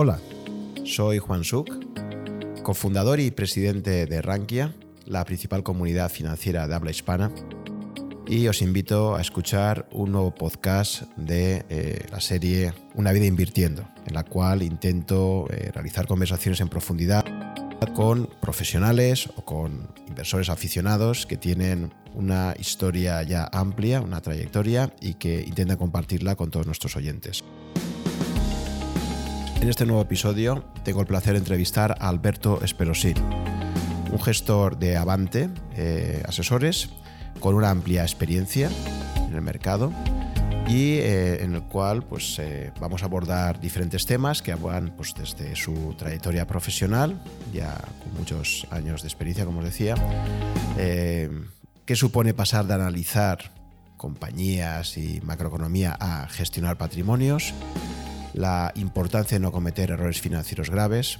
Hola, soy Juan Suk, cofundador y presidente de Rankia, la principal comunidad financiera de habla hispana, y os invito a escuchar un nuevo podcast de eh, la serie Una vida invirtiendo, en la cual intento eh, realizar conversaciones en profundidad con profesionales o con inversores aficionados que tienen una historia ya amplia, una trayectoria y que intentan compartirla con todos nuestros oyentes. En este nuevo episodio tengo el placer de entrevistar a Alberto Esperosín, un gestor de Avante eh, Asesores con una amplia experiencia en el mercado y eh, en el cual pues, eh, vamos a abordar diferentes temas que van pues, desde su trayectoria profesional, ya con muchos años de experiencia, como os decía, qué supone pasar de analizar compañías y macroeconomía a gestionar patrimonios, la importancia de no cometer errores financieros graves,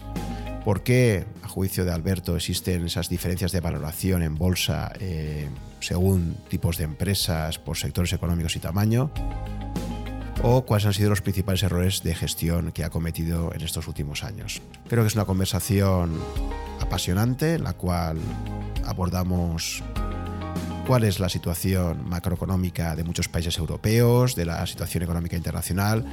por qué, a juicio de Alberto, existen esas diferencias de valoración en bolsa eh, según tipos de empresas, por sectores económicos y tamaño, o cuáles han sido los principales errores de gestión que ha cometido en estos últimos años. Creo que es una conversación apasionante en la cual abordamos cuál es la situación macroeconómica de muchos países europeos, de la situación económica internacional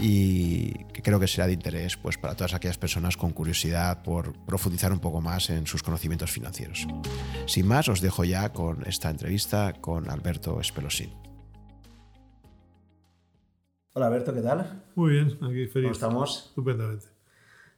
y que creo que será de interés pues, para todas aquellas personas con curiosidad por profundizar un poco más en sus conocimientos financieros. Sin más, os dejo ya con esta entrevista con Alberto Espelosín. Hola Alberto, ¿qué tal? Muy bien, aquí feliz. ¿Cómo estamos? Estupendamente.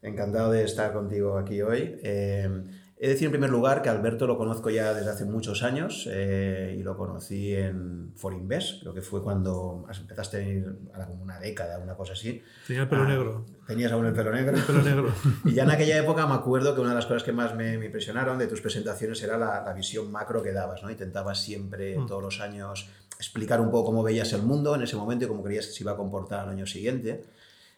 Encantado de estar contigo aquí hoy. Eh, He de decir en primer lugar que Alberto lo conozco ya desde hace muchos años eh, y lo conocí en Forinvest, creo que fue cuando empezaste a ir a como una década, una cosa así. Tenía el pelo ah, negro. Tenías aún el pelo negro. El pelo negro. y ya en aquella época me acuerdo que una de las cosas que más me, impresionaron de tus presentaciones era la, la, visión macro que dabas, ¿no? Intentabas siempre, mm. todos los años, explicar un poco cómo veías el mundo en ese momento y cómo creías que se iba a comportar al año siguiente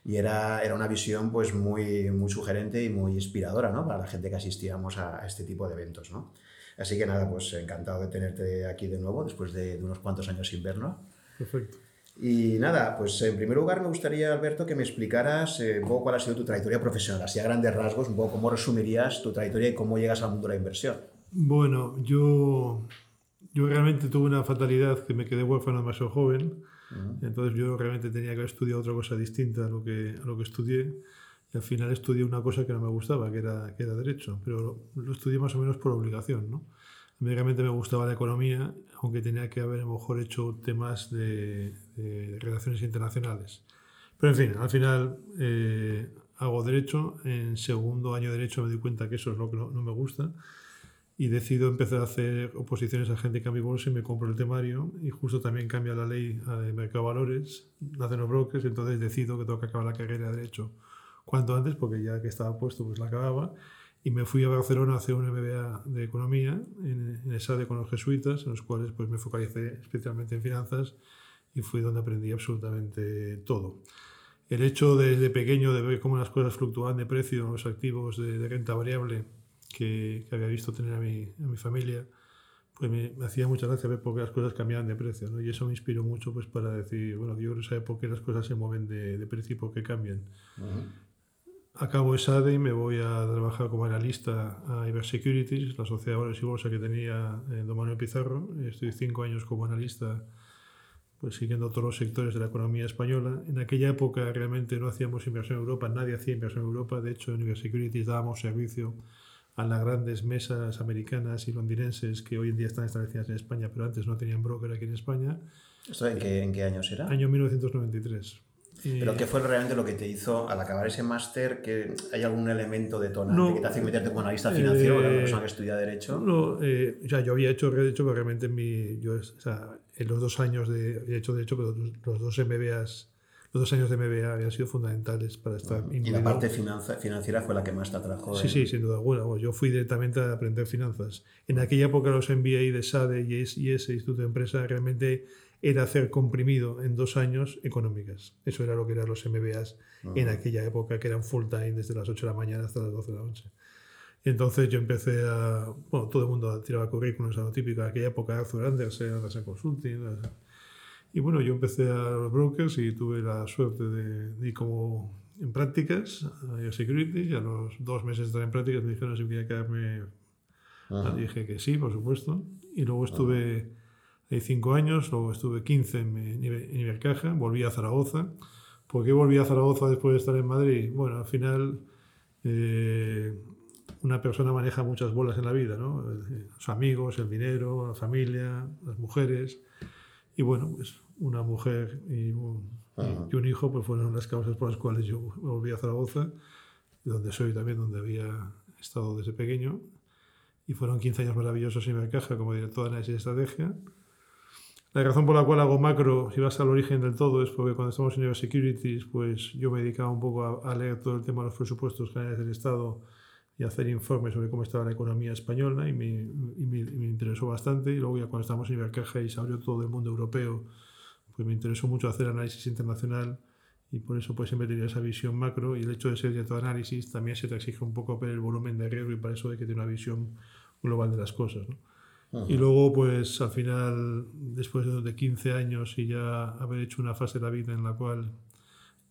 y era, era una visión pues muy, muy sugerente y muy inspiradora ¿no? para la gente que asistíamos a, este tipo de eventos. ¿no? Así que nada, pues encantado de tenerte aquí de nuevo después de, de unos cuantos años sin vernos. Perfecto. Y nada, pues en primer lugar me gustaría, Alberto, que me explicaras eh, un poco cuál ha sido tu trayectoria profesional, así a grandes rasgos, un poco cómo resumirías tu trayectoria y cómo llegas al mundo de la inversión. Bueno, yo, yo realmente tuve una fatalidad que me quedé huérfano demasiado joven entonces yo realmente tenía que haber estudiado otra cosa distinta a lo que, a lo que estudié y al final estudié una cosa que no me gustaba, que era, que era derecho, pero lo estudié más o menos por obligación. ¿no? Realmente me gustaba la economía, aunque tenía que haber mejor hecho temas de, relaciones internacionales. Pero en fin, al final eh, hago derecho, en segundo año de derecho me di cuenta que eso es lo que no, no me gusta y decido empezar a hacer oposiciones a gente que cambia bolsa y me compro el temario y justo también cambia la ley de mercado de valores, nacen los brokers, entonces decido que tengo que acabar la carrera de Derecho cuanto antes porque ya que estaba puesto pues la acababa y me fui a Barcelona a hacer un MBA de Economía en, en ESADE con los jesuitas, en los cuales pues me focalicé especialmente en finanzas y fui donde aprendí absolutamente todo. El hecho desde pequeño de ver cómo las cosas fluctúan de precio, los activos de, de renta variable, que, había visto tener a mi, a mi familia, pues me, hacía mucha gracia ver por qué las cosas cambiaban de precio, ¿no? Y eso me inspiró mucho pues para decir, bueno, yo quiero saber por qué las cosas se mueven de, de precio y por qué cambian. Acabo esa Acabo y me voy a trabajar como analista a Ibersecurities, la sociedad de valores y bolsa que tenía en Don Manuel Pizarro. Estoy cinco años como analista pues siguiendo todos los sectores de la economía española. En aquella época realmente no hacíamos inversión en Europa, nadie hacía inversión en Europa. De hecho, en Ibersecurities dábamos servicio a las grandes mesas americanas y londinenses que hoy en día están establecidas en España, pero antes no tenían broker aquí en España. ¿Esto en qué, en qué años era? Año 1993. ¿Pero qué fue realmente lo que te hizo al acabar ese máster? que ¿Hay algún elemento detonante que te hace meterte como analista financiero, eh, una persona que estudia Derecho? No, eh, o sea, yo había hecho Derecho, pero realmente en, mi, yo, o sea, en los dos años de, he hecho Derecho, pero los dos MBAs los dos años de MBA habían sido fundamentales para estar ¿Y la parte financiera fue la que más te atrajo? Sí, sí, sin duda alguna. yo fui directamente a aprender finanzas. En aquella época los MBA de SADE y ese Instituto de Empresa realmente era hacer comprimido en dos años económicas. Eso era lo que eran los MBAs en aquella época, que eran full time desde las 8 de la mañana hasta las 12 de la noche. Entonces yo empecé a... Bueno, todo el mundo tiraba currículums a lo típico. En aquella época Arthur Andersen, Andersen Consulting... Y bueno, yo empecé a los brokers y tuve la suerte de, ir como en prácticas a Security y a los dos meses de estar en prácticas me dijeron si quería quedarme. Dije que sí, por supuesto. Y luego estuve ahí cinco años, luego estuve 15 en, en Ibercaja, volví a Zaragoza. ¿Por qué volví a Zaragoza después de estar en Madrid? Bueno, al final eh, una persona maneja muchas bolas en la vida, ¿no? Los amigos, el dinero, la familia, las mujeres. Y bueno, pues una mujer y un, y un hijo pues fueron las causas por las cuales yo volví a Zaragoza, donde soy también, donde había estado desde pequeño. Y fueron 15 años maravillosos en caja como director de análisis de estrategia. La razón por la cual hago macro, si vas al origen del todo, es porque cuando estamos en Securities, pues yo me dedicaba un poco a, leer todo el tema de los presupuestos generales del Estado y hacer informes sobre cómo estaba la economía española y me, y me, me interesó bastante. Y luego ya cuando estamos en Ibercaja y se abrió todo el mundo europeo, pues me interesó mucho hacer análisis internacional y por eso pues siempre tenía esa visión macro y el hecho de ser de análisis también se te exige un poco ver el volumen de riesgo y para eso hay que tener una visión global de las cosas. Y luego pues al final, después de 15 años y ya haber hecho una fase de la vida en la cual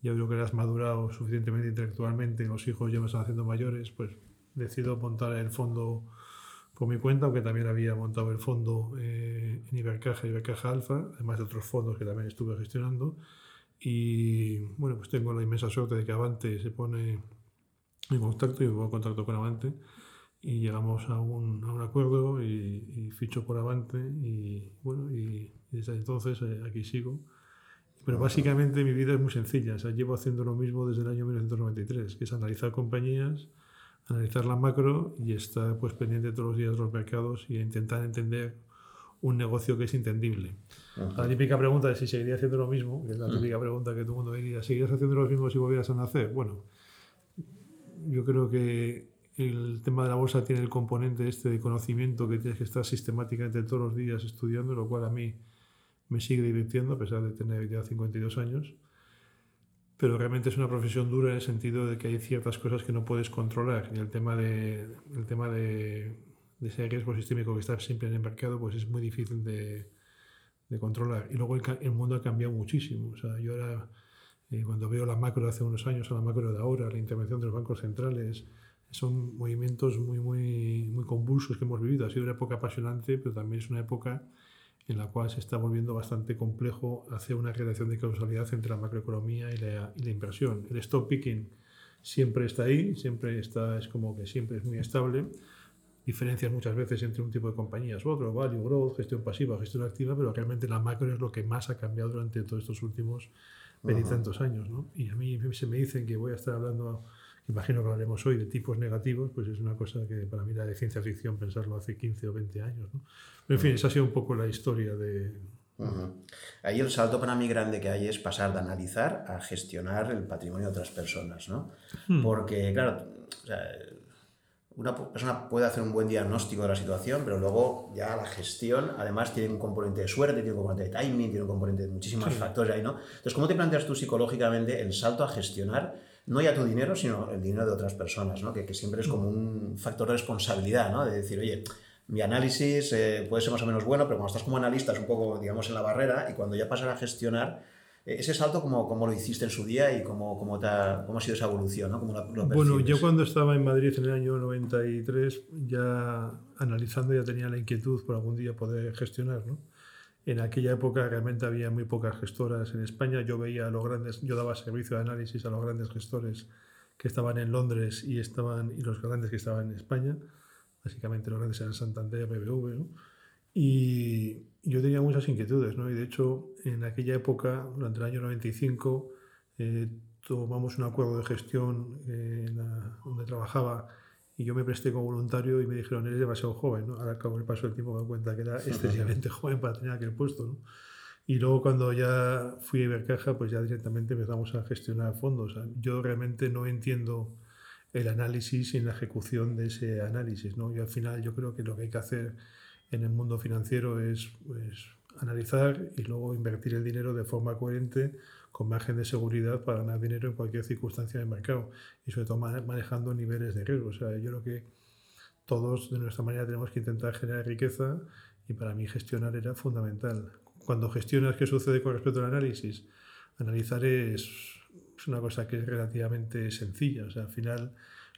ya creo que has madurado suficientemente intelectualmente, los hijos ya me están haciendo mayores, pues decido montar el fondo por mi cuenta, aunque también había montado el fondo eh, en Ibercaja y Ibercaja Alfa, además de otros fondos que también estuve gestionando. Y bueno, pues tengo la inmensa suerte de que Avante se pone en contacto, y pongo en contacto con Avante y llegamos a un, a un acuerdo y, ficho por Avante y bueno, y, desde entonces eh, aquí sigo. Pero básicamente mi vida es muy sencilla, o sea, llevo haciendo lo mismo desde el año 1993, que es analizar compañías, analizar la macro y estar pues, pendiente todos los días de los mercados y intentar entender un negocio que es entendible. La típica pregunta es si seguiría haciendo lo mismo, que es la mm. típica pregunta que todo el mundo diría, ¿seguirías haciendo lo mismo si volvieras a nacer? Bueno, yo creo que el tema de la bolsa tiene el componente este de conocimiento que tienes que estar sistemáticamente todos los días estudiando, lo cual a mí me sigue divirtiendo a pesar de tener ya 52 años pero realmente es una profesión dura en el sentido de que hay ciertas cosas que no puedes controlar. Y el tema de, el tema de, de ese riesgo sistémico que está siempre en el mercado, pues es muy difícil de, de controlar. Y luego el, el, mundo ha cambiado muchísimo. O sea, yo ahora, eh, cuando veo la macro de hace unos años a la macro de ahora, la intervención de los bancos centrales, son movimientos muy, muy, muy convulsos que hemos vivido. Ha sido una época apasionante, pero también es una época en la cual se está volviendo bastante complejo hacer una relación de causalidad entre la macroeconomía y la, y la inversión. El stop picking siempre está ahí, siempre está, es como que siempre es muy estable. Diferencias muchas veces entre un tipo de compañías u otro, value, growth, gestión pasiva, gestión activa, pero realmente la macro es lo que más ha cambiado durante todos estos últimos veintitantos años. ¿no? Y a mí se me dicen que voy a estar hablando imagino que hablaremos hoy de tipos negativos, pues es una cosa que para mí era de ciencia ficción pensarlo hace 15 o 20 años. ¿no? Pero en fin, esa ha sido un poco la historia de... Ahí el salto para mí grande que hay es pasar de analizar a gestionar el patrimonio de otras personas, ¿no? Hmm. Porque, claro, una persona puede hacer un buen diagnóstico de la situación, pero luego ya la gestión, además, tiene un componente de suerte, tiene un componente de timing, tiene un componente de muchísimos factores ahí, ¿no? Entonces, ¿cómo te planteas tú psicológicamente el salto a gestionar no ya tu dinero, sino el dinero de otras personas, ¿no? que, que, siempre es como un factor de responsabilidad, ¿no? de decir, oye, mi análisis eh, puede ser más o menos bueno, pero cuando estás como analista es un poco, digamos, en la barrera y cuando ya pasas a gestionar, eh, ese salto, ¿cómo, ¿cómo, lo hiciste en su día y cómo, cómo, ha, cómo ha sido esa evolución? ¿no? ¿Cómo lo, bueno, yo cuando estaba en Madrid en el año 93, ya analizando ya tenía la inquietud por algún día poder gestionar, ¿no? En aquella época realmente había muy pocas gestoras en España. Yo veía a los grandes, yo daba servicio de análisis a los grandes gestores que estaban en Londres y, estaban, y los grandes que estaban en España. Básicamente los grandes eran Santander, BBV. Y yo tenía muchas inquietudes. ¿no? Y de hecho, en aquella época, durante el año 95, eh, tomamos un acuerdo de gestión eh, donde trabajaba y yo me presté como voluntario y me dijeron, eres demasiado joven, ¿no? Ahora con el paso del tiempo me doy cuenta que era excesivamente joven para tener aquel puesto, ¿no? Y luego cuando ya fui a Ibercaja, pues ya directamente empezamos a gestionar fondos. yo realmente no entiendo el análisis y la ejecución de ese análisis, ¿no? Y al final yo creo que lo que hay que hacer en el mundo financiero es pues, analizar y luego invertir el dinero de forma coherente con margen de seguridad para ganar dinero en cualquier circunstancia del mercado y sobre todo manejando niveles de riesgo. O sea, yo creo que todos de nuestra manera tenemos que intentar generar riqueza y para mí gestionar era fundamental. Cuando gestionas qué sucede con respecto al análisis, analizar es es una cosa que es relativamente sencilla. O sea, al final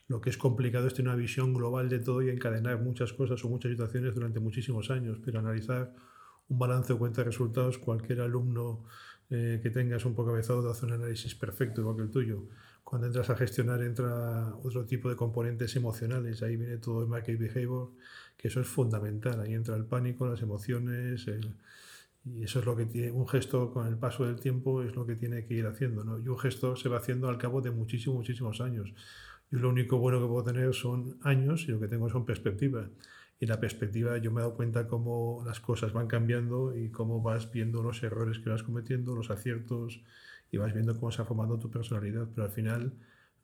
lo que es complicado es tener una visión global de todo y encadenar muchas cosas o muchas situaciones durante muchísimos años, pero analizar un balance o cuenta de resultados, cualquier alumno eh, que tengas un poco avanzado hace un análisis perfecto igual que el tuyo. Cuando entras a gestionar entra otro tipo de componentes emocionales, ahí viene todo el market behavior, que eso es fundamental, ahí entra el pánico, las emociones, y eso es lo que tiene, un gesto con el paso del tiempo es lo que tiene que ir haciendo, ¿no? Y un gesto se va haciendo al cabo de muchísimos, muchísimos años. Yo lo único bueno que puedo tener son años y lo que tengo son perspectivas. Y la perspectiva yo me he dado cuenta cómo las cosas van cambiando y cómo vas viendo los errores que vas cometiendo, los aciertos y vas viendo cómo se va formando tu personalidad. Pero al final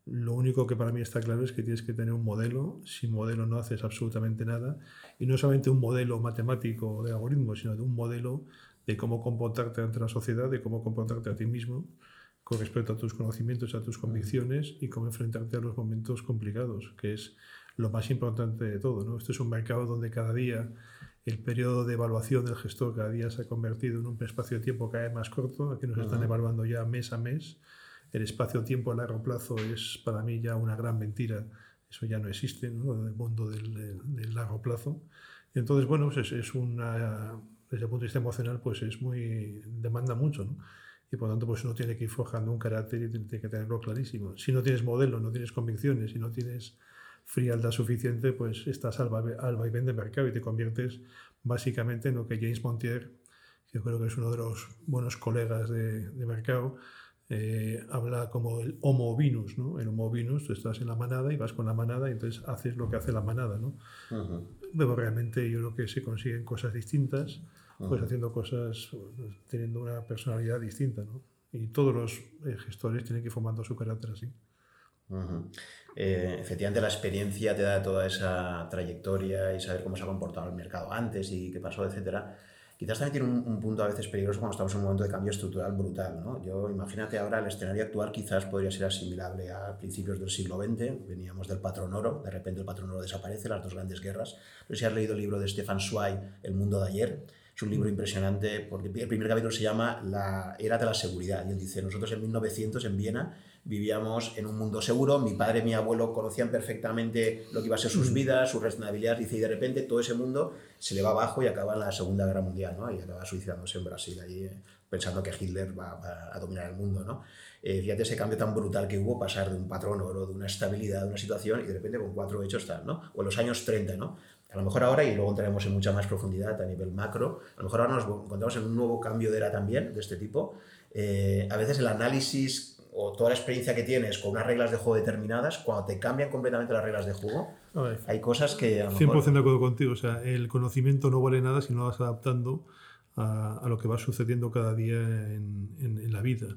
lo único que para mí está claro es que tienes que tener un modelo. Sin modelo no haces absolutamente nada. Y no solamente un modelo matemático de algoritmos, sino de un modelo de cómo comportarte ante la sociedad, de cómo comportarte a ti mismo con respecto a tus conocimientos, a tus convicciones y cómo enfrentarte a los momentos complicados, que es lo más importante de todo. ¿no? Este es un mercado donde cada día el periodo de evaluación del gestor cada día se ha convertido en un espacio de tiempo cada vez más corto. Aquí nos están evaluando ya mes a mes. El espacio-tiempo a largo plazo es para mí ya una gran mentira. Eso ya no existe ¿no? en el mundo del, del, largo plazo. Entonces, bueno, pues es, es, una, desde el punto de vista emocional, pues es muy, demanda mucho. ¿no? y por lo tanto pues uno tiene que ir forjando un carácter y tiene que tenerlo clarísimo. Si no tienes modelo, no tienes convicciones, si no tienes frialdad suficiente, pues estás al, al vaivén de mercado y te conviertes básicamente en lo que James Montier, que creo que es uno de los buenos colegas de, de mercado, eh, habla como el homo vinus, ¿no? El homo vinus, tú estás en la manada y vas con la manada y entonces haces lo que hace la manada, ¿no? Pero realmente yo creo que se consiguen cosas distintas pues haciendo cosas, teniendo una personalidad distinta, ¿no? Y todos los eh, gestores tienen que ir formando su carácter así. Eh, efectivamente, la experiencia te da toda esa trayectoria y saber cómo se ha comportado el mercado antes y qué pasó, etcétera. Quizás también tiene un, punto a veces peligroso cuando estamos en un momento de cambio estructural brutal. ¿no? Yo imagínate ahora el escenario actual quizás podría ser asimilable a principios del siglo XX. Veníamos del patrón oro, de repente el patrón oro desaparece, las dos grandes guerras. No sé si has leído el libro de Stefan Zweig, El mundo de ayer es un libro impresionante porque el primer capítulo se llama La era de la seguridad y él dice, nosotros en 1900 en Viena vivíamos en un mundo seguro, mi padre y mi abuelo conocían perfectamente lo que iba a ser sus mm. vidas, sus responsabilidades, dice, y de repente todo ese mundo se le va abajo y acaba en la Segunda Guerra Mundial, ¿no? Y acaba suicidándose en Brasil, allí pensando que Hitler va, a dominar el mundo, ¿no? Eh, fíjate ese cambio tan brutal que hubo, pasar de un patrón oro, de una estabilidad, de una situación, y de repente con cuatro hechos tal, ¿no? O en los años 30, ¿no? A lo mejor ahora, y luego entraremos en mucha más profundidad a nivel macro, a lo mejor ahora nos encontramos en un nuevo cambio de era también, de este tipo. Eh, a veces el análisis o toda la experiencia que tienes con unas reglas de juego determinadas, cuando te cambian completamente las reglas de juego, hay cosas que... A 100% de acuerdo contigo, o sea, el conocimiento no vale nada si no vas adaptando a, a lo que va sucediendo cada día en, en, en, la vida.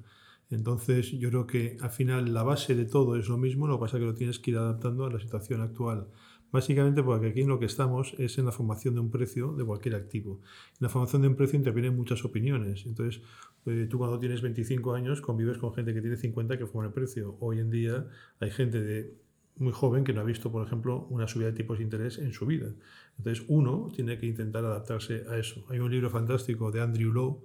Entonces, yo creo que al final la base de todo es lo mismo, lo que pasa es que lo tienes que ir adaptando a la situación actual. Básicamente porque aquí en lo que estamos es en la formación de un precio de cualquier activo. En la formación de un precio intervienen muchas opiniones. Entonces, eh, tú cuando tienes 25 años convives con gente que tiene 50 que forma el precio. Hoy en día hay gente de muy joven que no ha visto, por ejemplo, una subida de tipos de interés en su vida. Entonces, uno tiene que intentar adaptarse a eso. Hay un libro fantástico de Andrew Lowe,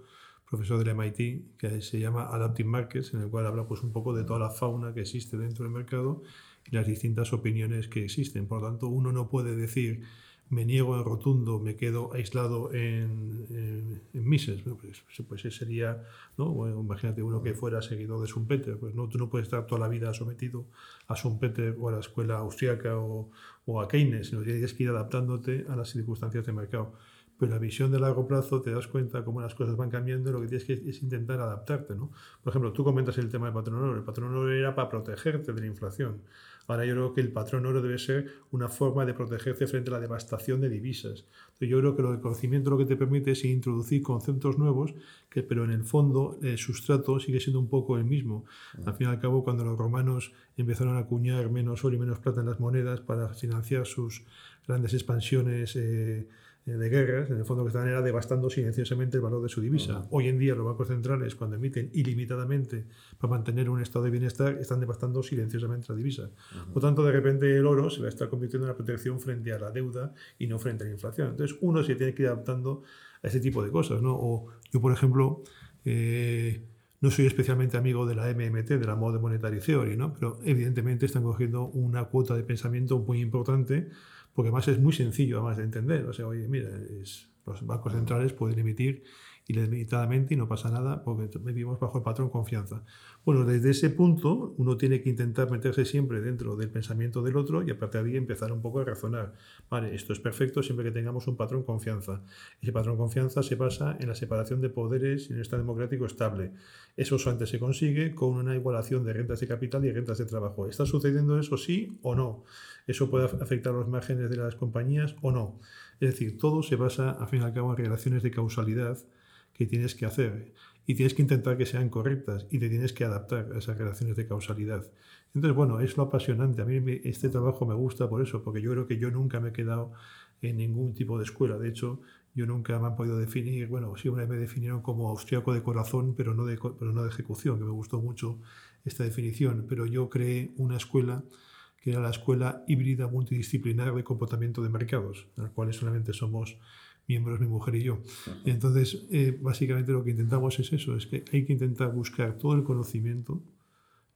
profesor del MIT, que se llama Adapting Markets, en el cual habla pues, un poco de toda la fauna que existe dentro del mercado y las distintas opiniones que existen. Por lo tanto, uno no puede decir me niego en rotundo, me quedo aislado en, en, Mises. Pues, pues, ese sería, ¿no? imagínate uno que fuera seguidor de Schumpeter, pues no, tú no puedes estar toda la vida sometido a Schumpeter o a la escuela austriaca o, o a Keynes, sino tienes que ir adaptándote a las circunstancias de mercado. Pero la visión de largo plazo te das cuenta cómo las cosas van cambiando y lo que tienes que es intentar adaptarte. ¿no? Por ejemplo, tú comentas el tema del patrón oro. El patrón oro era para protegerte de la inflación. Ahora yo creo que el patrón oro debe ser una forma de protegerse frente a la devastación de divisas. Yo creo que de conocimiento lo que te permite es introducir conceptos nuevos, que, pero en el fondo el sustrato sigue siendo un poco el mismo. Al fin y al cabo, cuando los romanos empezaron a acuñar menos oro y menos plata en las monedas para financiar sus grandes expansiones, eh, de guerras, en el fondo que estaban era devastando silenciosamente el valor de su divisa. Hoy en día los bancos centrales, cuando emiten ilimitadamente para mantener un estado de bienestar, están devastando silenciosamente la divisa. Por tanto, de repente el oro se va a estar convirtiendo en una protección frente a la deuda y no frente a la inflación. Entonces, uno se tiene que ir adaptando a ese tipo de cosas. ¿no? O yo, por ejemplo, eh, no soy especialmente amigo de la MMT, de la Modern Monetary Theory, ¿no? pero evidentemente están cogiendo una cuota de pensamiento muy importante, porque además es muy sencillo además de entender. O sea, oye, mira, los bancos centrales pueden emitir ilimitadamente y no pasa nada porque vivimos bajo el patrón confianza. Bueno, desde ese punto uno tiene que intentar meterse siempre dentro del pensamiento del otro y a partir de ahí empezar un poco a razonar. Vale, esto es perfecto siempre que tengamos un patrón confianza. Ese patrón confianza se basa en la separación de poderes y en un Estado democrático estable. Eso solamente se consigue con una igualación de rentas de capital y rentas de trabajo. ¿Está sucediendo eso sí o no? ¿Eso puede afectar los márgenes de las compañías o no? Es decir, todo se basa, al fin y al cabo, en relaciones de causalidad que tienes que hacer y tienes que intentar que sean correctas y te tienes que adaptar a esas relaciones de causalidad. Entonces, bueno, es lo apasionante. A mí este trabajo me gusta por eso, porque yo creo que yo nunca me he quedado en ningún tipo de escuela. De hecho, yo nunca me han podido definir, bueno, siempre me definieron como austriaco de corazón, pero no de, pero no de ejecución, que me gustó mucho esta definición. Pero yo creé una escuela que era la escuela híbrida multidisciplinar de comportamiento de mercados, en la cual solamente somos miembros, mi mujer y yo. Y entonces, eh, básicamente lo que intentamos es eso, es que hay que intentar buscar todo el conocimiento,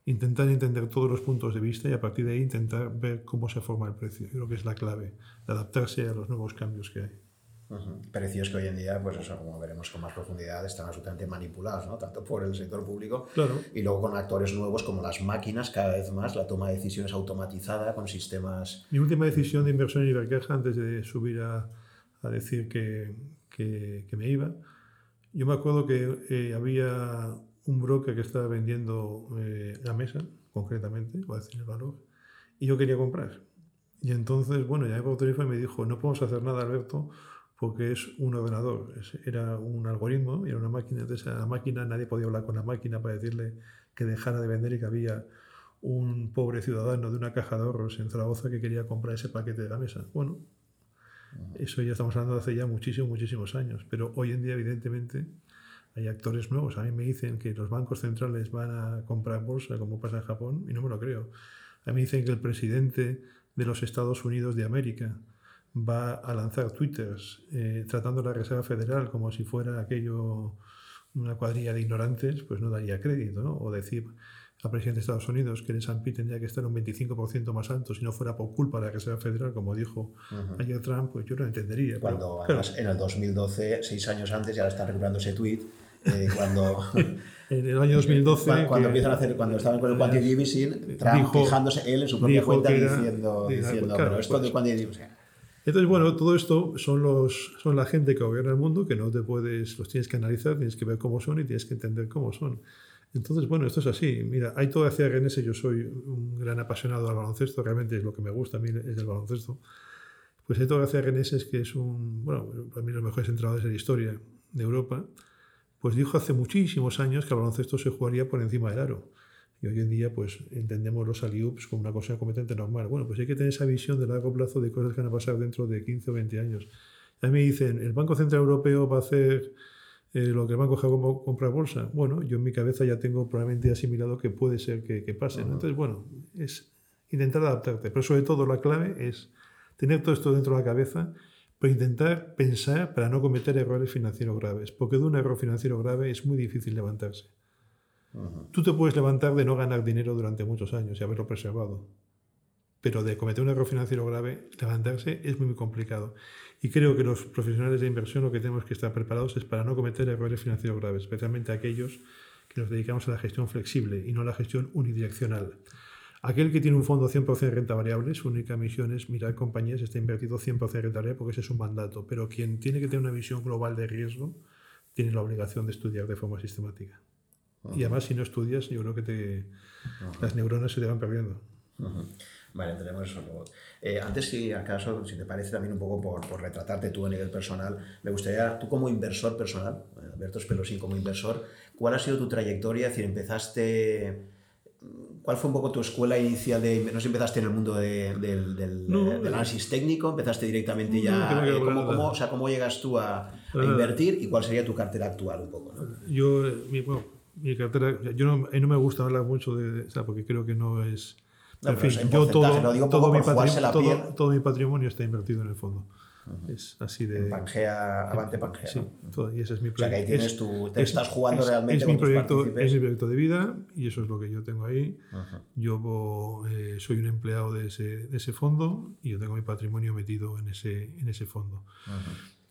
intentar entender todos los puntos de vista y a partir de ahí intentar ver cómo se forma el precio. Creo que es la clave, adaptarse a los nuevos cambios que hay. Precios que hoy en día, pues eso, como veremos con más profundidad, están absolutamente manipulados, ¿no? tanto por el sector público y luego con actores nuevos como las máquinas, cada vez más, la toma de decisiones automatizada con sistemas. Mi última decisión de inversión en Ibercaja, antes de subir a, a decir que, que, me iba. Yo me acuerdo que eh, había un broker que estaba vendiendo eh, la mesa, concretamente, voy a decir el valor, y yo quería comprar. Y entonces, bueno, ya por teléfono y me dijo, no podemos hacer nada, Alberto, porque es un ordenador, era un algoritmo, era una máquina, entonces la máquina, nadie podía hablar con la máquina para decirle que dejara de vender y que había un pobre ciudadano de una caja de ahorros en Zaragoza que quería comprar ese paquete de la mesa. Bueno, eso ya estamos hablando de hace ya muchísimos, muchísimos años. Pero hoy en día, evidentemente, hay actores nuevos. A mí me dicen que los bancos centrales van a comprar bolsa, como pasa en Japón, y no me lo creo. A mí me dicen que el presidente de los Estados Unidos de América va a lanzar twitters eh, tratando la Reserva Federal como si fuera aquello una cuadrilla de ignorantes, pues no daría crédito, ¿no? O decir, al presidente de Estados Unidos que el S&P tendría que estar un 25% más alto si no fuera por culpa de la Reserva Federal, como dijo ayer Trump, pues yo lo entendería. Cuando además en el 2012, seis años antes, ya está recuperando ese tweet, eh, cuando... en el año 2012... Cuando, empiezan a hacer, cuando estaban con el quantitative easing, Trump fijándose él en su propia cuenta diciendo, diciendo pero esto pues, de quantitative easing... Entonces, bueno, todo esto son, los, son la gente que gobierna el mundo, que no te puedes, los tienes que analizar, tienes que ver cómo son y tienes que entender cómo son. Entonces, bueno, esto es así. Mira, hay todo hacia Renese, yo soy un gran apasionado del baloncesto, realmente es lo que me gusta a mí, es el baloncesto. Pues hay todo hacia Renese, que es un, bueno, para mí los mejores entrenadores de la historia de Europa, pues dijo hace muchísimos años que el baloncesto se jugaría por encima del aro. Y hoy en día, pues entendemos los aliups como una cosa completamente normal. Bueno, pues hay que tener esa visión de largo plazo de cosas que van a pasar dentro de 15 o 20 años. A mí me dicen, el Banco Central Europeo va a hacer eh, lo que el banco como comprar bolsa. Bueno, yo en mi cabeza ya tengo probablemente asimilado que puede ser que, pase. Entonces, bueno, es intentar adaptarte. Pero sobre todo la clave es tener todo esto dentro de la cabeza, pero intentar pensar para no cometer errores financieros graves. Porque de un error financiero grave es muy difícil levantarse. Tú te puedes levantar de no ganar dinero durante muchos años y haberlo preservado. Pero de cometer un error financiero grave, levantarse es muy complicado. Y creo que los profesionales de inversión lo que tenemos que estar preparados es para no cometer errores financieros graves, especialmente aquellos que nos dedicamos a la gestión flexible y no a la gestión unidireccional. Aquel que tiene un fondo 100% de renta variable, su única misión es mirar compañías, está invertido 100% de renta variable porque ese es un mandato. Pero quien tiene que tener una visión global de riesgo tiene la obligación de estudiar de forma sistemática. Y además, si no estudias, yo creo que te, las neuronas se te van perdiendo. Vale, entraremos eso luego. Eh, antes, si acaso, si te parece también un poco por, por, retratarte tú a nivel personal, me gustaría, tú como inversor personal, Alberto Spelosín como inversor, ¿cuál ha sido tu trayectoria? Es decir, empezaste... ¿Cuál fue un poco tu escuela inicial de... No sé empezaste en el mundo de, del, del, análisis técnico, empezaste directamente ya... Eh, ¿cómo, cómo, o sea, ¿Cómo llegas tú a, a, invertir y cuál sería tu cartera actual un poco? ¿no? Yo, mi, bueno, mi cartera, yo no, no me gusta hablar mucho de... O sea, porque creo que no es en fin, yo todo, todo, mi todo, mi patrimonio está invertido en el fondo. Es así de... En Pangea, Avante Pangea. Sí, todo, y ese es mi O sea, que ahí proyecto. tienes Es- tu, te es- estás jugando es- realmente es con mi proyecto. Es mi proyecto de vida y eso es lo que yo tengo ahí. Yo eh, soy un empleado de ese, de ese fondo y yo tengo mi patrimonio metido en ese, en ese fondo.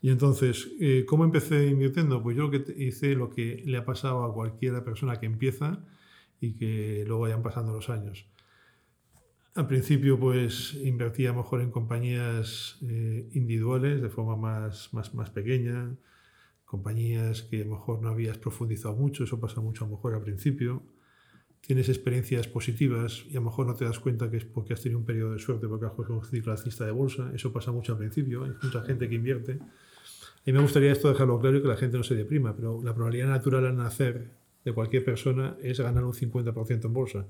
Y entonces, eh, ¿cómo empecé invirtiendo? Pues yo lo que hice lo que le ha pasado a cualquier persona que empieza y que luego vayan pasando los años. Al principio, pues invertía mejor en compañías eh, individuales de forma más, más, más pequeña, compañías que a lo mejor no habías profundizado mucho, eso pasa mucho a lo mejor al principio. Tienes experiencias positivas y a lo mejor no te das cuenta que es porque has tenido un periodo de suerte, porque has cogido un ciclo alcista de bolsa, eso pasa mucho al principio, hay mucha gente que invierte. Y me gustaría esto dejarlo claro y que la gente no se deprima, pero la probabilidad natural al nacer de cualquier persona es ganar un 50% en bolsa.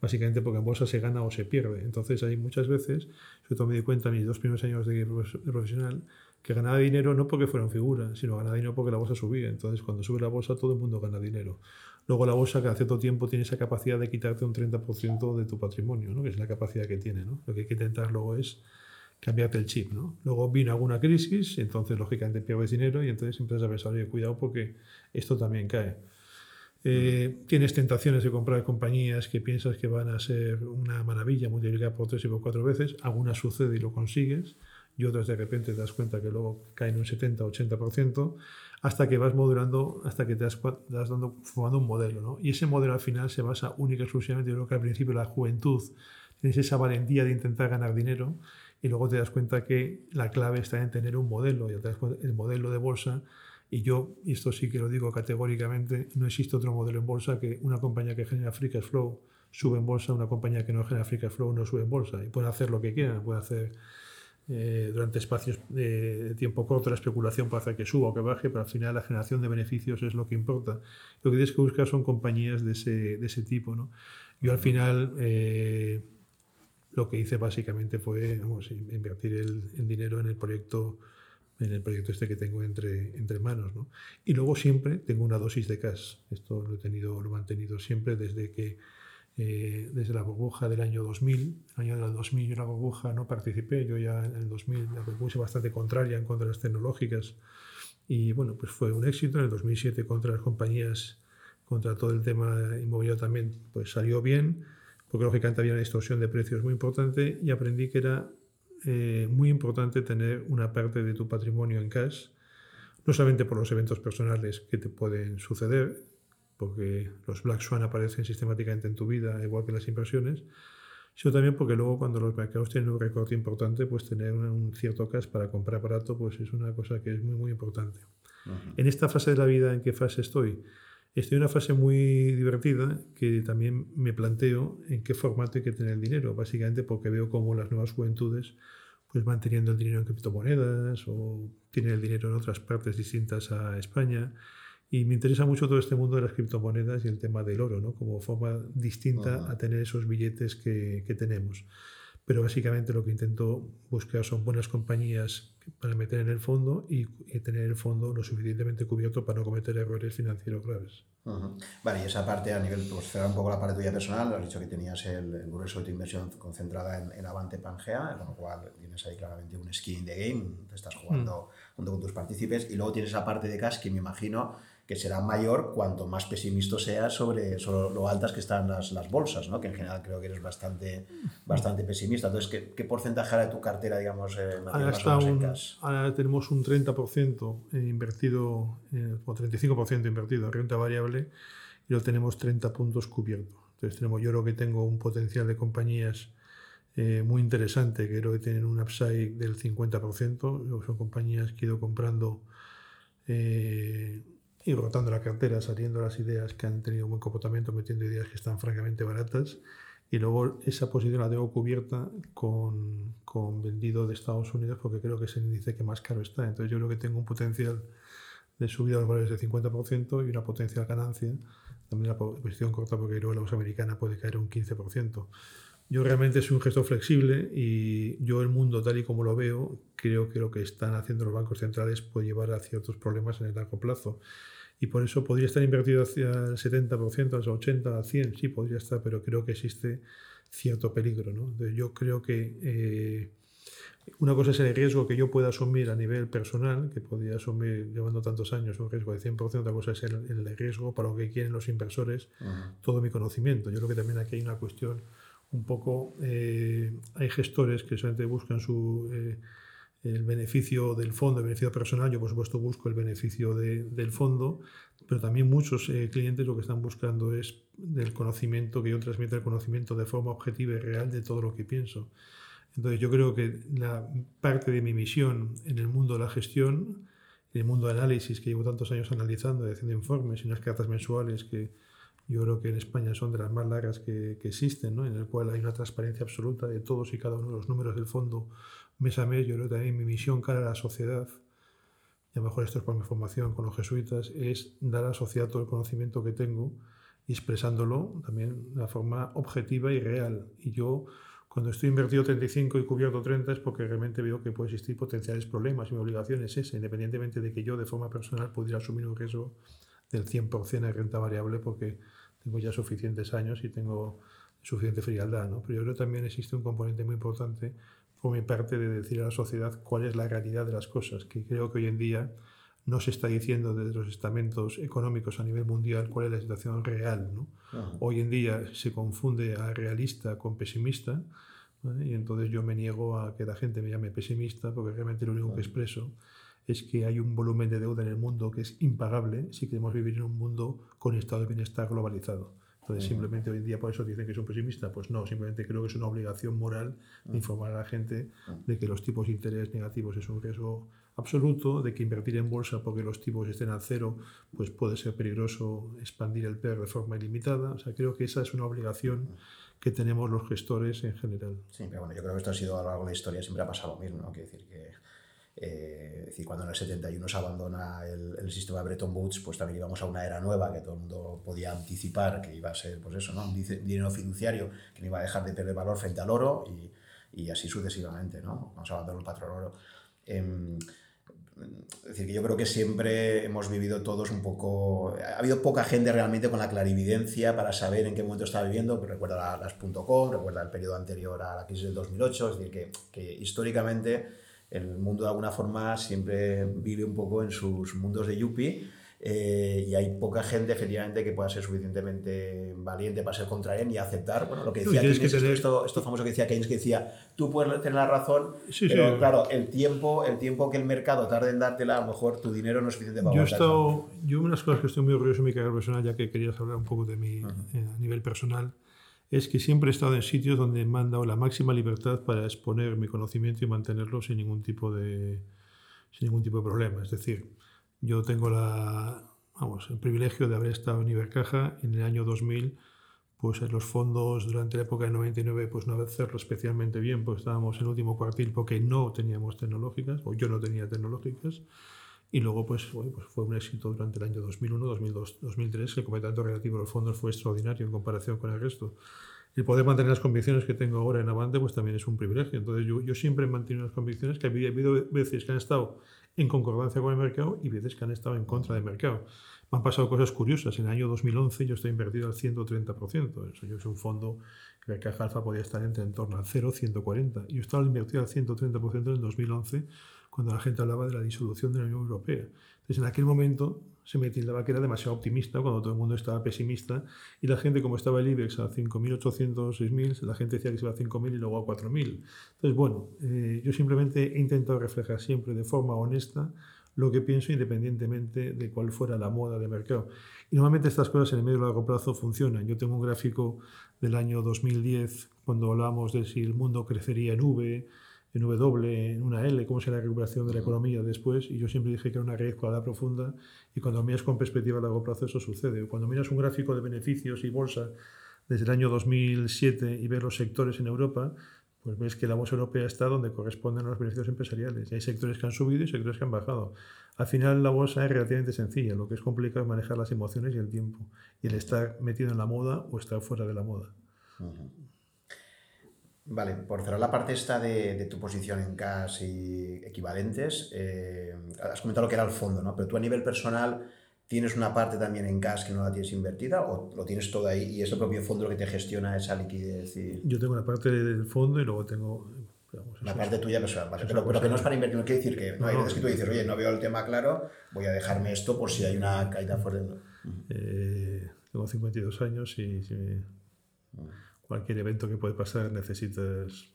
Básicamente porque en bolsa se gana o se pierde. Entonces hay muchas veces, sobre todo me di cuenta en mis dos primeros años de profes- de profesional, que ganaba dinero no porque fuera un figura, sino ganaba dinero porque la bolsa subía. Entonces cuando sube la bolsa todo el mundo gana dinero. Luego la bolsa cada cierto tiempo tiene esa capacidad de quitarte un 30% de tu patrimonio, ¿no? que es la capacidad que tiene. ¿no? Lo que hay que intentar luego es cambiarte el chip. ¿no? Luego vino alguna crisis, entonces lógicamente pierdes dinero y entonces empiezas a pensar, oye, cuidado porque esto también cae. Eh, tienes tentaciones de comprar compañías que piensas que van a ser una maravilla, multiplicar por tres y por cuatro veces. Algunas sucede y lo consigues, y otras de repente te das cuenta que luego caen un 70-80%, hasta que vas modulando, hasta que te das, dando, formando un modelo. ¿no? Y ese modelo al final se basa única y exclusivamente, yo creo que al principio la juventud tienes esa valentía de intentar ganar dinero y luego te das cuenta que la clave está en tener un modelo, cuenta, el modelo de bolsa y yo, y esto sí que lo digo categóricamente, no existe otro modelo en bolsa que una compañía que genera free cash flow sube en bolsa, una compañía que no genera free cash flow no sube en bolsa. Y pueden hacer lo que quieran, pueden hacer eh, durante espacios de tiempo corto la especulación para hacer que suba o que baje, pero al final la generación de beneficios es lo que importa. Lo que tienes que buscar son compañías de ese, de ese tipo. ¿no? Yo al final eh, lo que hice básicamente fue vamos, invertir el, el dinero en el proyecto en el proyecto este que tengo entre, entre manos. ¿no? Y luego siempre tengo una dosis de cash. Esto lo he, tenido, lo he mantenido siempre desde que eh, desde la burbuja del año 2000. El año del 2000 yo en la burbuja no participé, yo ya en el 2000 la puse bastante contraria en contra de las tecnológicas y bueno, pues fue un éxito. En el 2007 contra las compañías, contra todo el tema inmobiliario también, pues salió bien, porque lógicamente había una distorsión de precios muy importante y aprendí que era eh, muy importante tener una parte de tu patrimonio en cash, no solamente por los eventos personales que te pueden suceder, porque los Black Swan aparecen sistemáticamente en tu vida, igual que las inversiones, sino también porque luego cuando los mercados tienen un recorte importante, pues tener un, cierto cash para comprar barato, pues es una cosa que es muy, muy importante. Uh -huh. En esta fase de la vida, ¿en qué fase estoy? Estoy en una fase muy divertida que también me planteo en qué formato hay que tener el dinero, básicamente porque veo cómo las nuevas juventudes pues van teniendo el dinero en criptomonedas o tienen el dinero en otras partes distintas a España. Y me interesa mucho todo este mundo de las criptomonedas y el tema del oro, ¿no? como forma distinta uh -huh. a tener esos billetes que, que, tenemos. Pero básicamente lo que intento buscar son buenas compañías para meter en el fondo y, y tener el fondo lo suficientemente cubierto para no cometer errores financieros graves. Uh -huh. Vale, y esa parte a nivel, pues cerrar un poco la parte tuya personal, has dicho que tenías el, el grueso de tu inversión concentrada en, en Avante Pangea, con lo cual tienes ahí claramente un skin in the game, te estás jugando mm. junto con tus partícipes, y luego tienes esa parte de cash que me imagino que será mayor cuanto más pesimista seas sobre, sobre, lo altas que están las, las bolsas, ¿no? que en general creo que eres bastante, bastante pesimista. Entonces, ¿qué, qué porcentaje de tu cartera, digamos, eh, ahora, está un, ahora tenemos un 30% invertido, eh, o 35% invertido en renta variable y lo tenemos 30 puntos cubierto. Entonces, tenemos, yo creo que tengo un potencial de compañías eh, muy interesante, que creo que tienen un upside del 50%. Son compañías que he ido comprando eh, y rotando la cartera, saliendo las ideas que han tenido buen comportamiento, metiendo ideas que están francamente baratas. Y luego esa posición la tengo cubierta con, con vendido de Estados Unidos porque creo que es el índice que más caro está. Entonces yo creo que tengo un potencial de subida de los valores del 50% y una potencial ganancia. También la posición corta porque luego la bolsa americana puede caer un 15%. Yo realmente soy un gestor flexible y yo el mundo tal y como lo veo, creo que lo que están haciendo los bancos centrales puede llevar a ciertos problemas en el largo plazo. Y por eso podría estar invertido hacia el 70%, al 80%, al 100%, sí podría estar, pero creo que existe cierto peligro. ¿no? Entonces yo creo que eh, Una cosa es el riesgo que yo pueda asumir a nivel personal, que podría asumir llevando tantos años un riesgo de 100%, otra cosa es el, el riesgo para lo que quieren los inversores, todo mi conocimiento. Yo creo que también aquí hay una cuestión un poco, eh, hay gestores que solamente buscan su, eh, el beneficio del fondo, el beneficio personal, yo por supuesto busco el beneficio de, del fondo, pero también muchos eh, clientes lo que están buscando es del conocimiento, que yo transmita el conocimiento de forma objetiva y real de todo lo que pienso. Entonces yo creo que la parte de mi misión en el mundo de la gestión, en el mundo de análisis que llevo tantos años analizando, haciendo informes y unas cartas mensuales que yo creo que en España son de las más largas que, que existen, ¿no? en el cual hay una transparencia absoluta de todos y cada uno de los números del fondo mes a mes. Yo creo también mi misión cara a la sociedad, y a lo mejor esto es por mi formación con los jesuitas, es dar a la sociedad todo el conocimiento que tengo y expresándolo también de una forma objetiva y real. Y yo cuando estoy invertido 35 y cubierto 30 es porque realmente veo que puede existir potenciales problemas y mi obligación es esa, independientemente de que yo de forma personal pudiera asumir un riesgo del 100% de renta variable porque tengo ya suficientes años y tengo suficiente frialdad. ¿no? Pero yo creo que también existe un componente muy importante por mi parte de decir a la sociedad cuál es la realidad de las cosas, que creo que hoy en día no se está diciendo desde los estamentos económicos a nivel mundial cuál es la situación real. ¿no? Hoy en día se confunde a realista con pesimista y entonces yo me niego a que la gente me llame pesimista porque realmente lo único que expreso es que hay un volumen de deuda en el mundo que es impagable si queremos vivir en un mundo con estado de bienestar globalizado. Entonces, simplemente hoy en día por eso dicen que es un pesimista. Pues no, simplemente creo que es una obligación moral de informar a la gente de que los tipos de interés negativos es un riesgo absoluto, de que invertir en bolsa porque los tipos estén al cero, pues puede ser peligroso expandir el PER de forma ilimitada. O sea, creo que esa es una obligación que tenemos los gestores en general. Sí, pero bueno, yo creo que esto ha sido a lo largo de la historia, siempre ha pasado lo mismo, ¿no? Quiero decir que eh, es decir, cuando en el 71 se abandona el, el, sistema Bretton Woods, pues también íbamos a una era nueva que todo el mundo podía anticipar que iba a ser, pues eso, ¿no? un dinero fiduciario que no iba a dejar de perder valor frente al oro y, y así sucesivamente, ¿no? Cuando se abandonó el patrón oro. Eh, es decir, que yo creo que siempre hemos vivido todos un poco... Ha habido poca gente realmente con la clarividencia para saber en qué momento estaba viviendo, recuerda las .com, recuerda el periodo anterior a la crisis del 2008, es decir, que, que históricamente el mundo de alguna forma siempre vive un poco en sus mundos de yuppie eh, y hay poca gente efectivamente que pueda ser suficientemente valiente para ser contraria y aceptar. Bueno, lo que decía Keynes, que esto, esto, famoso que decía Keynes, que decía, tú puedes tener la razón, pero claro, el tiempo, el tiempo que el mercado tarde en dártela, a lo mejor tu dinero no es suficiente para yo esto, Yo una de las cosas que estoy muy orgulloso en mi carrera personal, ya que querías hablar un poco de mi, eh, a nivel personal, es que siempre he estado en sitios donde me han dado la máxima libertad para exponer mi conocimiento y mantenerlo sin ningún tipo de, sin ningún tipo de problema. Es decir, yo tengo la, vamos, el privilegio de haber estado en Ibercaja en el año 2000, pues en los fondos durante la época de 99, pues no hacerlo especialmente bien, pues estábamos en el último cuartil porque no teníamos tecnológicas, o yo no tenía tecnológicas. Y luego pues, bueno, pues fue un éxito durante el año 2001, 2002, 2003, que el comportamiento relativo de los fondos fue extraordinario en comparación con el resto. Y poder mantener las convicciones que tengo ahora en Avante pues también es un privilegio. Entonces yo, yo siempre he mantenido las convicciones que ha habido veces que han estado en concordancia con el mercado y veces que han estado en contra del mercado. Me han pasado cosas curiosas. En el año 2011 yo estoy invertido al 130%. Eso yo es un fondo que el caja alfa podía estar entre en torno al 0, 140. Yo estaba invertido al 130% en el 2011 cuando la gente hablaba de la disolución de la Unión Europea. Entonces, en aquel momento se me tildaba que era demasiado optimista cuando todo el mundo estaba pesimista y la gente, como estaba el IBEX a 5.800, 6.000, la gente decía que se iba a 5.000 y luego a 4.000. Entonces, bueno, eh, yo simplemente he intentado reflejar siempre de forma honesta lo que pienso independientemente de cuál fuera la moda de mercado. Y normalmente estas cosas en el medio y largo plazo funcionan. Yo tengo un gráfico del año 2010 cuando hablamos de si el mundo crecería en V, en W, en una L, cómo será la recuperación de la economía después. Y yo siempre dije que era una raíz cuadrada profunda y cuando miras con perspectiva a largo plazo eso sucede. Cuando miras un gráfico de beneficios y bolsa desde el año 2007 y ves los sectores en Europa, pues ves que la bolsa europea está donde corresponden los beneficios empresariales. Y hay sectores que han subido y sectores que han bajado. Al final la bolsa es relativamente sencilla. Lo que es complicado es manejar las emociones y el tiempo. Y el estar metido en la moda o estar fuera de la moda. Vale, por cerrar la parte esta de, tu posición en cash y equivalentes, eh, has comentado lo que era el fondo, ¿no? Pero tú a nivel personal tienes una parte también en cash que no la tienes invertida o lo tienes todo ahí y es el propio fondo lo que te gestiona esa liquidez. Yo tengo una parte del fondo y luego tengo la parte tuya personal, vale, pero, pero, que no es para invertir, no quiere decir que no, hay veces que tú dices, oye, no veo el tema claro, voy a dejarme esto por si hay una caída fuerte. Eh, tengo 52 años y si cualquier evento que puede pasar necesitas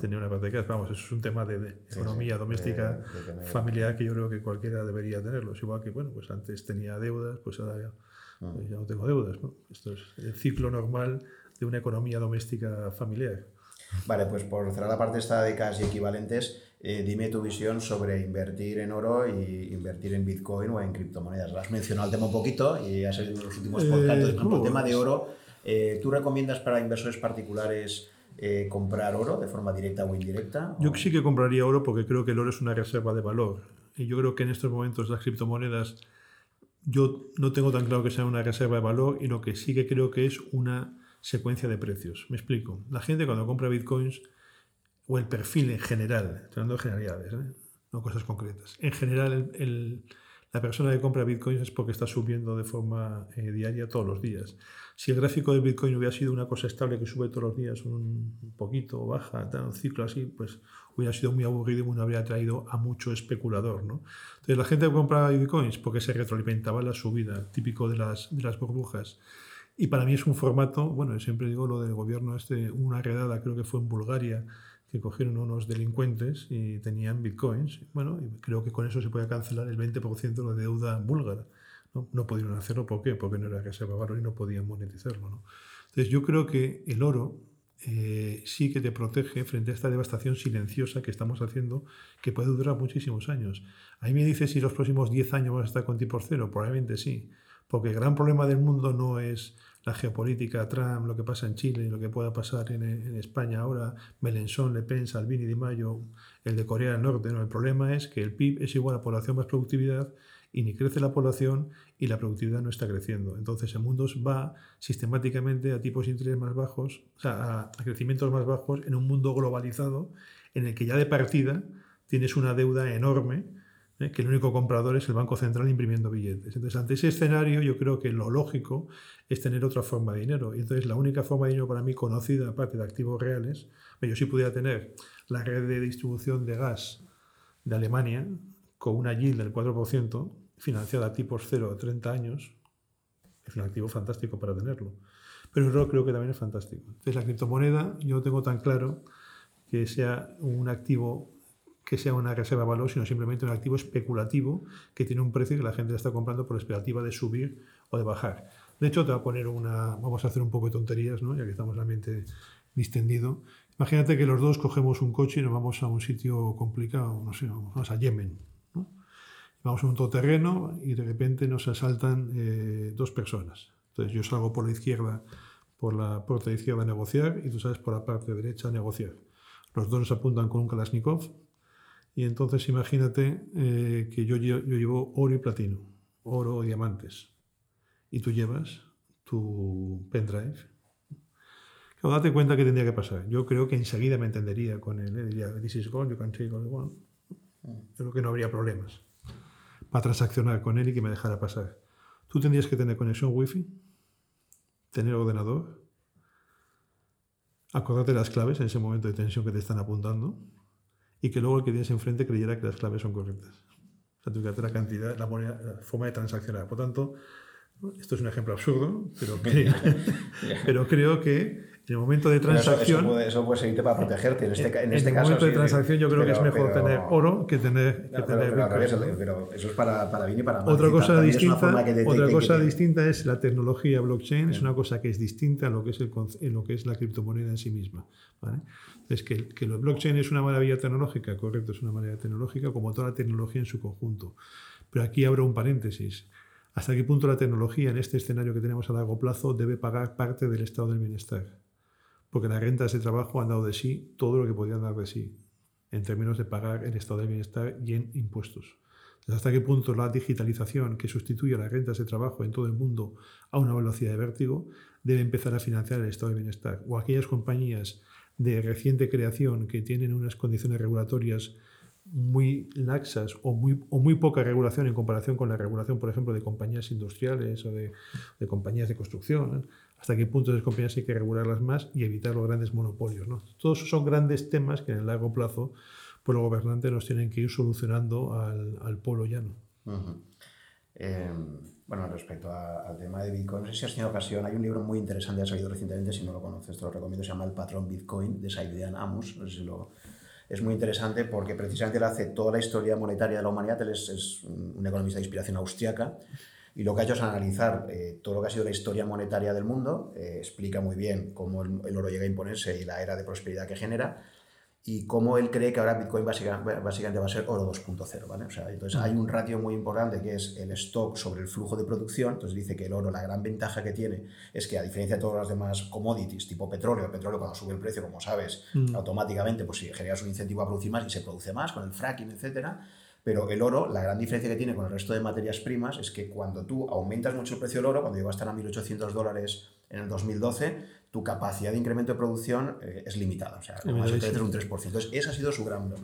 tener una parte de casa. Vamos, eso es un tema de, economía doméstica familiar que yo creo que cualquiera debería tenerlo. igual que, bueno, pues antes tenía deudas, pues ahora ya, pues ya no tengo deudas. Esto es el ciclo normal de una economía doméstica familiar. Vale, pues por cerrar la parte esta de cash y equivalentes, eh, dime tu visión sobre invertir en oro y invertir en Bitcoin o en criptomonedas. Lo has mencionado el tema un poquito y ha salido en los últimos podcasts. Eh, el tema de oro, eh, ¿tú recomiendas para inversores particulares comprar oro de forma directa o indirecta? Yo sí que compraría oro porque creo que el oro es una reserva de valor. Y yo creo que en estos momentos las criptomonedas, yo no tengo tan claro que sea una reserva de valor y lo que sí que creo que es una secuencia de precios. Me explico. La gente cuando compra bitcoins, o el perfil en general, hablando de generalidades, ¿eh? no cosas concretas. En general, el, la persona que compra bitcoins es porque está subiendo de forma eh, diaria todos los días. Si el gráfico de bitcoin hubiera sido una cosa estable que sube todos los días un poquito, baja, un ciclo así, pues hubiera sido muy aburrido y no habría traído a mucho especulador. ¿no? Entonces, la gente compra bitcoins porque se retroalimentaba la subida, típico de las, de las burbujas. Y para mí es un formato, bueno, siempre digo lo del gobierno, este, una redada, creo que fue en Bulgaria, que cogieron unos delincuentes y tenían bitcoins. Bueno, creo que con eso se puede cancelar el 20% de la deuda búlgara. ¿no? no pudieron hacerlo, ¿por qué? Porque no era reserva valor y no podían monetizarlo. ¿no? Entonces yo creo que el oro eh, sí que te protege frente a esta devastación silenciosa que estamos haciendo, que puede durar muchísimos años. Ahí me dice si los próximos 10 años vas a estar con tipo cero, probablemente sí. Porque el gran problema del mundo no es la geopolítica, Trump, lo que pasa en Chile, lo que pueda pasar en, España ahora, Melenchon, Le Pen, Salvini, Di Mayo, el de Corea del Norte. No, el problema es que el PIB es igual a población más productividad y ni crece la población y la productividad no está creciendo. Entonces el mundo va sistemáticamente a tipos de interés más bajos, o sea, a crecimientos más bajos en un mundo globalizado en el que ya de partida tienes una deuda enorme ¿eh? que el único comprador es el Banco Central imprimiendo billetes. Entonces, ante ese escenario, yo creo que lo lógico es tener otra forma de dinero. Y entonces, la única forma de dinero para mí conocida, aparte de activos reales, yo sí pudiera tener la red de distribución de gas de Alemania con una yield del 4%, financiada a tipos cero a 30 años, es un activo fantástico para tenerlo. Pero el creo que también es fantástico. Entonces, la criptomoneda, yo no tengo tan claro que sea un activo que sea una reserva de valor, sino simplemente un activo especulativo que tiene un precio que la gente está comprando por expectativa de subir o de bajar. De hecho, te voy a poner una. Vamos a hacer un poco de tonterías, ¿no? ya que estamos en distendido. Imagínate que los dos cogemos un coche y nos vamos a un sitio complicado, no sé, vamos a Yemen. ¿no? Vamos a un todoterreno y de repente nos asaltan eh, dos personas. Entonces yo salgo por la izquierda, por la puerta izquierda a negociar y tú sales por la parte derecha a negociar. Los dos nos apuntan con un Kalashnikov y entonces imagínate eh, que yo, yo, llevo oro y platino, oro o diamantes, y tú llevas tu pendrive. Claro, date cuenta que tendría que pasar. Yo creo que enseguida me entendería con él. ¿eh? Diría, this is gold, you can take all you want. Yo creo que no habría problemas para transaccionar con él y que me dejara pasar. Tú tendrías que tener conexión wifi, tener ordenador, acordarte las claves en ese momento de tensión que te están apuntando y que luego el que tienes enfrente creyera que las claves son correctas. O sea, que la cantidad, la, la forma de transaccionar. Por tanto, esto es un ejemplo absurdo, pero creo, pero creo que en el momento de transacción. Eso, puede, eso, puede, servirte para protegerte. En este, en en este el caso. momento de transacción, yo creo que es mejor tener oro que tener. Que tener pero, pero, eso es para, para bien y para mal. Otra cosa, distinta, es, otra cosa distinta es la tecnología blockchain, es una cosa que es distinta a lo que es, el, en lo que es la criptomoneda en sí misma. ¿vale? Es que, que el blockchain es una maravilla tecnológica, correcto, es una maravilla tecnológica, como toda la tecnología en su conjunto. Pero aquí abro un paréntesis. ¿Hasta qué punto la tecnología en este escenario que tenemos a largo plazo debe pagar parte del estado del bienestar? porque las rentas de trabajo han dado de sí todo lo que podían dar de sí, en términos de pagar el estado de bienestar y en impuestos. ¿Hasta qué punto la digitalización que sustituye a las rentas de trabajo en todo el mundo a una velocidad de vértigo debe empezar a financiar el estado de bienestar? O aquellas compañías de reciente creación que tienen unas condiciones regulatorias muy laxas o muy, o muy poca regulación en comparación con la regulación, por ejemplo, de compañías industriales o de, de compañías de construcción. hasta qué punto esas compañías hay que regularlas más y evitar los grandes monopolios. ¿no? Todos son grandes temas que en el largo plazo pues los gobernantes nos tienen que ir solucionando al, al pueblo llano. Em, bueno, respecto al tema de Bitcoin, no sé si has tenido ocasión, hay un libro muy interesante, ha salido recientemente, si no lo conoces, te lo recomiendo, se llama El patrón Bitcoin, de Saidian Amos, no sé si lo, es muy interesante porque precisamente él hace toda la historia monetaria de la humanidad, él es, un economista de inspiración austriaca, y lo que ha hecho es analizar eh, todo lo que ha sido la historia monetaria del mundo, eh, explica muy bien cómo el, oro llega a imponerse y la era de prosperidad que genera, y cómo él cree que ahora Bitcoin básicamente, básicamente va a ser oro 2.0, ¿vale? O sea, entonces hay un ratio muy importante que es el stock sobre el flujo de producción, entonces dice que el oro, la gran ventaja que tiene es que a diferencia de todas las demás commodities, tipo petróleo, el petróleo cuando sube el precio, como sabes, mm. automáticamente pues si generas un incentivo a producir más y se produce más con el fracking, etcétera, pero el oro, la gran diferencia que tiene con el resto de materias primas es que cuando tú aumentas mucho el precio del oro, cuando llegó a estar a 1.800 dólares en el 2012, tu capacidad de incremento de producción eh, es limitada, o sea, más un 3%. Entonces, esa ha sido su gran,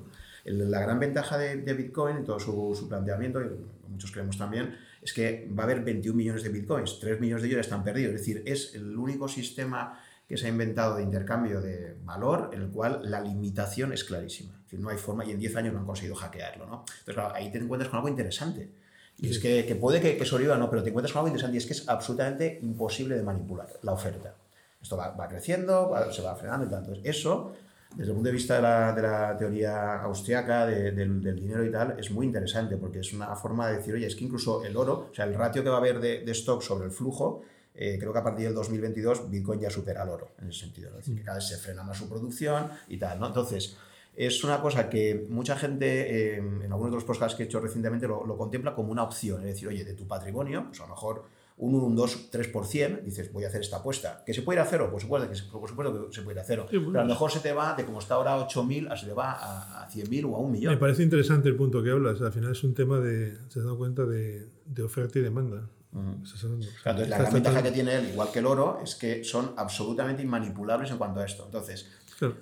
la gran ventaja de, Bitcoin en todo su, su, planteamiento, y muchos creemos también, es que va a haber 21 millones de Bitcoins, 3 millones de ellos están perdidos, es decir, es el único sistema que se ha inventado de intercambio de valor en el cual la limitación es clarísima. Es decir, no hay forma y en 10 años no han conseguido hackearlo. ¿no? Entonces, claro, ahí te encuentras con algo interesante. Y es que, que puede que, que sobreviva, no, pero te encuentras con algo interesante y es que es absolutamente imposible de manipular la oferta. Esto va, va creciendo, se va frenando y tal. Entonces, eso, desde el punto de vista de la, de la teoría austriaca, de, del, del, dinero y tal, es muy interesante porque es una forma de decir, oye, es que incluso el oro, o sea, el ratio que va a haber de, de stock sobre el flujo, eh, creo que a partir del 2022 Bitcoin ya supera el oro, en ese sentido. Es decir, que cada vez se frena más su producción y tal, ¿no? Entonces, es una cosa que mucha gente, eh, en algunos de los podcasts que he hecho recientemente, lo, lo, contempla como una opción. Es decir, oye, de tu patrimonio, pues a lo mejor un 1, un 2, 3%, dices, voy a hacer esta apuesta. ¿Que se puede ir a cero? Por supuesto que se, por supuesto que se puede ir a cero. Sí, bueno. Pero a lo mejor se te va, de como está ahora 8.000, se te va a, a 100.000 o a un millón. Me parece interesante el punto que hablas. Al final es un tema de, se has dado cuenta, de, de oferta y demanda. Uh -huh. Entonces, la gran ventaja que tiene él, igual que el oro, es que son absolutamente inmanipulables en cuanto a esto. Entonces, claro.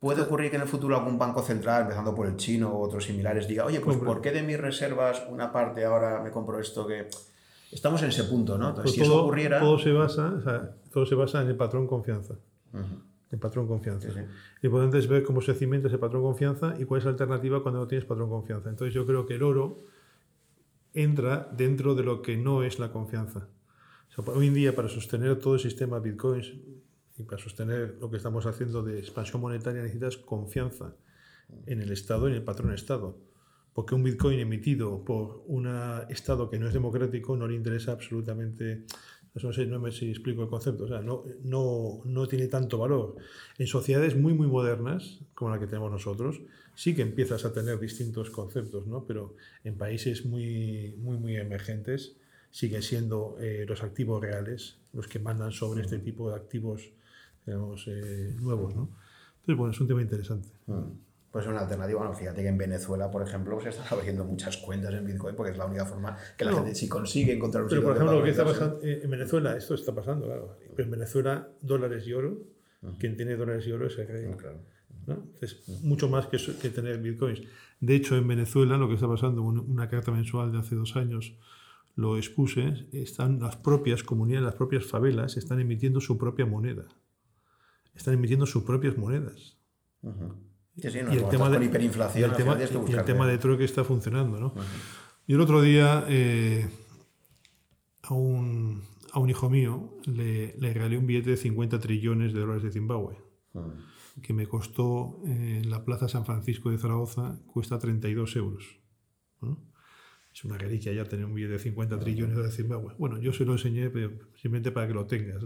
puede ocurrir que en el futuro algún banco central, empezando por el chino u otros similares, diga, oye, pues ¿por qué de mis reservas una parte ahora me compro esto que estamos en ese punto, ¿no? Entonces, pues si todo, eso ocurriera... Todo se, basa, o sea, todo se basa en el patrón confianza. Uh -huh. El patrón confianza. Sí, sí. Y podemos ver cómo se cimienta ese patrón confianza y cuál es la alternativa cuando no tienes patrón confianza. Entonces yo creo que el oro entra dentro de lo que no es la confianza. O sea, hoy en día para sostener todo el sistema Bitcoins y para sostener lo que estamos haciendo de expansión monetaria necesitas confianza en el Estado y en el patrón Estado porque un Bitcoin emitido por un Estado que no es democrático no le interesa absolutamente, no sé, no sé si explico el concepto, o sea, no, no, no tiene tanto valor. En sociedades muy, muy modernas, como la que tenemos nosotros, sí que empiezas a tener distintos conceptos, ¿no? pero en países muy, muy, muy emergentes siguen siendo eh, los activos reales los que mandan sobre este tipo de activos digamos, eh, nuevos. ¿no? Entonces, bueno, es un tema interesante. Mm pues una alternativa. Bueno, fíjate que en Venezuela, por ejemplo, se están abriendo muchas cuentas en Bitcoin porque es la única forma que la no, gente, si consigue encontrar un Pero, por ejemplo, lo que está pasando en Venezuela, esto está pasando, claro. En Venezuela, dólares y oro, uh -huh. quien tiene dólares y oro es el rey. Claro. ¿No? -huh. mucho más que, que, tener bitcoins. De hecho, en Venezuela, lo que está pasando, una carta mensual de hace dos años, lo expuse, están las propias comunidades, las propias favelas, están emitiendo su propia moneda. Están emitiendo sus propias monedas. Sí, sí, no, y el tema de hiperinflación, y el tema, y el tema de trueque está funcionando. ¿no? Uh -huh. Y el otro día eh, a, un, a, un, hijo mío le, le, regalé un billete de 50 trillones de dólares de Zimbabue, uh -huh. Que me costó eh, en la Plaza San Francisco de Zaragoza, cuesta 32 euros. Es una reliquia ya tener un billete de 50 uh -huh. trillones de Zimbabue. Bueno, yo se lo enseñé simplemente para que lo tengas.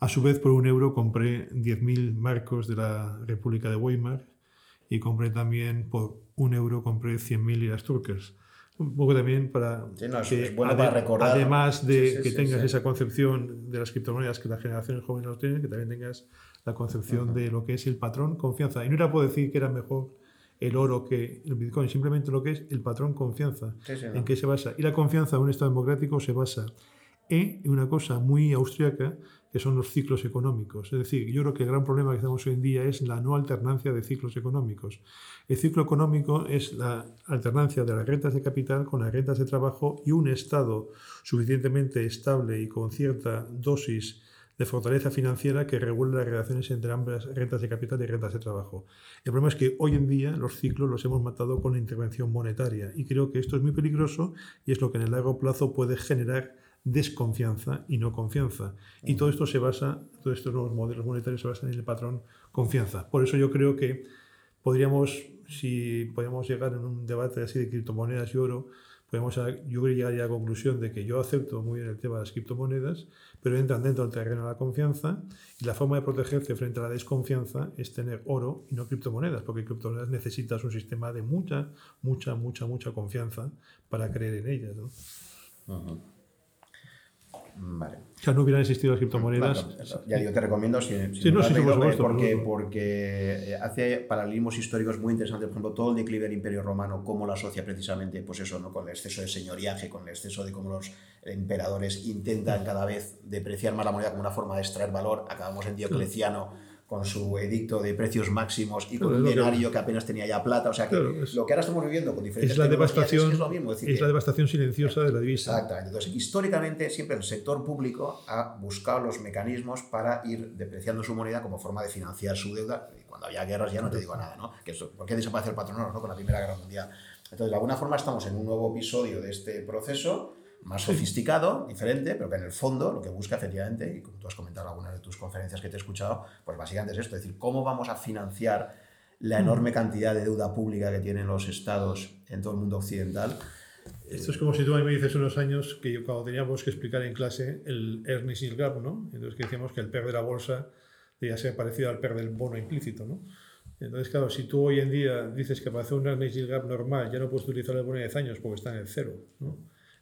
A su vez, por un euro compré 10.000 marcos de la República de Weimar y compré también por un euro compré 100.000 liras turcas. Un poco también para, sí, no, que, es bueno para recordar. además de sí, sí, que tengas esa concepción de las criptomonedas que las generaciones jóvenes no tienen, que también tengas la concepción uh -huh. de lo que es el patrón confianza. Y no era por decir que era mejor el oro que el Bitcoin, simplemente lo que es el patrón confianza, en qué se basa. Y la confianza de un Estado democrático se basa en una cosa muy austríaca que son los ciclos económicos. Es decir, yo creo que el gran problema que tenemos hoy en día es la no alternancia de ciclos económicos. El ciclo económico es la alternancia de las rentas de capital con las rentas de trabajo y un Estado suficientemente estable y con cierta dosis de fortaleza financiera que regule las relaciones entre ambas rentas de capital y rentas de trabajo. El problema es que hoy en día los ciclos los hemos matado con la intervención monetaria y creo que esto es muy peligroso y es lo que en el largo plazo puede generar desconfianza y no confianza. Y todo esto se basa, todos estos nuevos modelos monetarios se basan en el patrón confianza. Por eso yo creo que podríamos, si podemos llegar en un debate así de criptomonedas y oro, podemos, yo llegaría a la conclusión de que yo acepto muy bien el tema de las criptomonedas, pero entran dentro del terreno de la confianza y la forma de protegerse frente a la desconfianza es tener oro y no criptomonedas, porque criptomonedas necesitas un sistema de mucha, mucha, mucha, mucha confianza para creer en ellas. ¿no? Vale. No hubieran existido las criptomonedas. ya digo, te recomiendo si, sí, no, sí, por porque, porque hace paralelismos históricos muy interesantes. Por ejemplo, todo el declive del Imperio Romano, cómo lo asocia precisamente, pues eso, ¿no? con el exceso de señoriaje, con el exceso de cómo los emperadores intentan cada vez depreciar más la moneda como una forma de extraer valor. Acabamos en Diocleciano con su edicto de precios máximos y con un denario que, apenas tenía ya plata. O sea que lo que ahora estamos viviendo con diferentes es la devastación, es, lo mismo, es, la devastación silenciosa de la divisa. Exactamente. Entonces, históricamente, siempre el sector público ha buscado los mecanismos para ir depreciando su moneda como forma de financiar su deuda. Y cuando había guerras ya no te digo nada, ¿no? Que ¿Por qué desapareció el patronato ¿no? con la Primera Guerra Mundial? Entonces, de alguna forma estamos en un nuevo episodio de este proceso más sofisticado, diferente, pero que en el fondo lo que busca efectivamente, y como tú has comentado en algunas de tus conferencias que te he escuchado, pues básicamente es esto, es decir, cómo vamos a financiar la mm. enorme cantidad de deuda pública que tienen los estados en todo el mundo occidental. Esto es como si tú a mí me dices unos años que cuando teníamos que explicar en clase el Ernest Yield Gap, ¿no? Entonces que decíamos que el PER de la bolsa debía ser parecido al PER del bono implícito, ¿no? Entonces, claro, si tú hoy en día dices que para hacer un Ernest Yield Gap normal ya no puedes utilizar el bono de 10 años porque está en el cero, ¿no?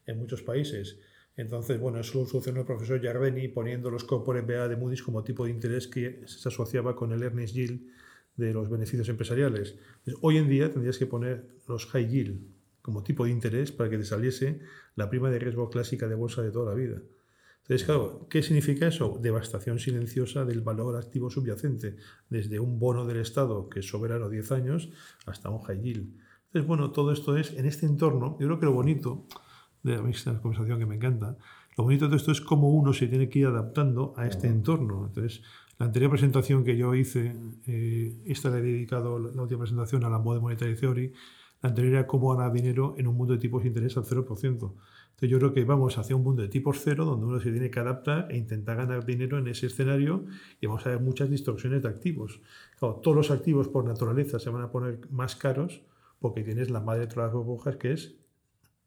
En muchos países. Entonces, bueno, eso lo solucionó el profesor Jardini poniendo los corporate BA de Moody's como tipo de interés que se asociaba con el earnings yield de los beneficios empresariales. hoy en día tendrías que poner los high yield como tipo de interés para que te saliese la prima de riesgo clásica de bolsa de toda la vida. Entonces, claro, ¿qué significa eso? Devastación silenciosa del valor activo subyacente, desde un bono del Estado que es soberano 10 años hasta un high yield. Entonces, bueno, todo esto es en este entorno. Yo creo que lo bonito de la esta conversación que me encanta. Lo bonito de esto es cómo uno se tiene que ir adaptando a este entorno. Entonces, la anterior presentación que yo hice, eh, esta la he dedicado, la última presentación, a la Modern Monetary Theory, la anterior era cómo ganar dinero en un mundo de tipos de interés al 0%. Entonces yo creo que vamos hacia un mundo de tipos cero donde uno se tiene que adaptar e intentar ganar dinero en ese escenario y vamos a ver muchas distorsiones de activos. todos los activos por naturaleza se van a poner más caros porque tienes la madre de todas las burbujas que es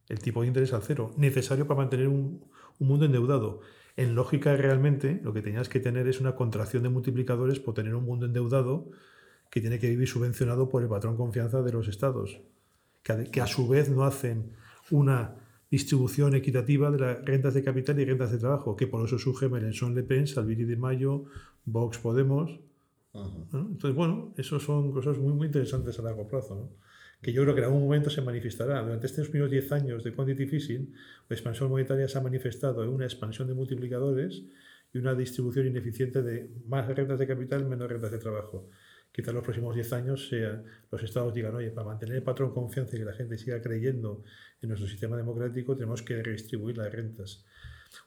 el tipo de interés al cero, necesario para mantener un, mundo endeudado. En lógica, realmente, lo que tenías que tener es una contracción de multiplicadores por tener un mundo endeudado que tiene que vivir subvencionado por el patrón confianza de los estados, que a, su vez no hacen una distribución equitativa de las rentas de capital y rentas de trabajo, que por eso surge Melenchon Le Pen, Salvini de Mayo, Vox Podemos. Entonces, bueno, eso son cosas muy, muy interesantes a largo plazo. ¿no? Que yo creo que en algún momento se manifestará. Durante estos primeros 10 años de quantitative easing, la expansión monetaria se ha manifestado en una expansión de multiplicadores y una distribución ineficiente de más rentas de capital, menos rentas de trabajo. Quizás los próximos 10 años sea, los estados digan, oye, para mantener el patrón de confianza y que la gente siga creyendo en nuestro sistema democrático, tenemos que redistribuir las rentas.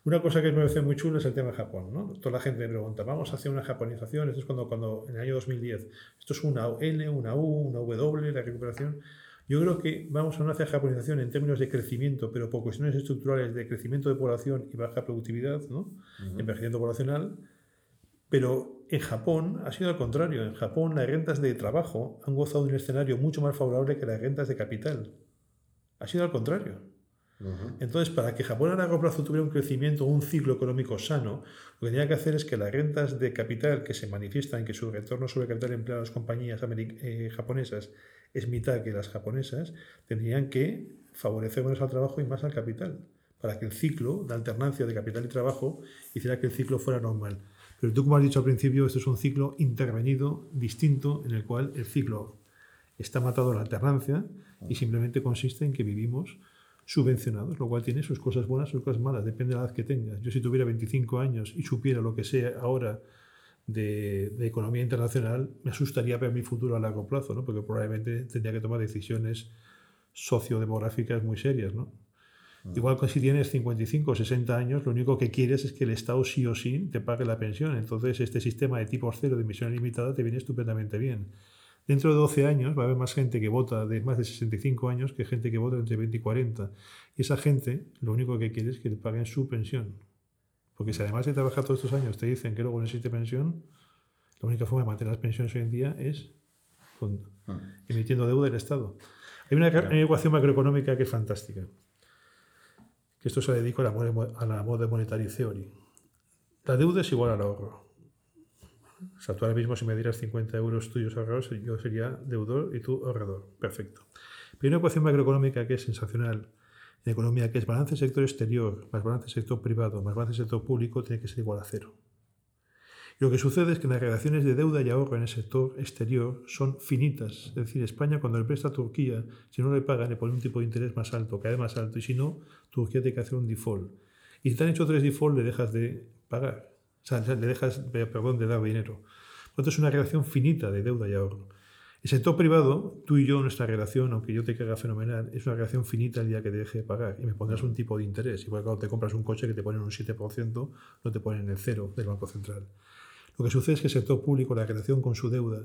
Una cosa que me parece muy chulo es el tema de Japón. ¿no? Toda la gente me pregunta, vamos a hacer una japonización. Esto es cuando, cuando en el año 2010, esto es una L, una U, una W, la recuperación. Yo creo que vamos a una japonización en términos de crecimiento, pero por cuestiones estructurales de crecimiento de población y baja productividad, ¿no? envejecimiento poblacional. Pero en Japón ha sido al contrario. En Japón las rentas de trabajo han gozado de un escenario mucho más favorable que las rentas de capital. Ha sido al contrario. Entonces, para que Japón a largo plazo tuviera un crecimiento, un ciclo económico sano, lo que tenía que hacer es que las rentas de capital que se manifiestan en que su retorno sobre capital empleado a las compañías eh, japonesas es mitad que las japonesas, tendrían que favorecer menos al trabajo y más al capital, para que el ciclo de alternancia de capital y trabajo hiciera que el ciclo fuera normal. Pero tú, como has dicho al principio, este es un ciclo intervenido, distinto, en el cual el ciclo está matado a la alternancia y simplemente consiste en que vivimos subvencionados, lo cual tiene sus cosas buenas, sus cosas malas, depende de la edad que tengas. Yo si tuviera 25 años y supiera lo que sé ahora de, economía internacional, me asustaría ver mi futuro a largo plazo, ¿no? porque probablemente tendría que tomar decisiones sociodemográficas muy serias. ¿no? Mm. Igual que si tienes 55 o 60 años, lo único que quieres es que el Estado sí o sí te pague la pensión. Entonces, este sistema de tipo cero de emisión limitada te viene estupendamente bien. Dentro de 12 años va a haber más gente que vota de más de 65 años que gente que vota entre 20 y 40. Y esa gente lo único que quiere es que le paguen su pensión. Porque si además de trabajar todos estos años te dicen que luego no existe pensión, la única forma de mantener las pensiones hoy en día es ah. emitiendo deuda del Estado. Hay una, ecuación macroeconómica que es fantástica. Que esto se dedica a la, a la Monetary Theory. La deuda es igual al ahorro. O sea, tú ahora mismo si me dieras 50 euros tuyos ahorrados, yo sería deudor y tú ahorrador. Perfecto. Pero hay una ecuación macroeconómica que es sensacional en economía, que es balance sector exterior más balance sector privado más balance sector público, tiene que ser igual a cero. Lo que sucede es que las relaciones de deuda y ahorro en el sector exterior son finitas. Es decir, España cuando le presta a Turquía, si no le paga, le pone un tipo de interés más alto, vez más alto, y si no, Turquía tiene que hacer un default. Y si te han hecho tres default, le dejas de pagar. O sea, le dejas, perdón, de dar dinero. Por es una relación finita de deuda y ahorro. El sector privado, tú y yo, nuestra relación, aunque yo te caiga fenomenal, es una relación finita el día que te deje de pagar y me pondrás un tipo de interés. Igual cuando te compras un coche que te ponen un 7%, no te ponen el cero del Banco Central. Lo que sucede es que el sector público, la relación con su deuda,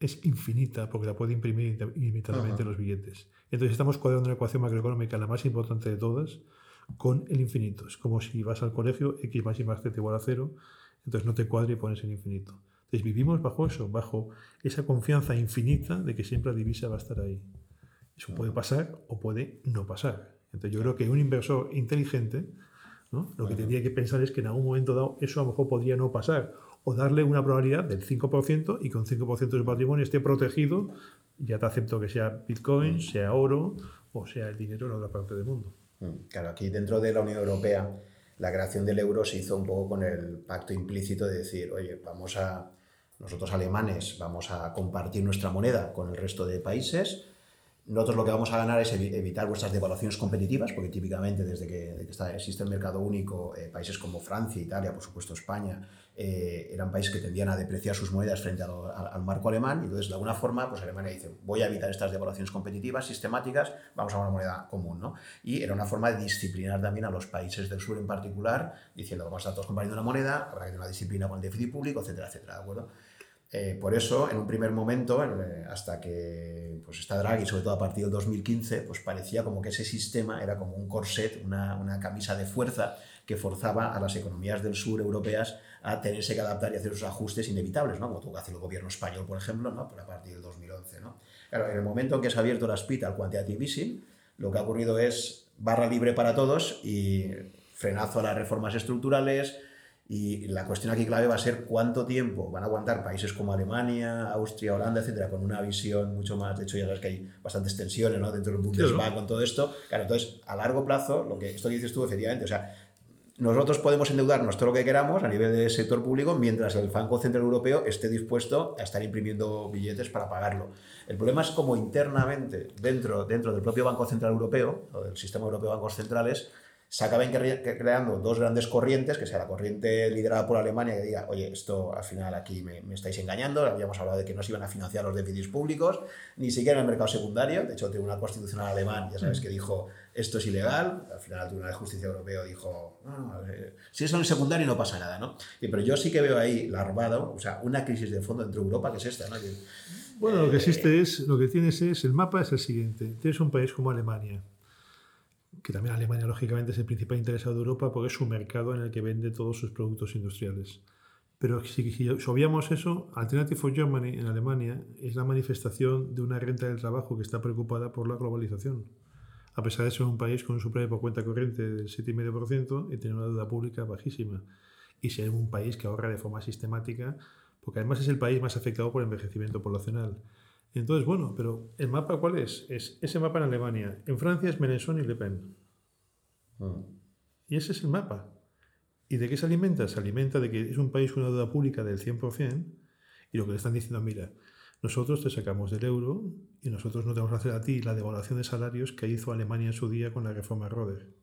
es infinita porque la puede imprimir ilimitadamente los billetes. Entonces estamos cuadrando una ecuación macroeconómica, la más importante de todas, con el infinito. Es como si vas al colegio, x más y más z igual a cero, entonces no te cuadra y pones el infinito. Entonces vivimos bajo eso, bajo esa confianza infinita de que siempre la divisa va a estar ahí. Eso puede pasar o puede no pasar. Entonces yo creo que un inversor inteligente lo que tendría que pensar es que en algún momento dado eso a lo mejor podría no pasar o darle una probabilidad del 5% y que un 5% de su patrimonio esté protegido. Ya te acepto que sea Bitcoin, mm. sea oro o sea el dinero en otra parte del mundo. Mm, claro, aquí dentro de la Unión Europea la creación del euro se hizo un poco con el pacto implícito de decir, oye, vamos a, nosotros alemanes vamos a compartir nuestra moneda con el resto de países, nosotros lo que vamos a ganar es evitar vuestras devaluaciones competitivas, porque típicamente desde que, existe el mercado único, eh, países como Francia, Italia, por supuesto España, eh, eran países que tendían a depreciar sus monedas frente al, marco alemán, y entonces de alguna forma pues Alemania dice, voy a evitar estas devaluaciones competitivas sistemáticas, vamos a una moneda común. ¿no? Y era una forma de disciplinar también a los países del sur en particular, diciendo, vamos a estar todos compartiendo una moneda, habrá que tener una disciplina con el déficit público, etcétera, etcétera, ¿de acuerdo? Eh, por eso, en un primer momento, eh, hasta que pues, está Draghi, sobre todo a partir del 2015, pues parecía como que ese sistema era como un corset, una, una, camisa de fuerza que forzaba a las economías del sur europeas a tenerse que adaptar y hacer esos ajustes inevitables, ¿no? como tuvo que hacer el gobierno español, por ejemplo, ¿no? a partir del 2011. ¿no? Claro, en el momento en que se ha abierto la spita al quantitative easing, lo que ha ocurrido es barra libre para todos y frenazo a las reformas estructurales, y la cuestión aquí clave va a ser cuánto tiempo van a aguantar países como Alemania, Austria, Holanda, etcétera, con una visión mucho más. De hecho, ya sabes que hay bastantes tensiones ¿no? dentro del Bundesbank con todo esto. Claro, entonces, a largo plazo, lo que esto que dices tú, efectivamente, o sea, nosotros podemos endeudarnos todo lo que queramos a nivel del sector público mientras el Banco Central Europeo esté dispuesto a estar imprimiendo billetes para pagarlo. El problema es como internamente, dentro, dentro del propio Banco Central Europeo, o del sistema europeo de bancos centrales, se acaben creando dos grandes corrientes, que sea la corriente liderada por Alemania, que diga, oye, esto al final aquí me, estáis engañando, habíamos hablado de que no se iban a financiar los déficits públicos, ni siquiera en el mercado secundario, de hecho el Tribunal Constitucional alemán, ya sabes que dijo, esto es ilegal, al final el Tribunal de Justicia Europeo dijo, no, si es en el secundario no pasa nada, ¿no? pero yo sí que veo ahí larvado, o sea, una crisis de fondo entre Europa, que es esta, ¿no? bueno, lo que existe es, lo que tienes es, el mapa es el siguiente, tienes un país como Alemania, que también Alemania lógicamente es el principal interesado de Europa porque es su mercado en el que vende todos sus productos industriales. Pero si, si obviamos eso, Alternative for Germany en Alemania es la manifestación de una renta del trabajo que está preocupada por la globalización. A pesar de ser un país con un superior por cuenta corriente del 7,5% y tener una deuda pública bajísima. Y ser un país que ahorra de forma sistemática, porque además es el país más afectado por el envejecimiento poblacional. Entonces, bueno, pero ¿el mapa cuál es? Es ese mapa en Alemania. En Francia es Mélenchon y Le Pen. Ah. Y ese es el mapa. ¿Y de qué se alimenta? Se alimenta de que es un país con una deuda pública del 100% y lo que le están diciendo, mira, nosotros te sacamos del euro y nosotros no te vamos a hacer a ti la devaluación de salarios que hizo Alemania en su día con la reforma Roder.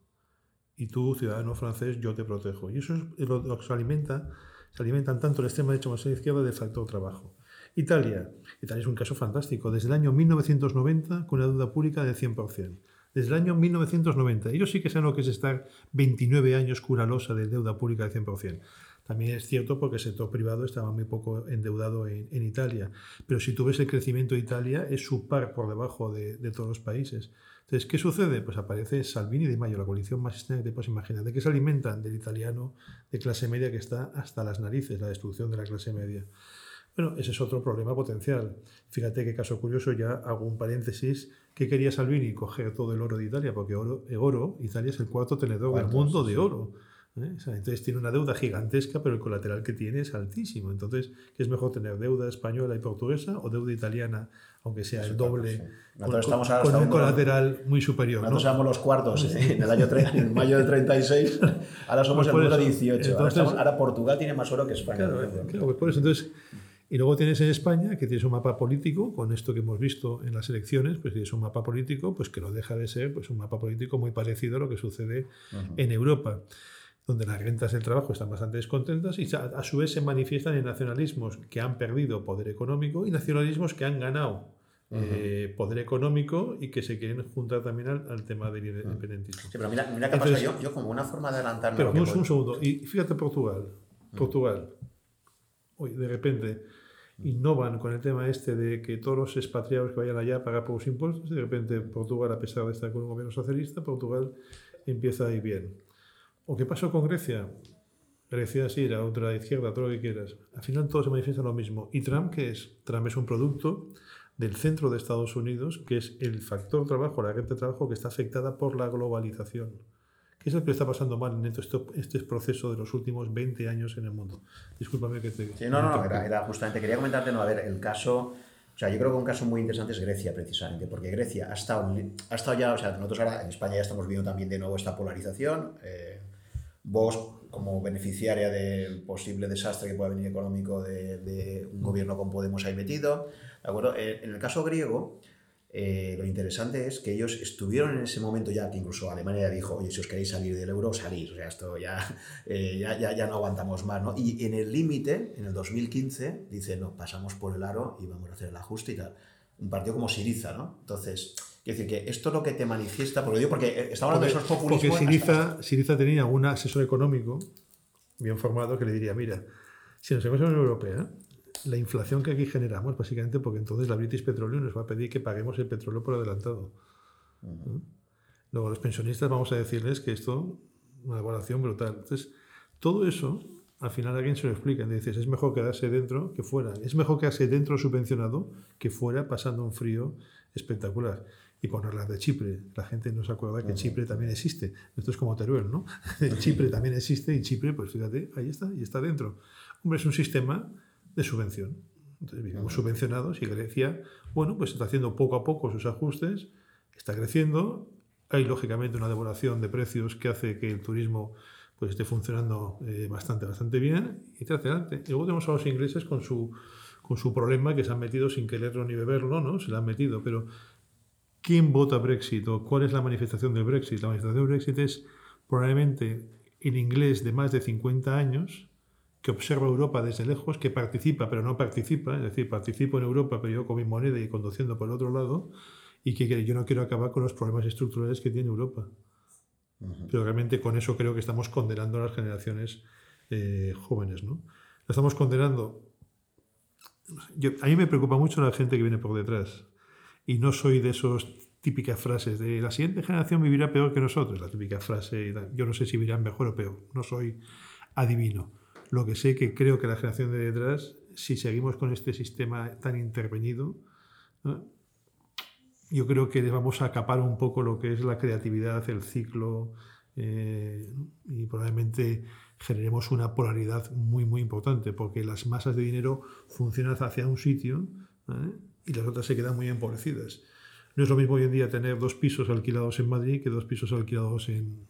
Y tú, ciudadano francés, yo te protejo. Y eso es lo, que se alimenta. Se alimentan tanto la extrema derecha como la izquierda del factor trabajo. Italia. Italia es un caso fantástico. Desde el año 1990 con una deuda pública del 100%. desde el año 1990. Ellos sí que saben lo que es estar 29 años curalosa de deuda pública del 100%. También es cierto porque el sector privado estaba muy poco endeudado en, Italia. Pero si tú ves el crecimiento de Italia, es su par por debajo de, todos los países. Entonces, ¿qué sucede? Pues aparece Salvini de Mayo, la coalición más extraña que te puedes imaginar. ¿De qué se alimentan? Del italiano de clase media que está hasta las narices, la destrucción de la clase media. Bueno, ese es otro problema potencial. Fíjate qué caso curioso, ya hago un paréntesis. ¿Qué quería Salvini? Coger todo el oro de Italia, porque oro, oro Italia es el cuarto tenedor del mundo de oro. ¿Eh? entonces tiene una deuda gigantesca, pero el colateral que tiene es altísimo. Entonces, ¿qué es mejor tener deuda española y portuguesa o deuda italiana, aunque sea el doble, con, estamos un colateral muy superior? Nosotros ¿no? los cuartos en el año en mayo del 36, ahora somos pues el número 18. ahora, Portugal tiene más oro que España. Claro, claro pues por eso. Entonces, y luego tienes en España que tienes un mapa político, con esto que hemos visto en las elecciones, pues tienes un mapa político pues que no deja de ser pues, un mapa político muy parecido a lo que sucede en Europa donde las rentas del trabajo están bastante descontentas y a, su vez se manifiestan en nacionalismos que han perdido poder económico y nacionalismos que han ganado eh, poder económico y que se quieren juntar también al, tema del independentismo. Sí, pero mira, mira qué pasa. Yo, yo, como una forma de adelantarme. Pero un, segundo, y fíjate Portugal. Portugal, hoy de repente innovan con el tema este de que todos los expatriados que vayan allá pagan por los impuestos, de repente Portugal, a pesar de estar con un gobierno socialista, Portugal empieza a ir bien ¿O qué pasó con Grecia? Grecia sí era otra izquierda, todo lo que quieras. Al final todo se manifiesta lo mismo. ¿Y Trump qué es? Trump es un producto del centro de Estados Unidos, que es el factor trabajo, la gente de trabajo que está afectada por la globalización. ¿Qué es lo que está pasando mal en este proceso de los últimos 20 años en el mundo? Discúlpame que te... Sí, no, no, era, justamente, quería comentarte, no, a ver, el caso... O sea, yo creo que un caso muy interesante es Grecia, precisamente, porque Grecia ha estado, ha estado ya, o sea, nosotros ahora en España ya estamos viendo también de nuevo esta polarización. Eh, vos como beneficiaria del posible desastre que pueda venir económico de, un gobierno con Podemos ahí metido. ¿de acuerdo? Eh, en el caso griego, eh, lo interesante es que ellos estuvieron en ese momento ya, que incluso Alemania dijo, oye, si os queréis salir del euro, salís, o sea, esto ya, eh, ya, ya, no aguantamos más, ¿no? Y en el límite, en el 2015, dice, no, pasamos por el aro y vamos a hacer el ajuste. Un partido como Siriza, ¿no? Entonces, es decir, que esto es lo que te manifiesta, porque digo, porque eh, estamos hablando de esos populismos. Porque Siriza, tenía un asesor económico bien formado que le diría: Mira, si nos vemos en la Unión Europea, la inflación que aquí generamos, básicamente porque entonces la British Petroleum nos va a pedir que paguemos el petróleo por adelantado. Luego, a los pensionistas vamos a decirles que esto, una evaluación brutal. Entonces, todo eso, al final alguien se lo explica. Y dices, es mejor quedarse dentro que fuera. Es mejor quedarse dentro subvencionado que fuera pasando un frío espectacular y ponerla de Chipre. La gente no se acuerda que Chipre también existe. Esto es como Teruel, ¿no? Chipre también existe y Chipre, pues fíjate, ahí está, y está dentro. Hombre, es un sistema de subvención. Entonces vivimos subvencionados y Grecia, bueno, pues está haciendo poco a poco sus ajustes, está creciendo, hay lógicamente una devaluación de precios que hace que el turismo pues esté funcionando eh, bastante, bastante bien y adelante. Y luego tenemos a los ingleses con su, con su problema que se han metido sin quererlo ni beberlo, ¿no? Se lo han metido, pero ¿Quién vota Brexit o cuál es la manifestación del Brexit? La manifestación del Brexit es probablemente el inglés de más de 50 años que observa Europa desde lejos, que participa pero no participa, es decir, participo en Europa pero yo con mi moneda y conduciendo por el otro lado, y que yo no quiero acabar con los problemas estructurales que tiene Europa. Pero realmente con eso creo que estamos condenando a las generaciones eh, jóvenes. ¿no? La estamos condenando. a mí me preocupa mucho la gente que viene por detrás y no soy de esos típicas frases de la siguiente generación vivirá peor que nosotros, la típica frase, yo no sé si vivirán mejor o peor, no soy adivino. Lo que sé que creo que la generación de detrás, si seguimos con este sistema tan intervenido, yo creo que vamos a acapar un poco lo que es la creatividad, el ciclo, eh, y probablemente generemos una polaridad muy, muy importante, porque las masas de dinero funcionan hacia un sitio y las otras se quedan muy empobrecidas. No es lo mismo hoy en día tener dos pisos alquilados en Madrid que dos pisos alquilados en,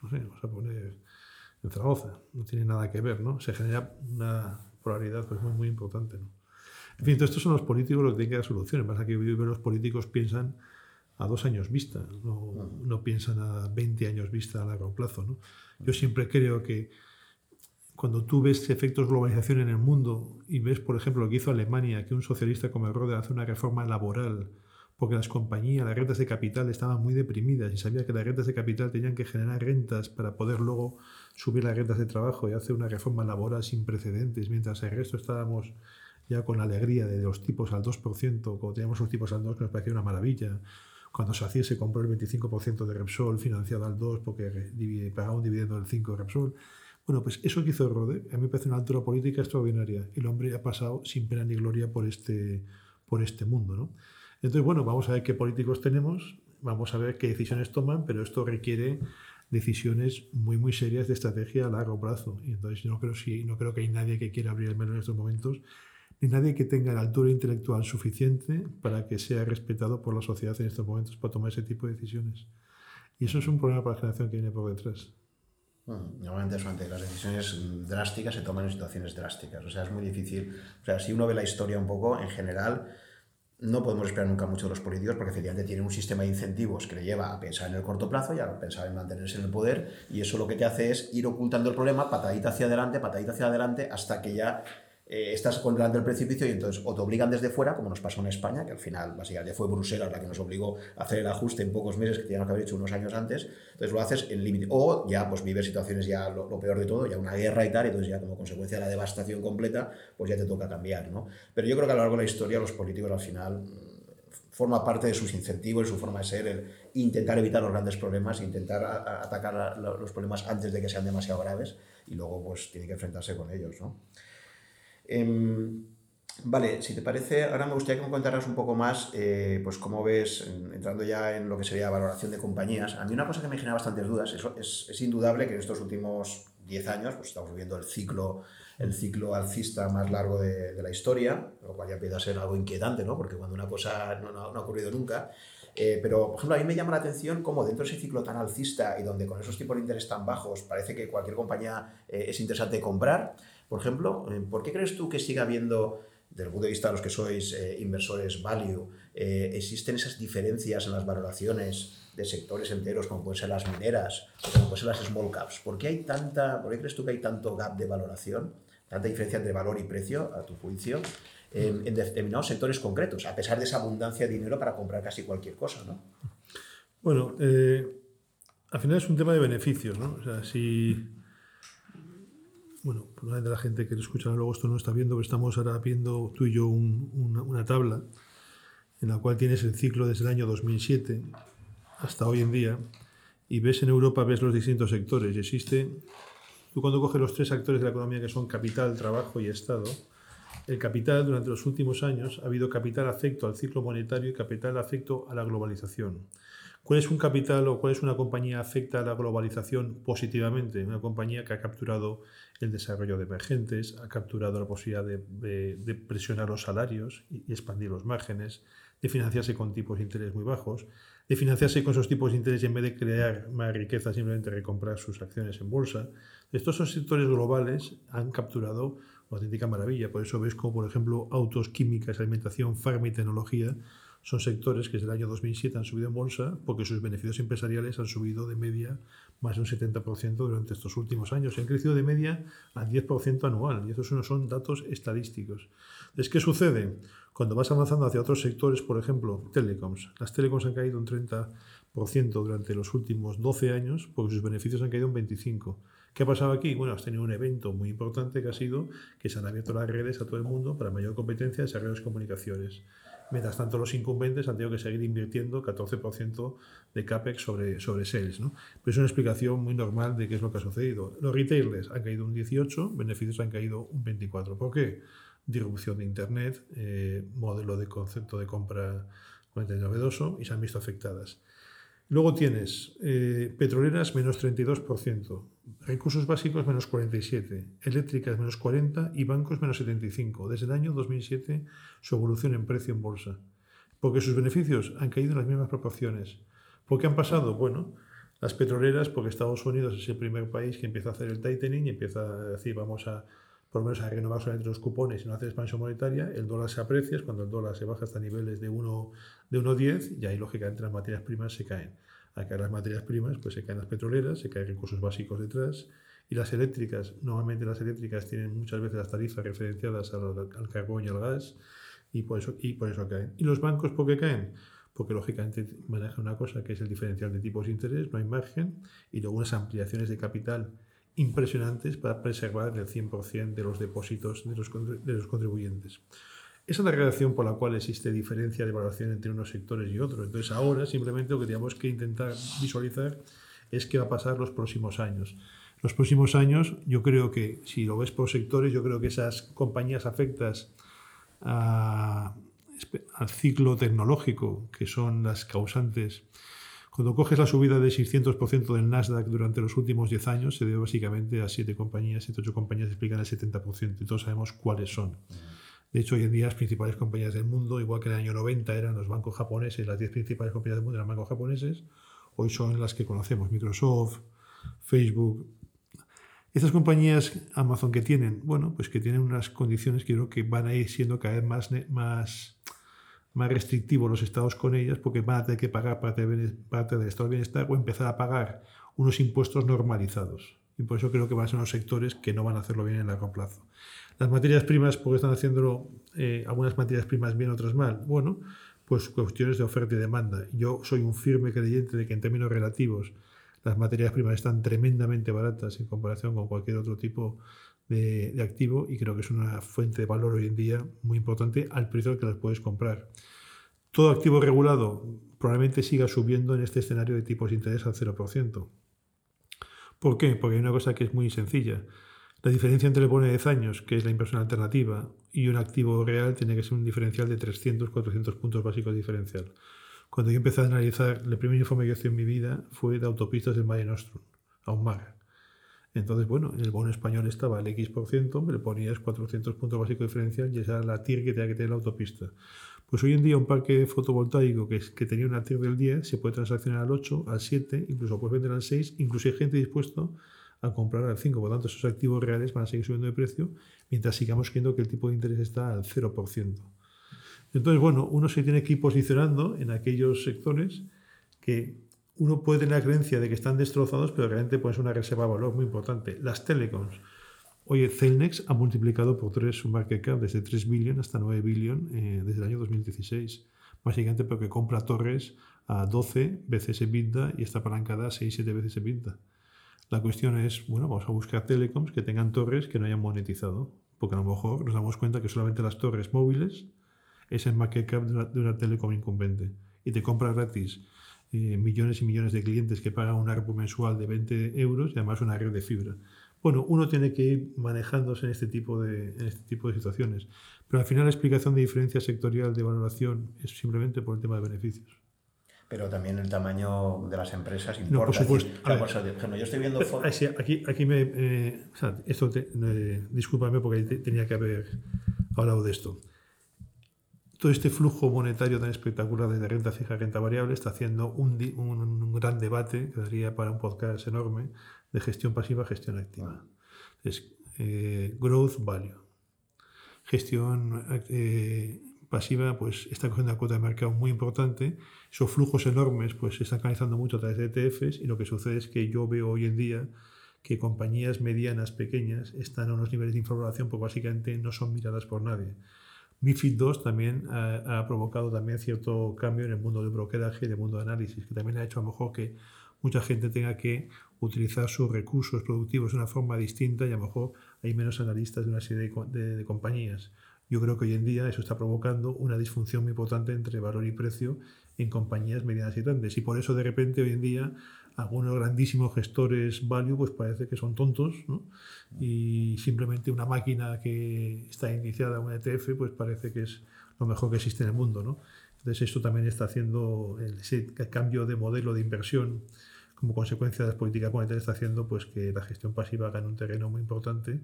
no sé, vamos a poner en Zaragoza. No tiene nada que ver, ¿no? Se genera una polaridad pues, muy, muy importante, ¿no? En fin, estos son los políticos los que tienen que dar soluciones. Pasa que los políticos piensan a dos años vista, no, no, piensan a 20 años vista a largo plazo. ¿no? Yo siempre creo que cuando tú ves efectos globalización en el mundo y ves, por ejemplo, lo que hizo Alemania, que un socialista como Rode hace una reforma laboral porque las compañías, las rentas de capital estaban muy deprimidas y sabía que las rentas de capital tenían que generar rentas para poder luego subir las rentas de trabajo y hacer una reforma laboral sin precedentes, mientras el resto estábamos ya con la alegría de los tipos al 2%, cuando teníamos los tipos al 2 que nos parecía una maravilla. Cuando hacía se compró el 25% de Repsol financiado al 2 porque pagaba un dividendo del 5 de Repsol. Bueno, pues eso que hizo Rode, a mí me parece una altura política extraordinaria. El hombre ha pasado sin pena ni gloria por este, por este mundo, ¿no? Entonces, bueno, vamos a ver qué políticos tenemos, vamos a ver qué decisiones toman, pero esto requiere decisiones muy, muy serias de estrategia a largo plazo. Y entonces no creo, si, no creo que hay nadie que quiera abrir el melón en estos momentos, ni nadie que tenga la altura intelectual suficiente para que sea respetado por la sociedad en estos momentos para tomar ese tipo de decisiones. Y eso es un problema para la generación que viene por detrás. Normalmente las decisiones drásticas se toman en situaciones drásticas. O sea, es muy difícil. O sea, si uno ve la historia un poco, en general, no podemos esperar nunca mucho de los políticos porque efectivamente tienen un sistema de incentivos que le lleva a pensar en el corto plazo y a pensar en mantenerse en el poder y eso lo que te hace es ir ocultando el problema patadita hacia adelante, patadita hacia adelante hasta que ya eh, estás con delante del precipicio y entonces o te obligan desde fuera, como nos pasó en España, que al final básicamente fue Bruselas la que nos obligó a hacer el ajuste en pocos meses que teníamos que haber hecho unos años antes, entonces lo haces en límite. O ya pues vives situaciones ya lo, peor de todo, ya una guerra y tal, entonces ya como consecuencia de la devastación completa, pues ya te toca cambiar, ¿no? Pero yo creo que a lo largo de la historia los políticos al final mm, forma parte de sus incentivos, su forma de ser, el intentar evitar los grandes problemas, intentar atacar los problemas antes de que sean demasiado graves y luego pues tiene que enfrentarse con ellos, ¿no? Em, vale, si te parece, ahora me gustaría que me contaras un poco más, eh, pues cómo ves, entrando ya en lo que sería valoración de compañías. A mí una cosa que me genera bastantes dudas, es, es indudable que en estos últimos 10 años pues estamos viviendo el ciclo, el ciclo alcista más largo de, la historia, lo cual ya empieza ser algo inquietante, ¿no? porque cuando una cosa no, no, ha ocurrido nunca, eh, pero, por ejemplo, a mí me llama la atención cómo dentro de ese ciclo tan alcista y donde con esos tipos de interés tan bajos parece que cualquier compañía eh, es interesante comprar, por ejemplo, eh, ¿por qué crees tú que siga habiendo, desde el punto de vista de los que sois eh, inversores value, eh, existen esas diferencias en las valoraciones de sectores enteros como pueden ser las mineras o como pueden ser las small caps? ¿Por qué, hay tanta, ¿Por qué crees tú que hay tanto gap de valoración, tanta diferencia entre valor y precio, a tu juicio, en, determinados sectores concretos, a pesar de esa abundancia de dinero para comprar casi cualquier cosa? ¿no? Bueno, al final es un tema de beneficios, ¿no? O sea, si bueno, probablemente la gente que escucha luego esto no está viendo, pero estamos ahora viendo tú y yo una, tabla en la cual tienes el ciclo desde el año 2007 hasta hoy en día y ves en Europa, ves los distintos sectores y existe, tú cuando coges los tres actores de la economía que son capital, trabajo y Estado, el capital durante los últimos años ha habido capital afecto al ciclo monetario y capital afecto a la globalización. ¿Cuál es un capital o cuál es una compañía afecta a la globalización positivamente? Una compañía que ha capturado el desarrollo de emergentes, ha capturado la posibilidad de, presionar los salarios y, expandir los márgenes, de financiarse con tipos de interés muy bajos, de financiarse con esos tipos de interés y en vez de crear más riqueza simplemente recomprar sus acciones en bolsa. Estos son sectores globales han capturado una auténtica maravilla. Por eso ves como, por ejemplo, autos, químicas, alimentación, farma y tecnología son sectores que desde el año 2007 han subido en bolsa porque sus beneficios empresariales han subido de media más de un 70% durante estos últimos años. Han crecido de media al 10% anual y estos no son datos estadísticos. ¿Es ¿qué sucede? Cuando vas avanzando hacia otros sectores, por ejemplo, telecoms. Las telecoms han caído un 30% durante los últimos 12 años porque sus beneficios han caído un 25%. ¿Qué ha pasado aquí? Bueno, has tenido un evento muy importante que ha sido que se han abierto las redes a todo el mundo para mayor competencia de redes de comunicaciones. Mientras tanto, los incumbentes han tenido que seguir invirtiendo 14% de CAPEX sobre, sobre sales. ¿no? Es una explicación muy normal de qué es lo que ha sucedido. Los retailers han caído un 18%, beneficios han caído un 24%. ¿Por qué? Disrupción de Internet, eh, modelo de concepto de compra novedoso y se han visto afectadas. Luego tienes eh, petroleras menos 32%, recursos básicos menos 47%, eléctricas menos 40% y bancos menos 75%. Desde el año 2007 su evolución en precio en bolsa. Porque sus beneficios han caído en las mismas proporciones. ¿Por qué han pasado? Bueno, las petroleras, porque Estados Unidos es el primer país que empieza a hacer el tightening y empieza a decir vamos a por lo menos a renovar solamente los cupones y no hacer expansión monetaria, el dólar se aprecia, es cuando el dólar se baja hasta niveles de 1,10 de 1,10 y ahí lógicamente las materias primas se caen. Al caer las materias primas, pues se caen las petroleras, se caen recursos básicos detrás y las eléctricas, normalmente las eléctricas tienen muchas veces las tarifas referenciadas al, carbón y al gas y por, eso, y por eso caen. ¿Y los bancos por qué caen? porque lógicamente maneja una cosa que es el diferencial de tipos de interés, no hay margen, y luego unas ampliaciones de capital impresionantes para preservar el 100% de los depósitos de los, de los contribuyentes. Es la relación por la cual existe diferencia de valoración entre unos sectores y otros. Entonces ahora simplemente lo que tenemos que intentar visualizar es qué va a pasar los próximos años. Los próximos años, yo creo que, si lo ves por sectores, yo creo que esas compañías afectas al ciclo tecnológico, que son las causantes, cuando coges la subida de 600% del Nasdaq durante los últimos 10 años, se debe básicamente a 7 compañías, 7 8 compañías explican el 70%, y todos sabemos cuáles son. De hecho, hoy en día las principales compañías del mundo, igual que en el año 90 eran los bancos japoneses, las 10 principales compañías del mundo eran bancos japoneses, hoy son las que conocemos, Microsoft, Facebook. Estas compañías Amazon que tienen, bueno, pues que tienen unas condiciones que creo que van a ir siendo cada vez más, más, más restrictivos los estados con ellas porque van a tener que pagar parte, parte del estado de bienestar o empezar a pagar unos impuestos normalizados. Y por eso creo que van a ser unos sectores que no van a hacerlo bien en largo plazo. Las materias primas, porque están haciendo eh, algunas materias primas bien, otras mal? Bueno, pues cuestiones de oferta y demanda. Yo soy un firme creyente de que en términos relativos las materias primas están tremendamente baratas en comparación con cualquier otro tipo de, activo y creo que es una fuente de valor hoy en día muy importante al precio al que las puedes comprar. Todo activo regulado probablemente siga subiendo en este escenario de tipos de interés al 0%. ¿Por qué? Porque hay una cosa que es muy sencilla. La diferencia entre el bono de 10 años, que es la inversión alternativa, y un activo real tiene que ser un diferencial de 300, 400 puntos básicos diferencial. Cuando yo empecé a analizar, el primer informe que hice en mi vida fue de autopistas del Mare Nostrum, a un mar. Entonces, bueno, en el bono español estaba el X%, me le ponías 400 puntos básicos diferencial y esa era la TIR que tenía que tener la autopista. Pues hoy en día un parque fotovoltaico que, que tenía una TIR del 10 se puede transaccionar al 8, al 7, incluso puedes vender al 6, incluso hay gente dispuesta a comprar al 5. Por lo tanto, esos activos reales van a seguir subiendo de precio mientras sigamos viendo que el tipo de interés está al 0%. Entonces, bueno, uno se tiene que ir posicionando en aquellos sectores que uno puede tener la creencia de que están destrozados, pero realmente puede ser una reserva de valor muy importante. Las telecoms. Oye, Celnex ha multiplicado por 3 su market cap desde 3 billion hasta 9 billion eh, desde el año 2016. Básicamente porque compra torres a 12 veces EBITDA y está apalancada a 6-7 veces EBITDA. La cuestión es, bueno, vamos a buscar telecoms que tengan torres que no hayan monetizado, porque a lo mejor nos damos cuenta que solamente las torres móviles es el market cap de una, telecom incumbente. Y te compra gratis eh, millones y millones de clientes que pagan un ARPU mensual de 20 euros y además una red de fibra. Bueno, uno tiene que ir manejándose en este tipo de, en este tipo de situaciones, pero al final la explicación de diferencia sectorial de valoración es simplemente por el tema de beneficios pero también el tamaño de las empresas importa. No, por supuesto. yo estoy viendo aquí, aquí me. Eh, esto eh, discúlpame porque tenía que haber hablado de esto. Todo este flujo monetario tan espectacular de renta fija y renta variable está haciendo un, un, gran debate que daría para un podcast enorme de gestión pasiva, gestión activa. Es eh, growth value. Gestión pasiva, pues está cogiendo una cuota de mercado muy importante esos flujos enormes pues, se están canalizando mucho a través de ETFs y lo que sucede es que yo veo hoy en día que compañías medianas, pequeñas, están a unos niveles de información porque básicamente no son miradas por nadie. MIFID 2 también ha, provocado también cierto cambio en el mundo del brokeraje y del mundo de análisis, que también ha hecho a lo mejor que mucha gente tenga que utilizar sus recursos productivos de una forma distinta y a lo mejor hay menos analistas de una serie de compañías. Yo creo que hoy en día eso está provocando una disfunción muy importante entre valor y precio en compañías medianas y grandes. Y por eso de repente hoy en día algunos grandísimos gestores value pues parece que son tontos ¿no? y simplemente una máquina que está iniciada un ETF pues parece que es lo mejor que existe en el mundo. ¿no? Entonces esto también está haciendo ese cambio de modelo de inversión como consecuencia de las políticas monetarias está haciendo pues que la gestión pasiva gane un terreno muy importante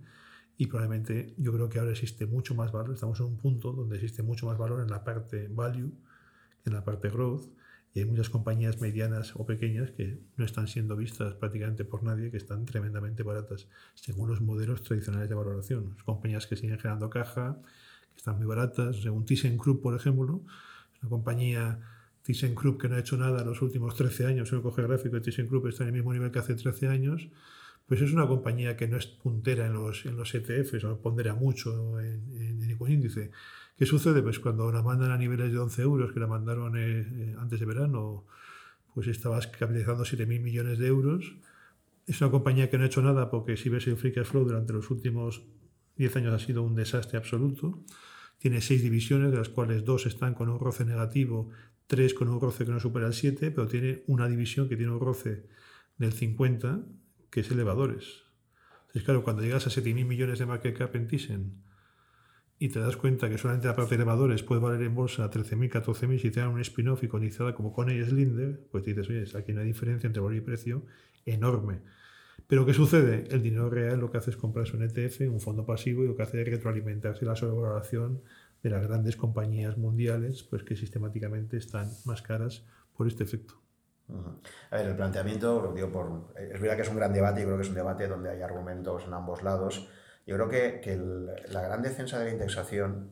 y probablemente yo creo que ahora existe mucho más valor, estamos en un punto donde existe mucho más valor en la parte value en la parte growth y hay muchas compañías medianas o pequeñas que no están siendo vistas prácticamente por nadie, que están tremendamente baratas según los modelos tradicionales de valoración. Compañías que siguen generando caja, que están muy baratas, según ThyssenKrupp, por ejemplo, una compañía ThyssenKrupp que no ha hecho nada los últimos 13 años, si uno coge gráfico de ThyssenKrupp está en el mismo nivel que hace 13 años, pues es una compañía que no es puntera en los, en los ETFs o pondera mucho en, en, ningún índice. ¿Qué sucede? Pues cuando la mandan a niveles de 11 euros, que la mandaron eh, eh, antes de verano, pues estabas capitalizando 7.000 millones de euros. Es una compañía que no ha hecho nada porque si ves el free cash flow durante los últimos 10 años ha sido un desastre absoluto. Tiene seis divisiones, de las cuales dos están con un roce negativo, tres con un roce que no supera el 7, pero tiene una división que tiene un roce del 50, que es elevadores. Entonces, claro, cuando llegas a 7.000 millones de market cap en Thyssen y te das cuenta que solamente la parte de elevadores puede valer en bolsa 13.000, 14.000 si te dan un spin-off y cotizada como Coney Slinder, pues dices, oye, aquí hay diferencia entre valor y precio enorme. Pero ¿qué sucede? El dinero real lo que hace es comprarse un ETF, un fondo pasivo, y lo que hace es retroalimentarse la sobrevaloración de las grandes compañías mundiales, pues que sistemáticamente están más caras por este efecto. A ver, el planteamiento, digo por, es verdad que es un gran debate, y creo que es un debate donde hay argumentos en ambos lados. Yo creo que, que la gran defensa de la indexación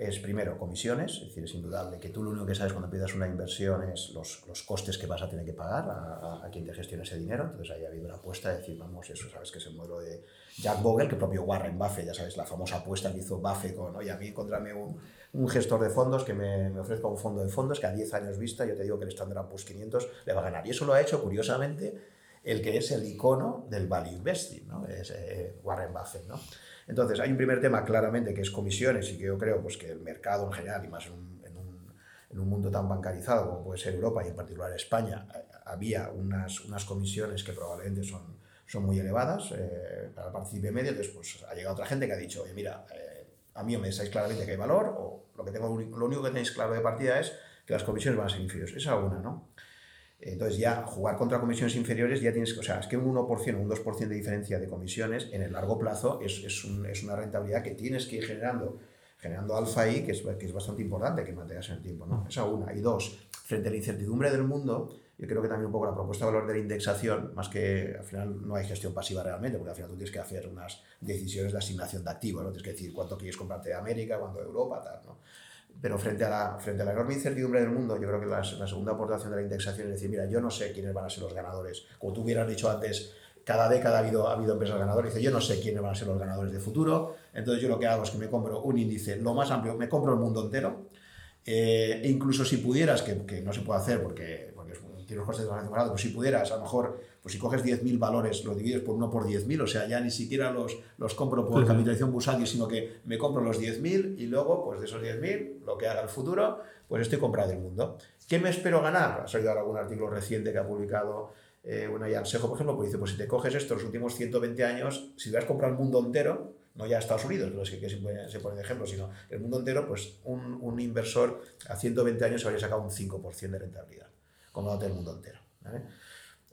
es primero comisiones, es decir, es indudable que tú lo único que sabes cuando empiezas una inversión es los, los costes que vas a tener que pagar a, a, quien te gestione ese dinero. Entonces ahí ha habido una apuesta de decir, vamos, eso sabes que es el modelo de Jack Bogle, que propio Warren Buffett, ya sabes, la famosa apuesta que hizo Buffett con, oye, a mí encontrame un, un gestor de fondos que me, me, ofrezca un fondo de fondos que a 10 años vista, yo te digo que el Standard Poor's 500 le va a ganar. Y eso lo ha hecho, curiosamente, el que es el icono del value investing, ¿no? es eh, Warren Buffett. ¿no? Entonces, hay un primer tema claramente que es comisiones y que yo creo pues, que el mercado en general, y más en un, en un, en un mundo tan bancarizado como puede ser Europa y en particular España, eh, había unas, unas comisiones que probablemente son, son muy elevadas eh, para el partícipe medio. Entonces, pues, ha llegado otra gente que ha dicho, oye, mira, eh, a mí me pensáis claramente que hay valor o lo, que tengo, lo único que tenéis claro de partida es que las comisiones van a ser inferiores. Esa una, ¿no? Entonces ya jugar contra comisiones inferiores ya tienes, o sea, es que un 1% o un 2% de diferencia de comisiones en el largo plazo es, es, un, es, una rentabilidad que tienes que ir generando, generando alfa ahí, que es, que es bastante importante que mantengas en el tiempo, ¿no? Esa una. Y dos, frente a la incertidumbre del mundo, yo creo que también un poco la propuesta de valor de la indexación, más que al final no hay gestión pasiva realmente, porque al final tú tienes que hacer unas decisiones de asignación de activos, ¿no? Tienes que decir cuánto quieres comprarte de América, cuánto de Europa, tal, ¿no? Pero frente a, la, frente a la enorme incertidumbre del mundo, yo creo que la, la, segunda aportación de la indexación es decir, mira, yo no sé quiénes van a ser los ganadores. Como tú hubieras dicho antes, cada década ha habido, ha habido empresas ganadoras. Dice, yo no sé quiénes van a ser los ganadores de futuro. Entonces yo lo que hago es que me compro un índice lo más amplio, me compro el mundo entero. Eh, e incluso si pudieras, que, que, no se puede hacer porque, porque tiene los costes de bastante baratos, pero si pudieras, a lo mejor pues si coges 10.000 valores, lo divides por 1 por 10.000, o sea, ya ni siquiera los, los compro por capitalización bursátil, sino que me compro los 10.000 y luego, pues de esos 10.000, lo que haga el futuro, pues estoy comprado el mundo. ¿Qué me espero ganar? Ha salido algún artículo reciente que ha publicado eh, una Yansejo, por ejemplo, pues dice, pues si te coges esto los últimos 120 años, si a comprar el mundo entero, no ya Estados Unidos, no es que, que se, pone, se pone de ejemplo, sino el mundo entero, pues un, un inversor a 120 años habría sacado un 5% de rentabilidad, como el mundo entero. ¿vale?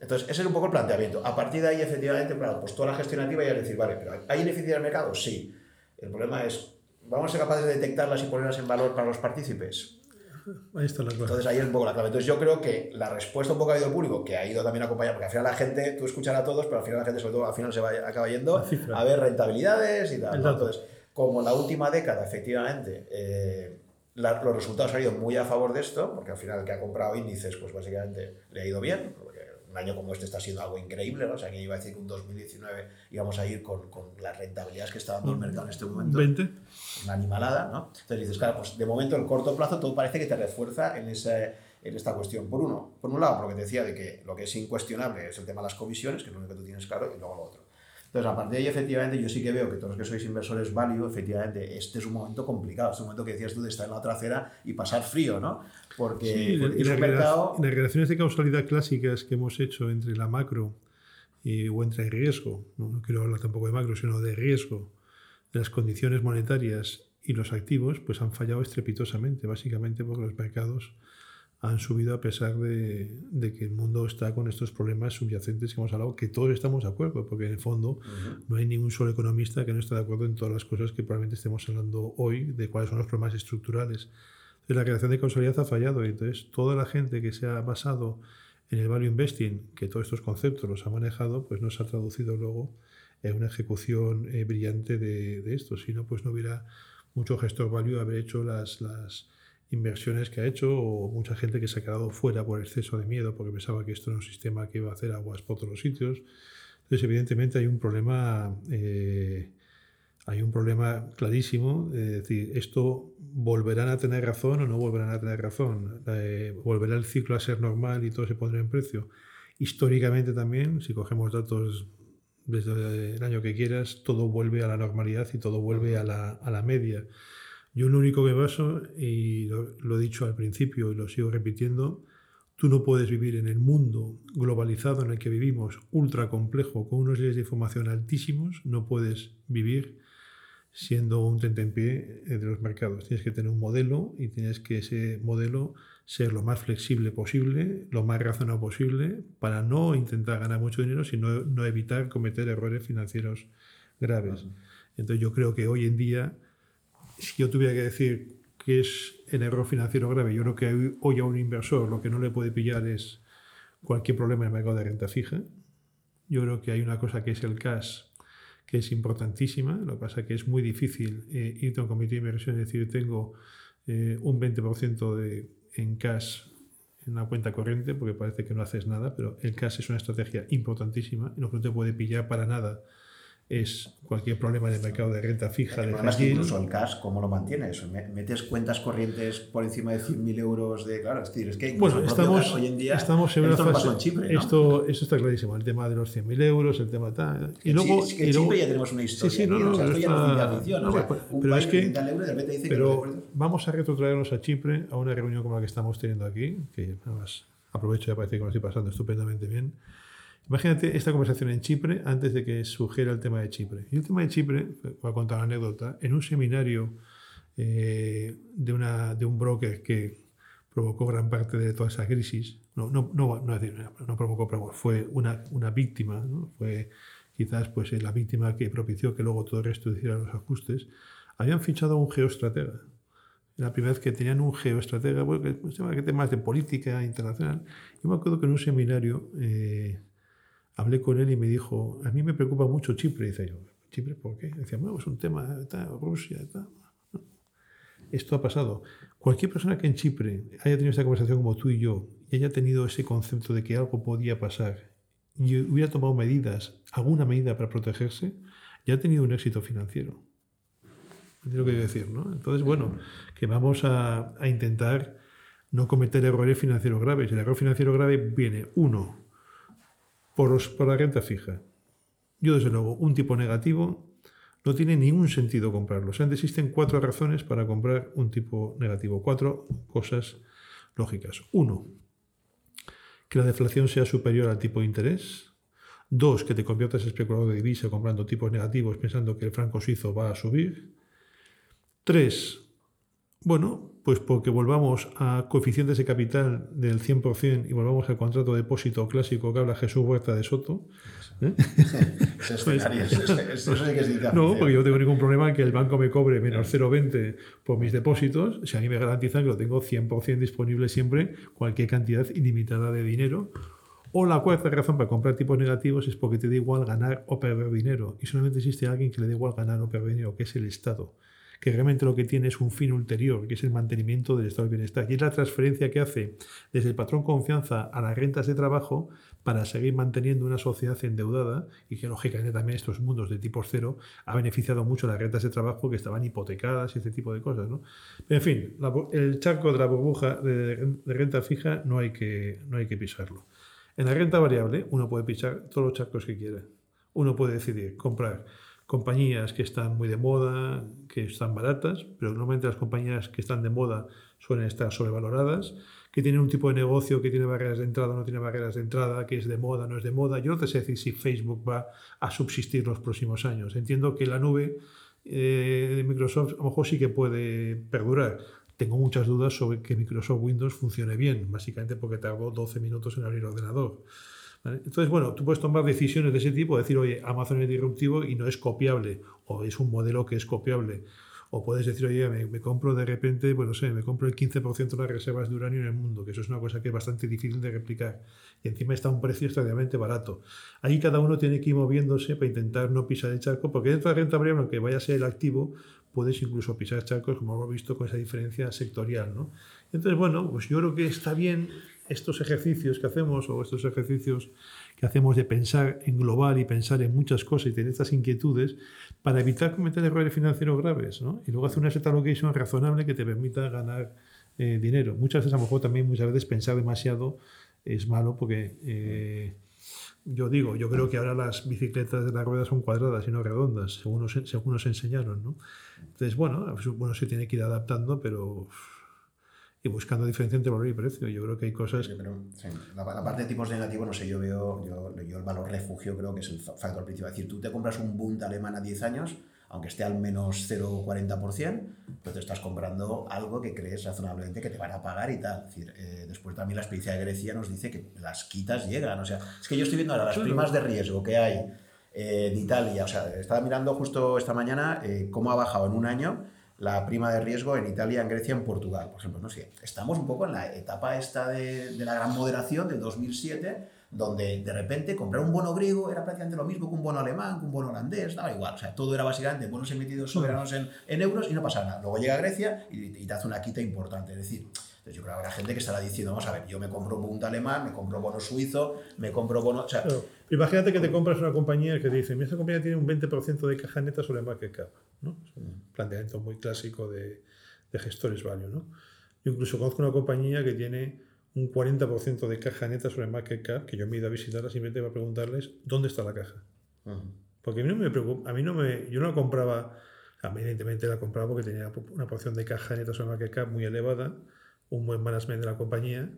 Entonces, ese es un poco el planteamiento. A partir de ahí, efectivamente, claro, pues toda la gestionativa ya es decir, vale, pero ¿hay ineficiencia del mercado? Sí. El problema es, ¿vamos a ser capaces de detectarlas y ponerlas en valor para los partícipes? Ahí está la clave. Entonces ahí es un poco la clave. Entonces yo creo que la respuesta un poco ha ido al público, que ha ido también acompañada, porque al final la gente, tú escuchas a todos, pero al final la gente sobre todo al final se va, acaba yendo a ver rentabilidades y tal. ¿no? Entonces, como la última década, efectivamente, eh, la, los resultados han ido muy a favor de esto, porque al final el que ha comprado índices, pues básicamente le ha ido bien, un año como este está siendo algo increíble, ¿no? O sea, que iba a decir que un 2019 íbamos a ir con, con las rentabilidades que está dando el mercado en este momento. 20. Una animalada, ¿no? Entonces dices, claro, pues de momento, el corto plazo, todo parece que te refuerza en, ese, en esta cuestión. Por uno, por un lado, por lo que te decía de que lo que es incuestionable es el tema de las comisiones, que es lo único que tú tienes claro, y luego lo otro. Entonces, a partir de ahí, efectivamente, yo sí que veo que todos los que sois inversores value, efectivamente, este es un momento complicado, es un momento que decías tú de estar en la otra acera y pasar frío, ¿no? Porque, sí, porque un mercado... las relaciones de causalidad clásicas que hemos hecho entre la macro y, o entre riesgo, no, no quiero hablar tampoco de macro, sino de riesgo, de las condiciones monetarias y los activos, pues han fallado estrepitosamente, básicamente porque los mercados han subido a pesar de, de, que el mundo está con estos problemas subyacentes que hemos hablado, que todos estamos de acuerdo, porque en el fondo uh -huh. no hay ningún solo economista que no esté de acuerdo en todas las cosas que probablemente estemos hablando hoy, de cuáles son los problemas estructurales. Entonces la creación de causalidad ha fallado y entonces toda la gente que se ha basado en el value investing, que todos estos conceptos los ha manejado, pues no se ha traducido luego en una ejecución eh, brillante de, de, esto, si no, pues no hubiera mucho gestor value haber hecho las, las inversiones que ha hecho o mucha gente que se ha quedado fuera por exceso de miedo porque pensaba que esto era un sistema que iba a hacer aguas por todos los sitios. Entonces, evidentemente hay un problema, eh, hay un problema clarísimo, es decir, esto volverán a tener razón o no volverán a tener razón, eh, volverá el ciclo a ser normal y todo se pondrá en precio. Históricamente también, si cogemos datos desde el año que quieras, todo vuelve a la normalidad y todo vuelve a la, a la media. Yo lo único que baso, y lo, lo, he dicho al principio y lo sigo repitiendo, tú no puedes vivir en el mundo globalizado en el que vivimos, ultra complejo, con unos niveles de información altísimos, no puedes vivir siendo un tentempié de los mercados. Tienes que tener un modelo y tienes que ese modelo ser lo más flexible posible, lo más razonable posible, para no intentar ganar mucho dinero, sino no evitar cometer errores financieros graves. Entonces yo creo que hoy en día, si yo tuviera que decir qué es el error financiero grave, yo creo que hoy a un inversor lo que no le puede pillar es cualquier problema en el mercado de renta fija. Yo creo que hay una cosa que es el cash, que es importantísima. Lo que pasa es que es muy difícil eh, irte a un comité de inversión y decir tengo eh, un 20% de en cash en una cuenta corriente, porque parece que no haces nada, pero el cash es una estrategia importantísima y que no te puede pillar para nada es cualquier problema de mercado de renta fija. El problema es que incluso el cash, ¿cómo lo mantienes? ¿Metes cuentas corrientes por encima de 100.000 euros de... Claro, es decir, es que bueno, estamos, hoy en día estamos en una esto fase... en Chipre, ¿no? esto, esto está clarísimo, el tema de los 100.000 euros, el tema tal... Y En luego, Chi- es que en Chipre ya tenemos una historia. Sí, sí, no, no, o sea, pero esto ya no es está- ciencia ficción. no, o sea, pero- es que- de 30 euros de repente dice que Pero no- vamos a retrotraernos a Chipre, a una reunión como la que estamos teniendo aquí, que además aprovecho y parece que me lo estoy pasando estupendamente bien. Imagínate esta conversación en Chipre antes de que surgiera el tema de Chipre. Y el tema de Chipre, voy a contar una anécdota, en un seminario eh, de, una, de un broker que provocó gran parte de toda esa crisis, no, no, no, no, no provocó, pero fue una, una víctima, ¿no? fue quizás pues, la víctima que propició que luego todo el resto hiciera los ajustes, habían fichado a un geoestratega. La primera vez que tenían un geoestratega, bueno, que que temas de política internacional. Yo me acuerdo que en un seminario eh, hablé con él y me dijo, a mí me preocupa mucho Chipre. Dice yo, ¿Chipre por qué? Decía, bueno, es un tema tal, Rusia. Esto ha pasado. Cualquier persona que en Chipre haya tenido esta conversación como tú y yo y haya tenido ese concepto de que algo podía pasar y hubiera tomado medidas, alguna medida para protegerse, ya ha tenido un éxito financiero. Es lo que decir, ¿no? Entonces, bueno, que vamos a, a intentar no cometer errores financieros graves. El error financiero grave viene, uno, por, la renta fija. Yo, desde luego, un tipo negativo no tiene ningún sentido comprarlo. O sea, existen cuatro razones para comprar un tipo negativo. Cuatro cosas lógicas. Uno, que la deflación sea superior al tipo de interés. Dos, que te conviertas en especulador de divisa comprando tipos negativos pensando que el franco suizo va a subir. Tres, bueno, pues porque volvamos a coeficientes de capital del 100% y volvamos al contrato de depósito clásico que habla Jesús Huerta de Soto. ¿eh? Ese escenario, eso, eso, eso sí que es ciencia No, porque yo no tengo ningún problema en que el banco me cobre menos 0,20 por mis depósitos, si a mí me garantizan que lo tengo 100% disponible siempre, cualquier cantidad ilimitada de dinero. O la cuarta razón para comprar tipos negativos es porque te da igual ganar o perder dinero. Y solamente existe alguien que le da igual ganar o perder dinero, que es el Estado. Que realmente lo que tiene es un fin ulterior, que es el mantenimiento del estado de bienestar. Y es la transferencia que hace desde el patrón confianza a las rentas de trabajo para seguir manteniendo una sociedad endeudada y que lógicamente también estos mundos de tipo cero ha beneficiado mucho a las rentas de trabajo que estaban hipotecadas y este tipo de cosas. ¿no? En fin, el charco de la burbuja de, de renta fija no hay, que, no hay que pisarlo. En la renta variable uno puede pisar todos los charcos que quiera. Uno puede decidir comprar compañías que están muy de moda, que están baratas, pero normalmente las compañías que están de moda suelen estar sobrevaloradas, que tienen un tipo de negocio que tiene barreras de entrada no tiene barreras de entrada, que es de moda no es de moda. Yo no te sé decir si Facebook va a subsistir los próximos años. Entiendo que la nube eh, de Microsoft a lo mejor sí que puede perdurar. Tengo muchas dudas sobre que Microsoft Windows funcione bien, básicamente porque tardó 12 minutos en abrir el ordenador. ¿Vale? Entonces, bueno, tú puedes tomar decisiones de ese tipo, decir, oye, Amazon es disruptivo y no es copiable, o es un modelo que es copiable. O puedes decir, oye, me, me compro de repente, bueno, no sé, me compro el 15% de las reservas de uranio en el mundo, que eso es una cosa que es bastante difícil de replicar. Y encima está a un precio extraordinariamente barato. Ahí cada uno tiene que ir moviéndose para intentar no pisar el charco, porque dentro de la renta variable, aunque vaya a ser el activo, puedes incluso pisar charcos, como hemos visto con esa diferencia sectorial. ¿no? Entonces, bueno, pues yo creo que está bien estos ejercicios que hacemos o estos ejercicios que hacemos de pensar en global y pensar en muchas cosas y tener estas inquietudes para evitar cometer errores financieros graves, ¿no? Y luego hacer una set allocation razonable que te permita ganar eh, dinero. Muchas veces, a lo mejor también muchas veces pensar demasiado es malo porque eh, yo digo, yo creo que ahora las bicicletas de la rueda son cuadradas y no redondas, según nos, según nos enseñaron, ¿no? Entonces, bueno, bueno, se tiene que ir adaptando, pero y buscando diferencia entre valor y precio. Yo creo que hay cosas... la, parte de tipos negativos, no sé, yo veo, yo, yo, el valor refugio creo que es el factor principal. Es decir, tú te compras un Bund alemán a 10 años, aunque esté al menos 0,40%, pero te estás comprando algo que crees razonablemente que te van a pagar y tal. Es decir, eh, después también la experiencia de Grecia nos dice que las quitas llegan. O sea, es que yo estoy viendo ahora las primas de riesgo que hay eh, de Italia. O sea, estaba mirando justo esta mañana eh, cómo ha bajado en un año la prima de riesgo en Italia, en Grecia, en Portugal, por ejemplo. No sé, estamos un poco en la etapa esta de, de la gran moderación del 2007, donde de repente comprar un bono griego era prácticamente lo mismo que un bono alemán, que un bono holandés, daba igual. O sea, todo era básicamente bonos emitidos soberanos en, en euros y no pasaba nada. Luego llega Grecia y, y te hace una quita importante. Es decir, yo creo que habrá gente que estará diciendo, vamos a ver, yo me compro un alemán, me compro bono suizo, me compro bono... O sea, imagínate que te compras una compañía que dice, esta compañía tiene un 20% de caja neta sobre market cap. ¿no? Es un mm. planteamiento muy clásico de, de gestores value. ¿no? Yo incluso conozco una compañía que tiene un 40% de caja neta sobre market cap, que yo me he ido a visitarla simplemente para preguntarles, ¿dónde está la caja? Porque a mí no me preocupa, a mí no me, yo no la compraba, evidentemente la compraba porque tenía una porción de caja neta sobre market cap muy elevada, un buen management de la compañía,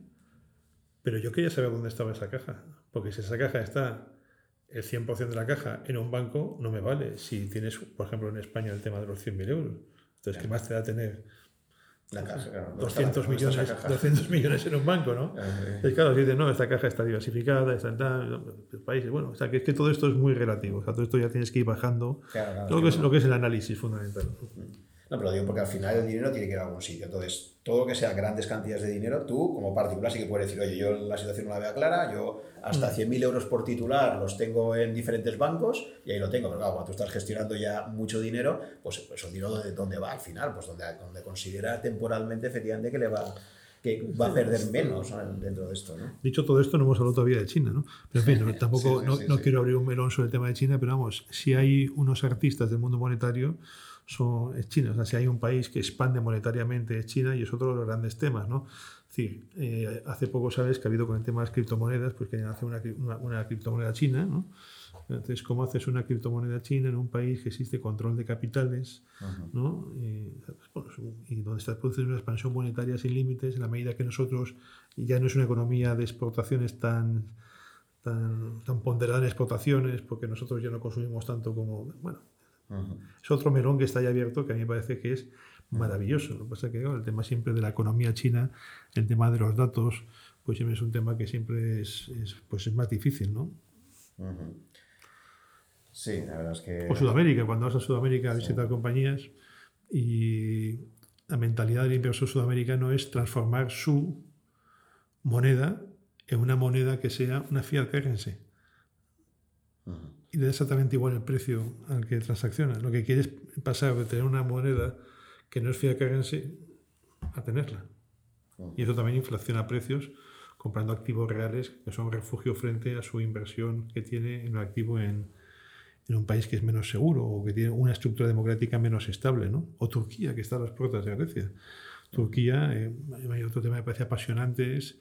pero yo quería saber dónde estaba esa caja, porque si esa caja está el 100% de la caja en un banco, no me vale. Si tienes, por ejemplo, en España el tema de los 100.000 euros, entonces, ¿qué más te da tener? La caja, 200, millones, 200 millones en un banco, ¿no? Es claro, si dices, no, esta caja está diversificada, está en tal, países, bueno, o sea, que es que todo esto es muy relativo, o sea, todo esto ya tienes que ir bajando, lo, que es, lo que es el análisis fundamental. No, pero digo porque al final el dinero tiene que ir a algún sitio. Entonces, todo lo que sea grandes cantidades de dinero, tú como particular sí que puedes decir, oye, yo la situación no la veo clara, yo hasta 100.000 mm. euros por titular los tengo en diferentes bancos y ahí lo tengo. Pero claro, cuando tú estás gestionando ya mucho dinero, pues, pues el dinero de dónde va al final, pues donde, donde considera temporalmente efectivamente que le va que va a perder menos dentro de esto. ¿no? Dicho todo esto, no hemos hablado todavía de China, ¿no? Pero en fin, tampoco no, no quiero abrir un melón sobre el tema de China, pero vamos, si hay unos artistas del mundo monetario son, es China. O sea, si hay un país que expande monetariamente es China y es otro de los grandes temas, ¿no? Es decir, eh, hace poco sabes que ha habido con el tema de las criptomonedas, pues querían hacer una, una, criptomoneda china, ¿no? Entonces, ¿cómo haces una criptomoneda china en un país que existe control de capitales, ¿no? Y, y donde está produciendo una expansión monetaria sin límites, en la medida que nosotros ya no es una economía de exportaciones tan, tan, tan ponderada en exportaciones, porque nosotros ya no consumimos tanto como, bueno, es otro melón que está ahí abierto que a mí me parece que es maravilloso. Lo que pasa es que el tema siempre de la economía china, el tema de los datos, pues siempre es un tema que siempre es, pues es más difícil, ¿no? Sí, la verdad es que... O Sudamérica, cuando vas a Sudamérica a visitar compañías y la mentalidad del inversor sudamericano es transformar su moneda en una moneda que sea una fiat currency y le da exactamente igual el precio al que transacciona. Lo que quiere es pasar de tener una moneda que no es fiat currency a tenerla. Y eso también inflaciona precios comprando activos reales que son refugio frente a su inversión que tiene en un activo en, en un país que es menos seguro o que tiene una estructura democrática menos estable. ¿no? O Turquía, que está a las puertas de Grecia. Turquía, eh, otro tema que me parece apasionante es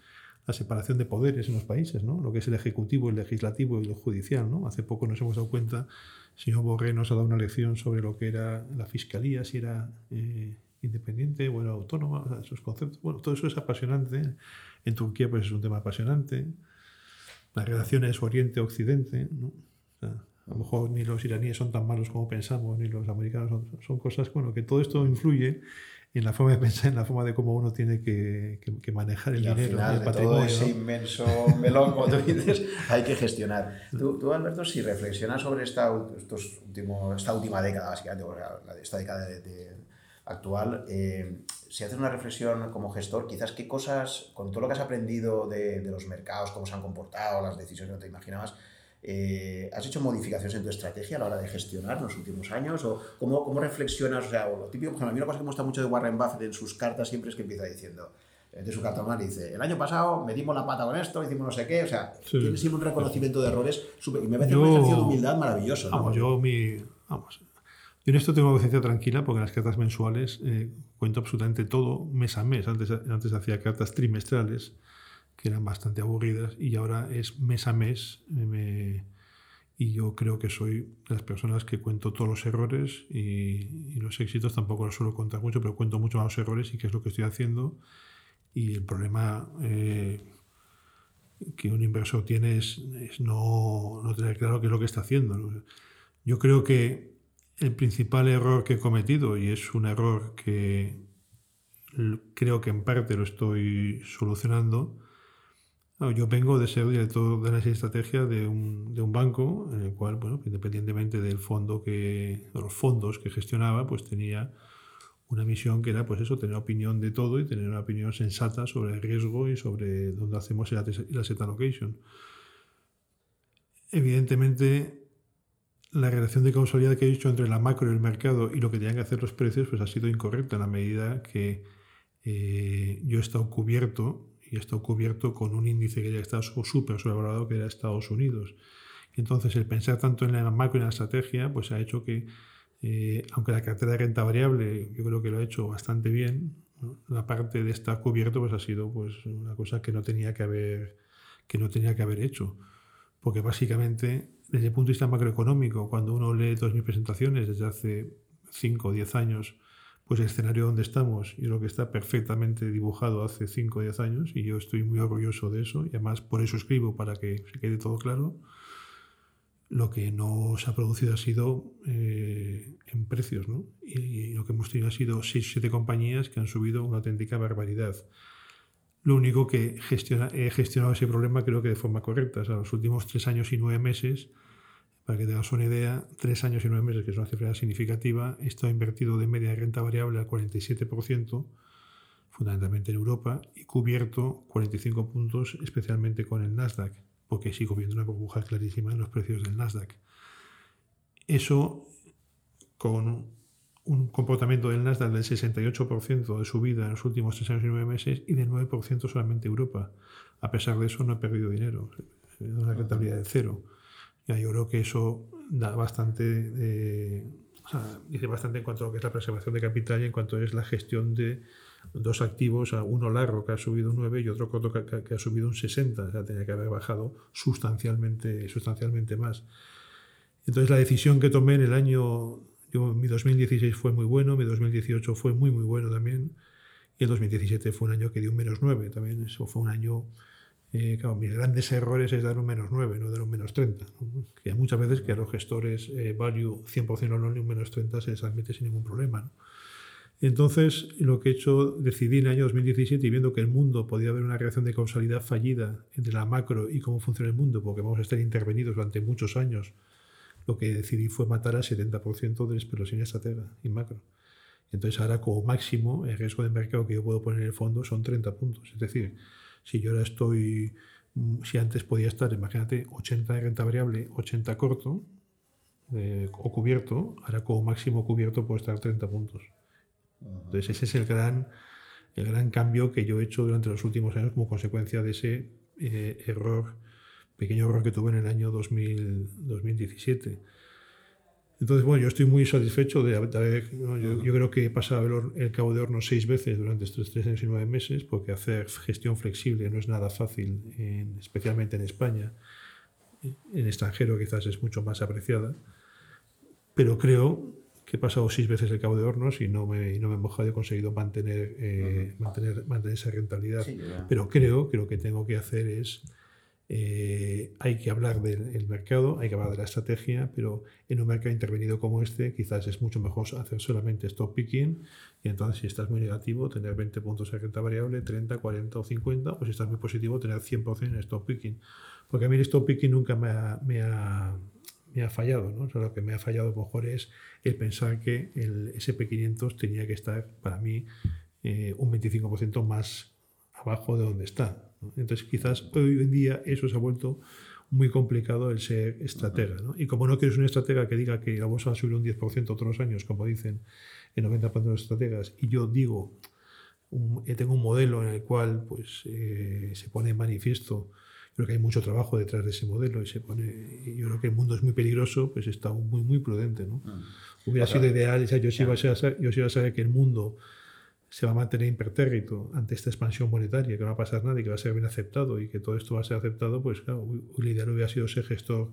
la separación de poderes en los países, ¿no? lo que es el ejecutivo, el legislativo y lo judicial. ¿no? Hace poco nos hemos dado cuenta, el señor Borré nos ha dado una lección sobre lo que era la fiscalía, si era eh, independiente o era autónoma, esos conceptos. Bueno, todo eso es apasionante. En Turquía pues es un tema apasionante. Las relaciones Oriente-Occidente. ¿no? a lo mejor ni los iraníes son tan malos como pensamos, ni los americanos son, son cosas, bueno, que todo esto influye en la forma de pensar, en la forma de cómo uno tiene que, que, manejar el dinero, final, el patrimonio. Todo ese inmenso melón, como tú dices, hay que gestionar. Tú, tú, Alberto, si reflexionas sobre esta, estos últimos, esta última década, básicamente, esta década de, actual, eh, si haces una reflexión como gestor, quizás qué cosas, con todo lo que has aprendido de, de los mercados, cómo se han comportado, las decisiones que no te imaginabas, eh, ¿Has hecho modificaciones en tu estrategia a la hora de gestionar en los últimos años? ¿O cómo, cómo reflexionas? O sea, lo típico, a mí una cosa que me gusta mucho de Warren Buffett en sus cartas siempre es que empieza diciendo, de su cartonal y dice, el año pasado metimos la pata con esto, hicimos no sé qué, o sea, tiene siempre un reconocimiento de errores super, y me parece un ejercicio de humildad maravilloso. Vamos, yo mi... Vamos, yo en esto tengo una conciencia tranquila porque en las cartas mensuales eh, cuento absolutamente todo mes a mes. Antes, antes hacía cartas trimestrales que eran bastante aburridas y ahora es mes a mes. Eh, y yo creo que soy de las personas que cuento todos los errores y, los éxitos tampoco los suelo contar mucho, pero cuento mucho más los errores y qué es lo que estoy haciendo. Y el problema eh, que un inversor tiene es, no, no, tener claro qué es lo que está haciendo. Yo creo que el principal error que he cometido, y es un error que creo que en parte lo estoy solucionando, yo vengo de ser director de análisis de estrategia de un, banco en el cual, independientemente del fondo que, de los fondos que gestionaba, pues tenía una misión que era, pues eso, tener opinión de todo y tener una opinión sensata sobre el riesgo y sobre dónde hacemos el asset allocation. Evidentemente, la relación de causalidad que he dicho entre la macro y el mercado y lo que tenían que hacer los precios, pues ha sido incorrecta en la medida que eh, yo he estado cubierto y estado cubierto con un índice que ya está súper sobrevalorado que era Estados Unidos. Entonces, el pensar tanto en la macro y en la estrategia, pues ha hecho que, eh, aunque la cartera de renta variable yo creo que lo ha hecho bastante bien, la parte de estar cubierto pues ha sido pues una cosa que no tenía que haber, que no tenía que haber hecho. Porque básicamente, desde el punto de vista macroeconómico, cuando uno lee todas mis presentaciones desde hace 5 o 10 años, pues el escenario donde estamos y lo que está perfectamente dibujado hace 5 o 10 años y yo estoy muy orgulloso de eso y además por eso escribo para que se quede todo claro. Lo que no se ha producido ha sido eh, en precios, ¿no? Y, lo que hemos tenido ha sido 6 o 7 compañías que han subido una auténtica barbaridad. Lo único que gestiona, he gestionado ese problema creo que de forma correcta. O sea, los últimos 3 años y 9 meses para que tengas una idea, tres años y nueve meses, que es una cifra significativa, está invertido de media de renta variable al 47%, fundamentalmente en Europa, y cubierto 45 puntos, especialmente con el Nasdaq, porque sigo viendo una burbuja clarísima en los precios del Nasdaq. Eso, con un comportamiento del Nasdaq del 68% de subida en los últimos tres años y nueve meses y del 9% solamente Europa. A pesar de eso, no he perdido dinero, una rentabilidad de cero yo creo que eso da bastante, dice bastante en cuanto a lo que es la preservación de capital y en cuanto es la gestión de dos activos, uno largo que ha subido un 9 y otro corto que, ha subido un 60, o sea, tenía que haber bajado sustancialmente, sustancialmente más. Entonces la decisión que tomé en el año, yo, mi 2016 fue muy bueno, mi 2018 fue muy muy bueno también, y el 2017 fue un año que dio un menos 9, también eso fue un año eh, claro, mis grandes errores es dar un menos 9, no dar un menos 30. Que hay muchas veces que a los gestores eh, value 100% o no ni un menos 30 se les admite sin ningún problema. Entonces, lo que he hecho, decidí en el año 2017 y viendo que el mundo podía haber una reacción de causalidad fallida entre la macro y cómo funciona el mundo, porque vamos a estar intervenidos durante muchos años, lo que decidí fue matar al 70% del esclerosis estratega y macro. Entonces, ahora como máximo, el riesgo de mercado que yo puedo poner en el fondo son 30 puntos. Es decir, si yo ahora estoy, mm, si antes podía estar, imagínate, 80 de renta variable, 80 corto o cubierto, ahora como máximo cubierto puedo estar 30 puntos. Entonces ese es el gran, el gran cambio que yo he hecho durante los últimos años como consecuencia de ese eh, error, pequeño error que tuve en el año 2000, 2017. Entonces, bueno, yo estoy muy satisfecho de, haber, yo, creo que he pasado el, cabo de horno seis veces durante estos tres años y nueve meses, porque hacer gestión flexible no es nada fácil, especialmente en España. En extranjero quizás es mucho más apreciada, pero creo que he pasado seis veces el cabo de hornos y no me, no me he mojado y he conseguido mantener, eh, mantener, mantener esa rentabilidad. pero creo que lo que tengo que hacer es eh, hay que hablar del mercado, hay que hablar de la estrategia, pero en un mercado intervenido como este quizás es mucho mejor hacer solamente stop picking y entonces si estás muy negativo tener 20 puntos de renta variable, 30, 40 o 50 o si estás muy positivo tener 100% en stop picking. Porque a mí el stop picking nunca me ha, me ha, me ha fallado. ¿no? lo que me ha fallado mejor es el pensar que el SP500 tenía que estar para mí eh, un 25% más abajo de donde está. Entonces, quizás hoy en día eso se ha vuelto muy complicado el ser estratega. ¿no? Y como no quieres un estratega que diga que la bolsa va a subir un 10% otros años, como dicen el 90% de los estrategas, y yo digo eh, tengo un modelo en el cual pues, eh, se pone en manifiesto, creo que hay mucho trabajo detrás de ese modelo y se pone, yo creo que el mundo es muy peligroso, pues está muy, muy prudente. ¿no? Mm. Hubiera sido ideal, yo, sí iba a saber, yo sí iba a saber que el mundo se va a mantener impertérrito ante esta expansión monetaria, que no va a pasar nada y que va a ser bien aceptado y que todo esto va a ser aceptado, pues claro, lo ideal hubiera sido ser gestor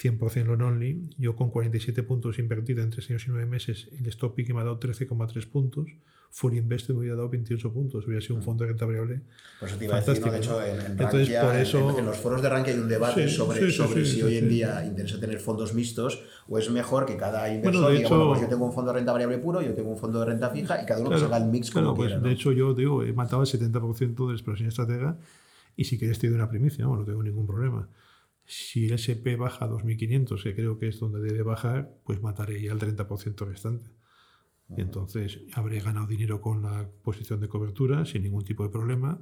100% long only. Yo con 47 puntos invertidos en 3 años y 9 meses, el stop pick me ha dado 13,3 puntos. Full Invested me hubiera dado 28 puntos. Hubiera sido un fondo de renta variable. Por eso te iba a decir, ¿no? de hecho, en, en, Rankia, por eso, en, los foros de Rankia hay un debate sobre, sobre si hoy en día interesa tener fondos mixtos o es mejor que cada inversor bueno, diga, hecho, bueno, pues yo tengo un fondo de renta variable puro, yo tengo un fondo de renta fija y cada uno claro, haga el mix como pues, quiera. De hecho, yo digo, he matado el 70% de la explosión estratega y si quieres te doy una primicia, no, no tengo ningún problema. Si el SP baja a 2.500, que creo que es donde debe bajar, pues mataré ya el 30% restante. Y entonces habré ganado dinero con la posición de cobertura sin ningún tipo de problema.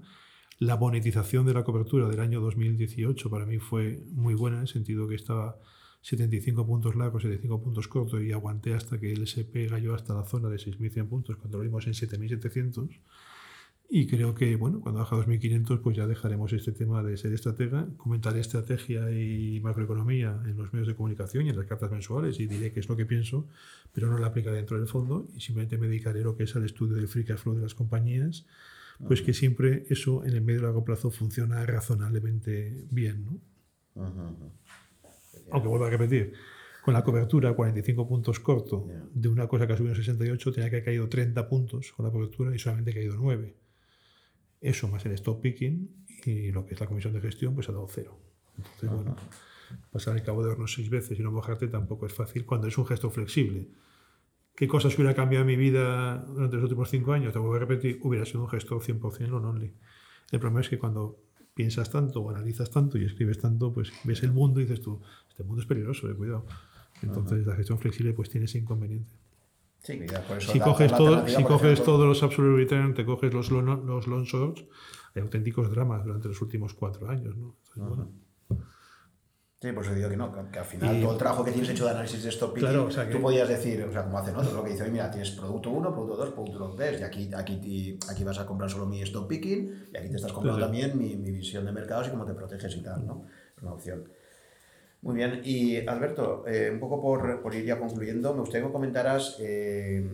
La monetización de la cobertura del año 2018 para mí fue muy buena, en el sentido que estaba 75 puntos largos, 75 puntos cortos y aguanté hasta que el SP cayó hasta la zona de 6.100 puntos cuando lo vimos en 7.700 y creo que, bueno, cuando baja 2.500, pues ya dejaremos este tema de ser estratega. Comentaré estrategia y macroeconomía en los medios de comunicación y en las cartas mensuales y diré qué es lo que pienso, pero no la aplicaré dentro del fondo y simplemente me dedicaré a lo que es al estudio del free cash flow de las compañías, pues que siempre eso en el medio y largo plazo funciona razonablemente bien, ¿no? Aunque vuelvo a repetir, con la cobertura 45 puntos corto de una cosa que ha subido 68, tenía que haber caído 30 puntos con la cobertura y solamente ha caído 9. Eso más el stop picking y lo que es la comisión de gestión, pues ha dado cero. Entonces, bueno, pasar el cabo de horno seis veces y no mojarte tampoco es fácil cuando es un gesto flexible. ¿Qué cosas hubiera cambiado en mi vida durante los últimos cinco años? Te voy a repetir, hubiera sido un gesto 100% non only. El problema es que cuando piensas tanto o analizas tanto y escribes tanto, pues ves el mundo y dices tú, este mundo es peligroso, de cuidado. Entonces la gestión flexible pues tiene ese inconveniente si coges, todo, si coges todos los absolute return, te coges los, los long shorts, hay auténticos dramas durante los últimos cuatro años. ¿no? Sí, por eso digo que no, que, al final todo el trabajo que tienes hecho de análisis de stop picking, tú podías decir, o sea, como hacen otros, lo que dicen, mira, tienes producto 1, producto 2, producto 3, y aquí, aquí, aquí vas a comprar solo mi stop picking, y aquí te estás comprando también mi, mi, visión de mercados y cómo te proteges y tal, ¿no? Es una opción. Muy bien, y Alberto, eh, un poco por, por, ir ya concluyendo, me gustaría que comentaras eh,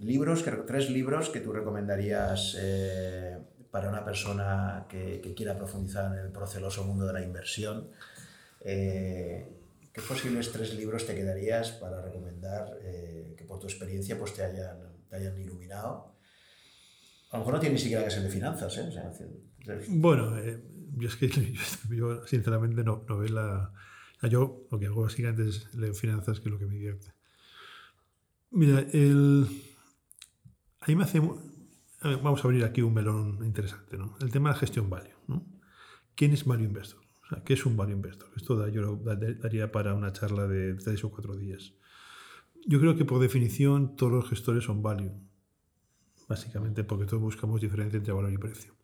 libros, tres libros que tú recomendarías eh, para una persona que, que, quiera profundizar en el proceloso mundo de la inversión. ¿Qué posibles tres libros te quedarías para recomendar que por tu experiencia pues, te, hayan, te hayan iluminado? A lo mejor no tiene ni siquiera que ser de finanzas, ¿eh? Bueno, yo es que yo, sinceramente no, no veo yo lo que hago básicamente es leer finanzas, que es lo que me divierte. Mira, el... ahí me hace... vamos a abrir aquí un melón interesante, ¿no? El tema de gestión value, ¿no? ¿Quién es value investor? ¿qué es un value investor? Esto yo daría para una charla de tres o cuatro días. Yo creo que por definición todos los gestores son value, básicamente porque todos buscamos diferencia entre valor y precio.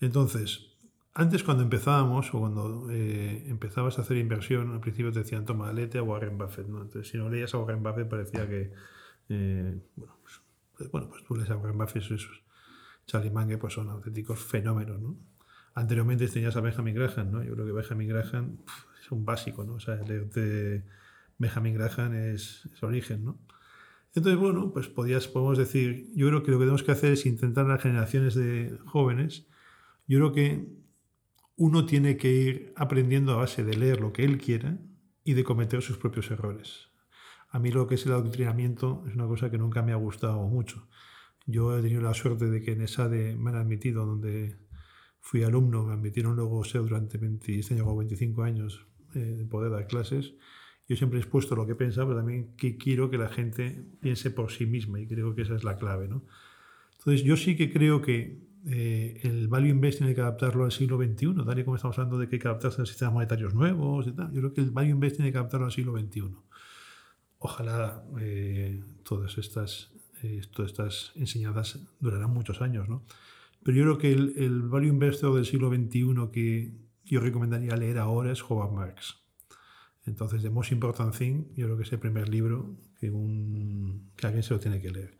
Entonces, antes cuando empezábamos o cuando eh, empezabas a hacer inversión, al principio te decían, toma, léete a Warren Buffett. ¿no? Entonces, si no leías a Warren Buffett parecía que, eh, bueno, pues, pues, bueno, pues tú lees a Warren Buffett, esos Charlie Munger, pues son auténticos fenómenos, ¿no? Anteriormente tenías a Benjamin Graham, ¿no? Yo creo que Benjamin Graham es un básico, ¿no? O sea, leerte Benjamin Graham es, es, origen, ¿no? Entonces, bueno, pues podías, podemos decir, yo creo que lo que tenemos que hacer es intentar las generaciones de jóvenes, yo creo que uno tiene que ir aprendiendo a base de leer lo que él quiera y de cometer sus propios errores. A mí lo que es el adoctrinamiento es una cosa que nunca me ha gustado mucho. Yo he tenido la suerte de que en ESADE me han admitido, donde fui alumno, me admitieron luego ser durante 26 o 25 años de poder dar clases. Yo siempre he expuesto lo que pensaba, pero también que quiero que la gente piense por sí misma y creo que esa es la clave. ¿no? Entonces yo sí que creo que eh, el value invest tiene que adaptarlo al siglo XXI, tal y como estamos hablando de que hay que adaptarse a sistemas monetarios nuevos y. Yo creo que el value invest tiene que adaptarlo al siglo XXI. Ojalá eh, todas, estas, eh, todas estas enseñanzas durarán muchos años, ¿no? Pero yo creo que el, el value investor del siglo XXI que yo recomendaría leer ahora es Howard Marks. Entonces, The Most Important Thing, yo creo que es el primer libro que, que alguien se lo tiene que leer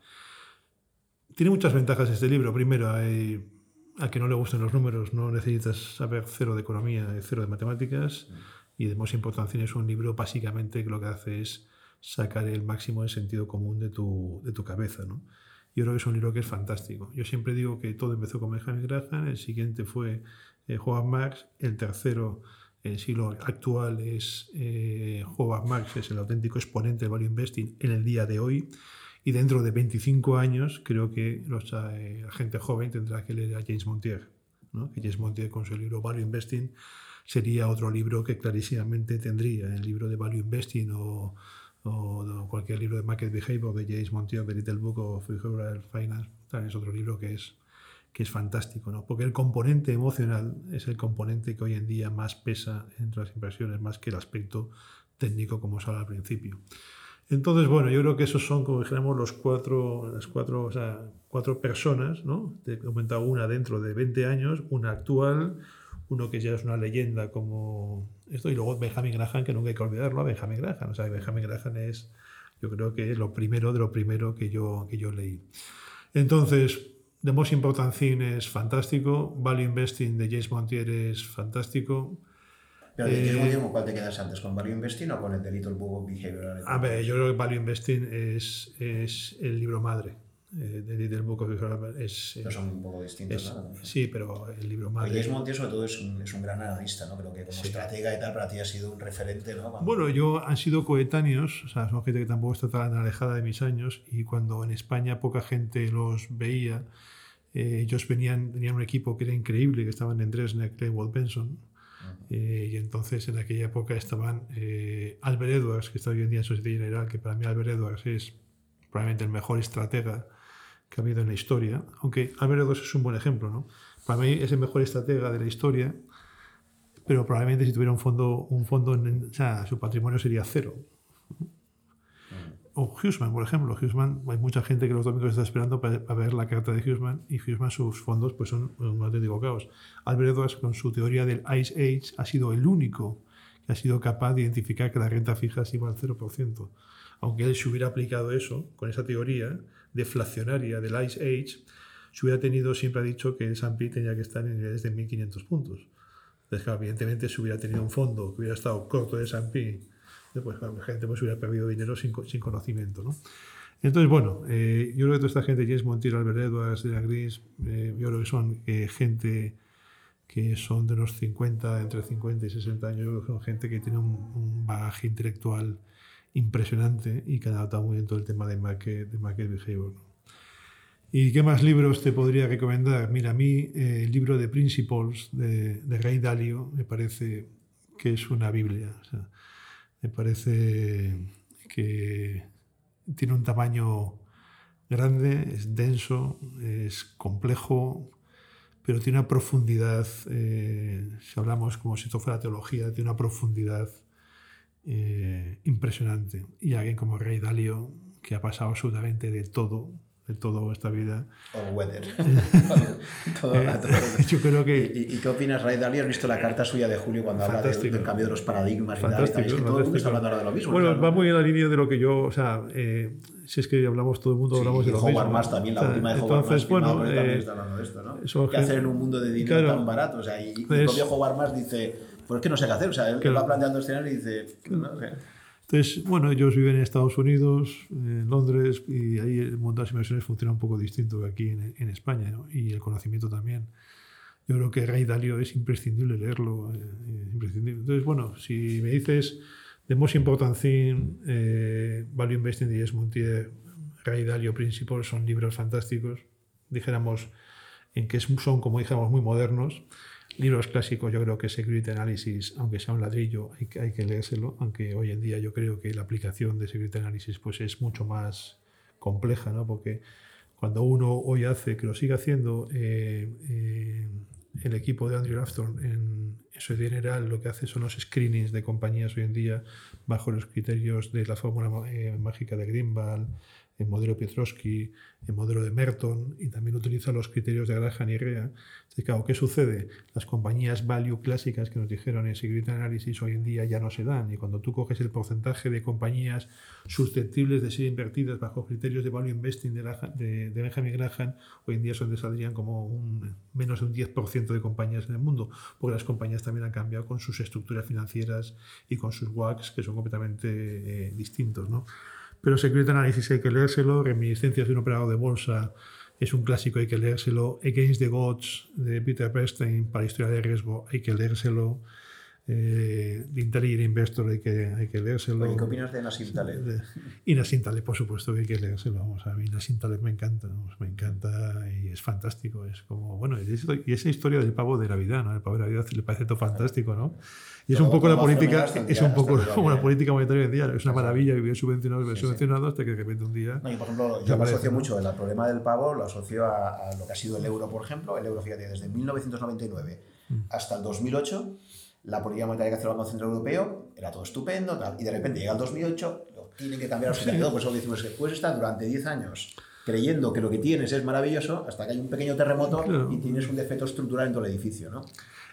tiene muchas ventajas este libro. Primero, hay, a que no le gusten los números, no necesitas saber cero de economía, cero de matemáticas. Y de más importancia es un libro básicamente que lo que hace es sacar el máximo de sentido común de tu, de tu cabeza. ¿no? Yo creo que es un libro que es fantástico. Yo siempre digo que todo empezó con Benjamin Graham, el siguiente fue eh, Howard Marx, el tercero en el siglo actual es eh, Howard Marx, es el auténtico exponente del value investing en el día de hoy. Y dentro de 25 años creo que los, eh, la gente joven tendrá que leer a James Montier. ¿no? James Montier con su libro Value Investing sería otro libro que clarísimamente tendría. El libro de Value Investing o, o cualquier libro de Market Behavior de James Montier, The Little Book of Behavioral Finance, también es otro libro que es, que es fantástico, ¿no? porque el componente emocional es el componente que hoy en día más pesa entre las inversiones, más que el aspecto técnico, como os hablaba al principio. Entonces, bueno, yo creo que esos son, como dijéramos, los cuatro, las cuatro, o sea, cuatro personas, ¿no? Te he comentado una dentro de 20 años, una actual, uno que ya es una leyenda como esto, y luego Benjamin Graham, que nunca hay que olvidarlo, a Benjamin Graham. O sea, Benjamin Graham es, yo creo que es lo primero de lo primero que yo, que yo leí. Entonces, The Most Important Thing es fantástico, Value Investing de James Montier es fantástico. Pero de eh, ¿cuál te quedas antes? ¿Con Value Investing o con el Little Book of Behavioral? A ver, yo creo que Value Investing es, es el libro madre. Eh, de Little Book of es... Pero son un poco distintos, ¿no? Sí, pero el libro madre... James Montier sobre todo es un, es un, gran analista, ¿no? Creo que como estratega y tal, para ti ha sido un referente, ¿no? Bueno, yo han sido coetáneos, o sea, son gente que tampoco está tan alejada de mis años y cuando en España poca gente los veía, eh, ellos venían, tenían un equipo que era increíble, que estaban en Dresden, Kleinwald Benson, eh, y entonces en aquella época estaban eh, Albert Edwards, que está hoy en día en Sociedad General, que para mí Albert Edwards es probablemente el mejor estratega que ha habido en la historia, aunque Albert Edwards es un buen ejemplo. ¿no? Para mí es el mejor estratega de la historia, pero probablemente si tuviera un fondo, un fondo en, o sea, su patrimonio sería cero o Hughesman, por ejemplo. Hughesman, hay mucha gente que los domingos está esperando para, ver la carta de Hughesman y Hughesman sus fondos pues son un auténtico caos. Albert Edwards con su teoría del Ice Age ha sido el único que ha sido capaz de identificar que la renta fija es igual al 0%. Aunque él se hubiera aplicado eso, con esa teoría deflacionaria del Ice Age, se hubiera tenido, siempre ha dicho que el S&P tenía que estar en niveles de 1.500 puntos. Entonces, evidentemente, si hubiera tenido un fondo que hubiera estado corto de S&P pues la gente pues, hubiera perdido dinero sin, sin conocimiento. ¿no? Entonces, bueno, eh, yo creo que toda esta gente, James Montiel, Albert Edwards, de la Gris, eh, yo creo que son eh, gente que son de los 50, entre 50 y 60 años, son gente que tiene un, bagaje intelectual impresionante y que ha adaptado muy bien todo el tema de market, de market behavior. ¿Y qué más libros te podría recomendar? Mira, a mí el libro de Principles de, de Ray Dalio me parece que es una Biblia. O sea, me parece que tiene un tamaño grande, es denso, es complejo, pero tiene una profundidad, eh, si hablamos como si esto fuera teología, tiene una profundidad eh, impresionante. Y alguien como Rey Dalio, que ha pasado absolutamente de todo, de toda esta vida. O weather. Eh, yo creo que... ¿Y, qué opinas, Ray Dalio? ¿Has visto la carta suya de Julio cuando habla del cambio de los paradigmas y tal? Es que todo el mundo está hablando ahora de lo mismo. Bueno, va muy en la línea de lo que yo, o sea, eh, si es que hablamos, todo el mundo hablamos de lo Howard mismo. Más también, la última de Howard Entonces, bueno, eh, también está hablando de esto, ¿no? ¿Qué hacer en un mundo de dinero tan barato? O sea, y, el propio Howard Más dice, pues es que no sé qué hacer. O sea, él va planteando escenarios y dice, no sé. Entonces, bueno, ellos viven en Estados Unidos, en Londres, y ahí el mundo de las inversiones funciona un poco distinto que aquí en, España, ¿no? y el conocimiento también. Yo creo que Ray Dalio es imprescindible leerlo. Eh, imprescindible. Entonces, bueno, si me dices The Most Important Thing, eh, Value Investing de Yes Montier, Ray Dalio Principles son libros fantásticos, dijéramos, en que son, como dijéramos, muy modernos libros clásicos, yo creo que Security Analysis, aunque sea un ladrillo, hay que, hay que leérselo, aunque hoy en día yo creo que la aplicación de Security Analysis pues, es mucho más compleja, ¿no? porque cuando uno hoy hace, que lo sigue haciendo, eh, eh, el equipo de Andrew Afton en, su general lo que hace son los screenings de compañías hoy en día bajo los criterios de la fórmula eh, mágica de Greenwald, el modelo Pietrowski, el modelo de Merton y también utiliza los criterios de Graham y Rea. Claro, ¿qué sucede? Las compañías value clásicas que nos dijeron en Security Analysis hoy en día ya no se dan y cuando tú coges el porcentaje de compañías susceptibles de ser invertidas bajo criterios de value investing de, de, de Benjamin Graham, hoy en día son saldrían como un, menos de un 10% de compañías en el mundo, porque las compañías también han cambiado con sus estructuras financieras y con sus WACs que son completamente eh, distintos. ¿no? Pero Security Analysis hay que leérselo, Reminiscencias de un operador de bolsa es un clásico, hay que leérselo, Against the Gods de Peter Bernstein para historia de riesgo, hay que leérselo, eh, de Intelligent Investor hay que, hay que leérselo. ¿Qué opinas de Nassim Taleb? Y Nassim Taleb, por supuesto que hay que leérselo. Vamos, a mí Nassim Taleb me encanta, me encanta y es fantástico. Es como, bueno, y esa historia del pavo de la vida, ¿no? El pavo de la vida le parece todo fantástico, ¿no? Y es un poco la política, es un poco como la política monetaria hoy en día, es una maravilla vivir subvencionado, vivir subvencionado hasta que de repente un día. No, yo, por ejemplo, yo me asocio mucho el problema del pavo, lo asocio a, a, lo que ha sido el euro, por ejemplo. El euro, fíjate, desde 1999 mm. hasta el 2008 la política monetaria que hace el Banco Central Europeo era todo estupendo, tal, y de repente llega el 2008, lo tienen que cambiar absolutamente Por eso decimos que puedes estar durante 10 años creyendo que lo que tienes es maravilloso hasta que hay un pequeño terremoto y tienes un defecto estructural en todo el edificio, ¿no?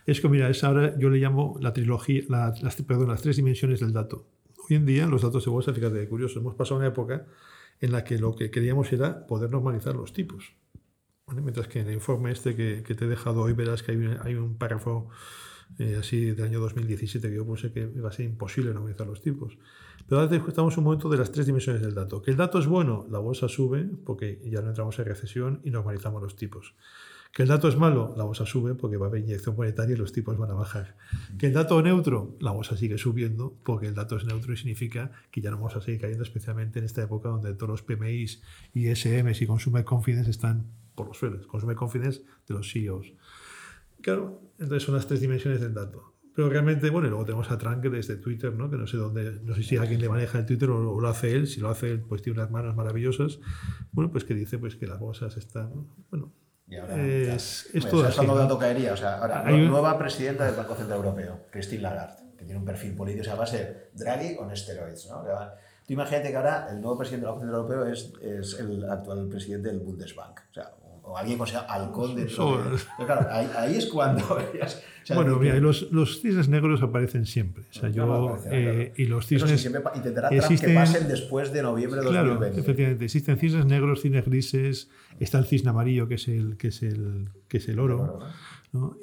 Es que, mira, es ahora, yo le llamo la trilogía, las, perdón, las tres dimensiones del dato. Hoy en día, los datos de bolsa, fíjate, curioso, hemos pasado una época en la que lo que queríamos era poder normalizar los tipos. Mientras que en el informe este que, que, te he dejado hoy verás que hay, hay un párrafo eh, así del año 2017 que yo puse que iba a ser imposible normalizar los tipos. Pero ahora estamos en un momento de las tres dimensiones del dato. Que el dato es bueno, la bolsa sube porque ya no entramos en recesión y normalizamos los tipos. Que el dato es malo, la bolsa sube porque va a haber inyección monetaria y los tipos van a bajar. Que el dato es neutro, la bolsa sigue subiendo porque el dato es neutro y significa que ya no vamos a seguir cayendo, especialmente en esta época donde todos los PMIs, ISMs y Consumer Confidence están por los suelos. Consumer Confidence de los CEOs. Claro, entonces son las tres dimensiones del dato. Pero realmente, bueno, y luego tenemos a Trump desde Twitter, ¿no? que no sé dónde, no sé si alguien le maneja el Twitter o, lo hace él, si lo hace él, pues tiene unas manos maravillosas, bueno, pues que dice pues que las bolsas están, bueno, y ahora, es, es todo así, ¿no? caería? O sea, ahora, Hay nueva presidenta del Banco Central Europeo, Christine Lagarde, que tiene un perfil político, o sea, va a ser Draghi con esteroides, ¿no? Tú imagínate que ahora el nuevo presidente del Banco Central Europeo es, es el actual presidente del Bundesbank. O sea, o alguien con sea halcón de, claro, ahí, es cuando bueno mira los, los, cisnes negros aparecen siempre. O sea, yo, eh, y los cisnes siempre intentará existen, que pasen después de noviembre de claro, 2020 efectivamente existen cisnes negros cisnes grises está el cisne amarillo que es el que es el que es el oro ¿no?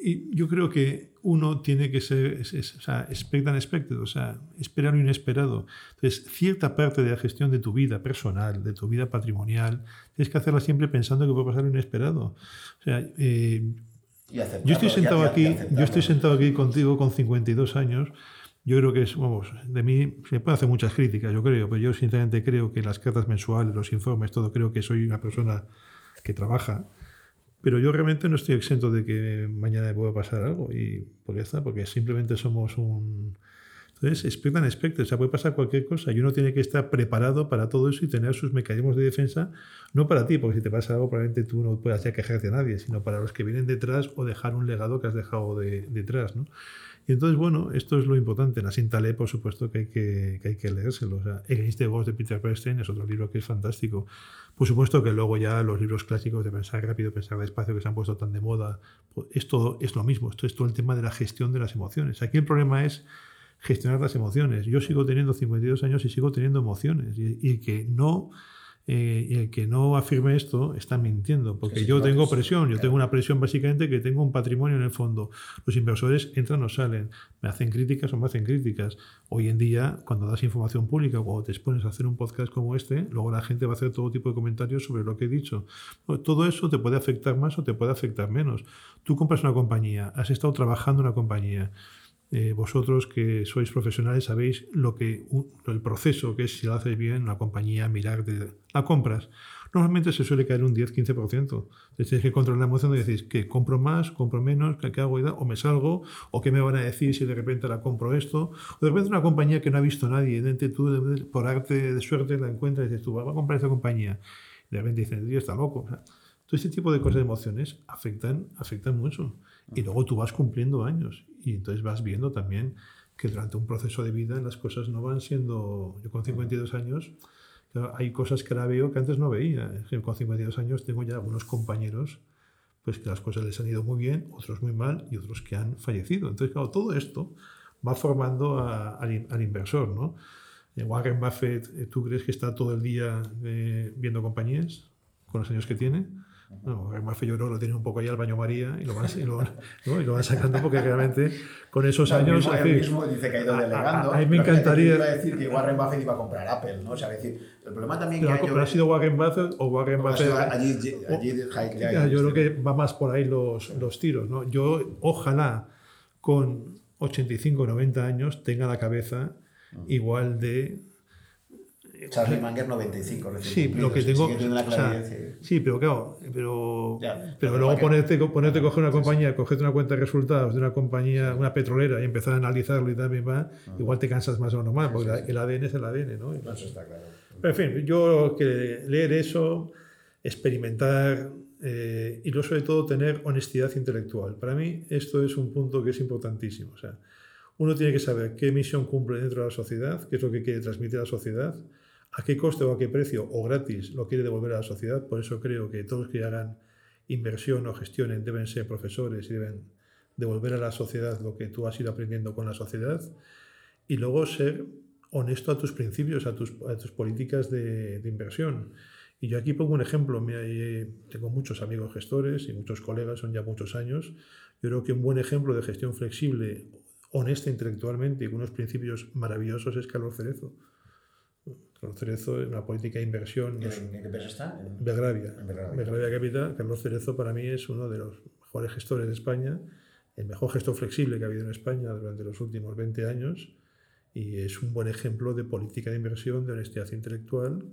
Y yo creo que uno tiene que ser, o sea, expect unexpected, o sea, esperar lo inesperado. Entonces, cierta parte de la gestión de tu vida personal, de tu vida patrimonial, tienes que hacerla siempre pensando que puede pasar lo inesperado. O sea, eh, yo estoy sentado aquí, yo estoy sentado aquí contigo con 52 años. Yo creo que es, vamos, de mí se puede hacer muchas críticas, yo creo, pero yo sinceramente creo que las cartas mensuales, los informes, todo, creo que soy una persona que trabaja pero yo realmente no estoy exento de que mañana me pueda pasar algo. Y por qué está, porque simplemente somos un. Entonces, expectan expected. O sea, puede pasar cualquier cosa y uno tiene que estar preparado para todo eso y tener sus mecanismos de defensa, no para ti, porque si te pasa algo, probablemente tú no puedas ya quejarte a nadie, sino para los que vienen detrás o dejar un legado que has dejado de, detrás. ¿no? Y entonces, bueno, esto es lo importante. La Sintale, por supuesto, que hay que, que, hay que leérselo. O sea, El de Voz de Peter Bernstein es otro libro que es fantástico. Por supuesto que luego ya los libros clásicos de pensar rápido, pensar despacio, que se han puesto tan de moda, pues esto es lo mismo. Esto es todo el tema de la gestión de las emociones. Aquí el problema es gestionar las emociones. Yo sigo teniendo 52 años y sigo teniendo emociones. y que no eh, y el que no afirme esto está mintiendo, porque yo tengo presión, yo tengo una presión básicamente que tengo un patrimonio en el fondo. Los inversores entran o salen, me hacen críticas o me hacen críticas. Hoy en día, cuando das información pública o cuando te expones a hacer un podcast como este, luego la gente va a hacer todo tipo de comentarios sobre lo que he dicho. Todo eso te puede afectar más o te puede afectar menos. Tú compras una compañía, has estado trabajando en una compañía. Eh, vosotros que sois profesionales sabéis lo que el proceso que es si lo haces bien una compañía mirar de la compras. Normalmente se suele caer un 10-15% entonces tienes que controlar la emoción y decís que compro más compro menos qué hago o me salgo o qué me van a decir si de repente la compro esto. O de repente una compañía que no ha visto nadie de tú por arte de suerte la encuentras y dices tú vas a comprar esta compañía y de repente dicen Dios está loco todo este tipo de cosas de emociones afectan afectan mucho y luego tú vas cumpliendo años y entonces vas viendo también que durante un proceso de vida las cosas no van siendo, yo con 52 años, hay cosas que ahora veo que antes no veía. Con 52 años tengo ya algunos compañeros pues que las cosas les han ido muy bien, otros muy mal y otros que han fallecido. Entonces, claro, todo esto va formando al, inversor, ¿no? Eh, Warren Buffett, eh, ¿tú crees que está todo el día eh, viendo compañías con los años que tiene? No, Warren Buffett yo creo que lo tiene un poco ahí al baño María y lo van, y lo, ¿no? y lo van sacando porque realmente con esos años... Mismo, él mismo dice que ha ido delegando. A, a, mí me encantaría... Iba a decir que Warren Buffett iba a comprar Apple, ¿no? O sea, decir, el problema también pero, que. Pero ha sido Warren Buffett o Warren Buffett... Allí, allí, allí, yo creo que va más por ahí los, los tiros, ¿no? Yo ojalá con 85 o 90 años tenga la cabeza igual de Charlie Manger 95 Sí, lo que tengo. O sea, sí, pero claro, pero, ya, pero luego ponerte, ponerte coger una compañía, cogerte una cuenta de resultados de una compañía, una petrolera y empezar a analizarlo y también va, igual te cansas más o normal, porque el ADN es el ADN, ¿no? Eso está claro. Pero en fin, yo que leer eso, experimentar eh, y luego sobre todo tener honestidad intelectual. Para mí esto es un punto que es importantísimo. O sea, uno tiene que saber qué misión cumple dentro de la sociedad, qué es lo que quiere transmitir a la sociedad, a qué coste o a qué precio o gratis lo quiere devolver a la sociedad. Por eso creo que todos que hagan inversión o gestionen deben ser profesores y deben devolver a la sociedad lo que tú has ido aprendiendo con la sociedad. Y luego ser honesto a tus principios, a tus, políticas de, inversión. Y yo aquí pongo un ejemplo. tengo muchos amigos gestores y muchos colegas, son ya muchos años. Yo creo que un buen ejemplo de gestión flexible, honesta intelectualmente y con unos principios maravillosos es Carlos Cerezo. Carlos Cerezo es una política de inversión. ¿En, qué empresa está? En Belgravia. En Belgravia. Belgravia Capital. Carlos Cerezo para mí es uno de los mejores gestores de España, el mejor gestor flexible que ha habido en España durante los últimos 20 años y es un buen ejemplo de política de inversión, de honestidad intelectual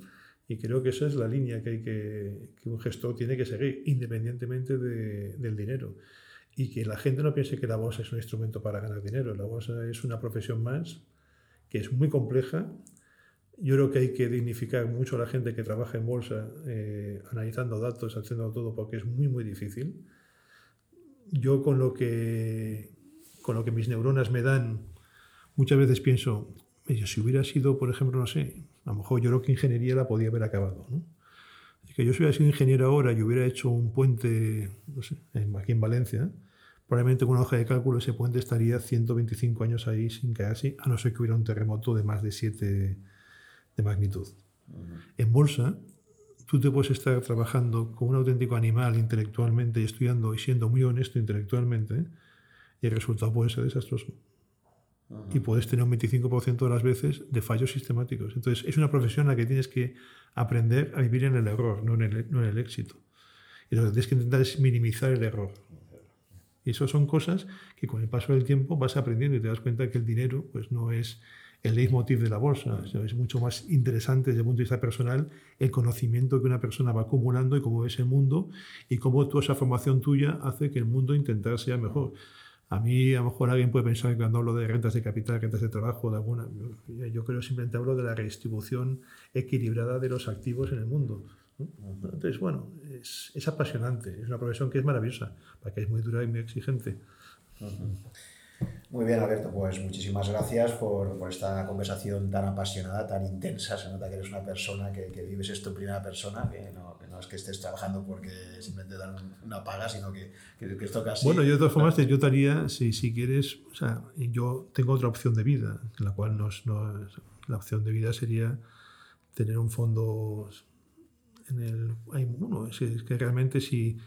y creo que esa es la línea que, hay que, que un gestor tiene que seguir independientemente de, del dinero y que la gente no piense que la bolsa es un instrumento para ganar dinero, la bolsa es una profesión más que es muy compleja yo creo que hay que dignificar mucho a la gente que trabaja en bolsa, eh, analizando datos, haciendo todo, porque es muy, muy difícil. Yo con lo que, con lo que mis neuronas me dan, muchas veces pienso, si hubiera sido, por ejemplo, no sé, a lo mejor yo creo que ingeniería la podía haber acabado. ¿no? que yo si hubiera sido ingeniero ahora y hubiera hecho un puente, no sé, aquí en Valencia, probablemente con una hoja de cálculo ese puente estaría 125 años ahí sin caerse, a no ser que hubiera un terremoto de más de 7 de magnitud. En bolsa, tú te puedes estar trabajando como un auténtico animal intelectualmente y estudiando y siendo muy honesto intelectualmente y el resultado puede ser desastroso. Y puedes tener un 25% de las veces de fallos sistemáticos. Entonces, es una profesión en la que tienes que aprender a vivir en el error, no en el, no en el éxito. Y lo que tienes que intentar es minimizar el error. Y eso son cosas que con el paso del tiempo vas aprendiendo y te das cuenta que el dinero pues, no es el leitmotiv de la bolsa. es mucho más interesante desde el punto de vista personal el conocimiento que una persona va acumulando y cómo ves el mundo y cómo toda esa formación tuya hace que el mundo intentara sea mejor. A mí, a lo mejor alguien puede pensar que cuando hablo de rentas de capital, rentas de trabajo, de alguna, yo creo simplemente hablo de la redistribución equilibrada de los activos en el mundo. Entonces, bueno, es, es, apasionante, es una profesión que es maravillosa, para que es muy dura y muy exigente. Muy bien, Alberto, pues muchísimas gracias por, por, esta conversación tan apasionada, tan intensa. Se nota que eres una persona que, que vives esto en primera persona, que no, que no, es que estés trabajando porque simplemente dan una paga, sino que, que, esto casi... Bueno, yo de todas formas, yo te haría, si, si quieres, o sea, yo tengo otra opción de vida, la cual no, no, la opción de vida sería tener un fondo en el... Hay, es, es que realmente si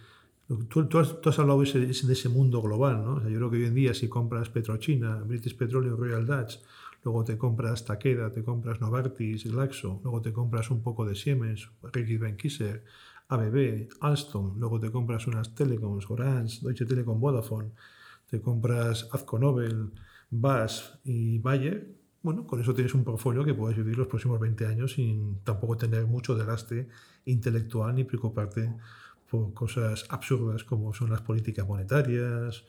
Tú, has, hablado ese, de ese mundo global, ¿no? Yo creo que hoy en día si compras Petrochina, British Petroleum, Royal Dutch, luego te compras Takeda, te compras Novartis, Glaxo, luego te compras un poco de Siemens, Ricky Benckiser, ABB, Alstom, luego te compras unas Telecoms, Orange, Deutsche Telekom, Vodafone, te compras Azco Nobel, BAS y Bayer, bueno, con eso tienes un portfolio que puedes vivir los próximos 20 años sin tampoco tener mucho desgaste intelectual ni preocuparte por cosas absurdas como son las políticas monetarias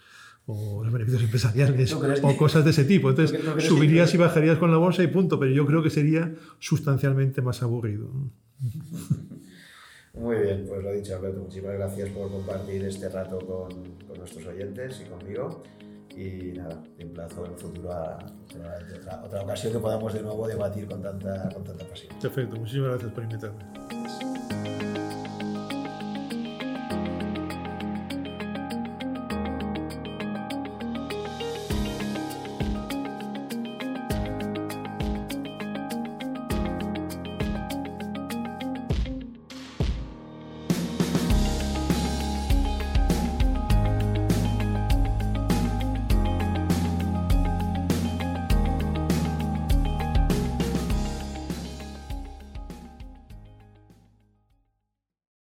o los beneficios empresariales o cosas de ese tipo. Entonces, ¿no subirías y bajarías con la bolsa y punto, pero yo creo que sería sustancialmente más aburrido. Muy bien, pues lo dicho, Alberto, muchísimas gracias por compartir este rato con, con nuestros oyentes y conmigo. Y nada, te emplazo en el futuro a otra, otra ocasión que podamos de nuevo debatir con tanta, con tanta pasión. Perfecto, muchísimas gracias por invitarme.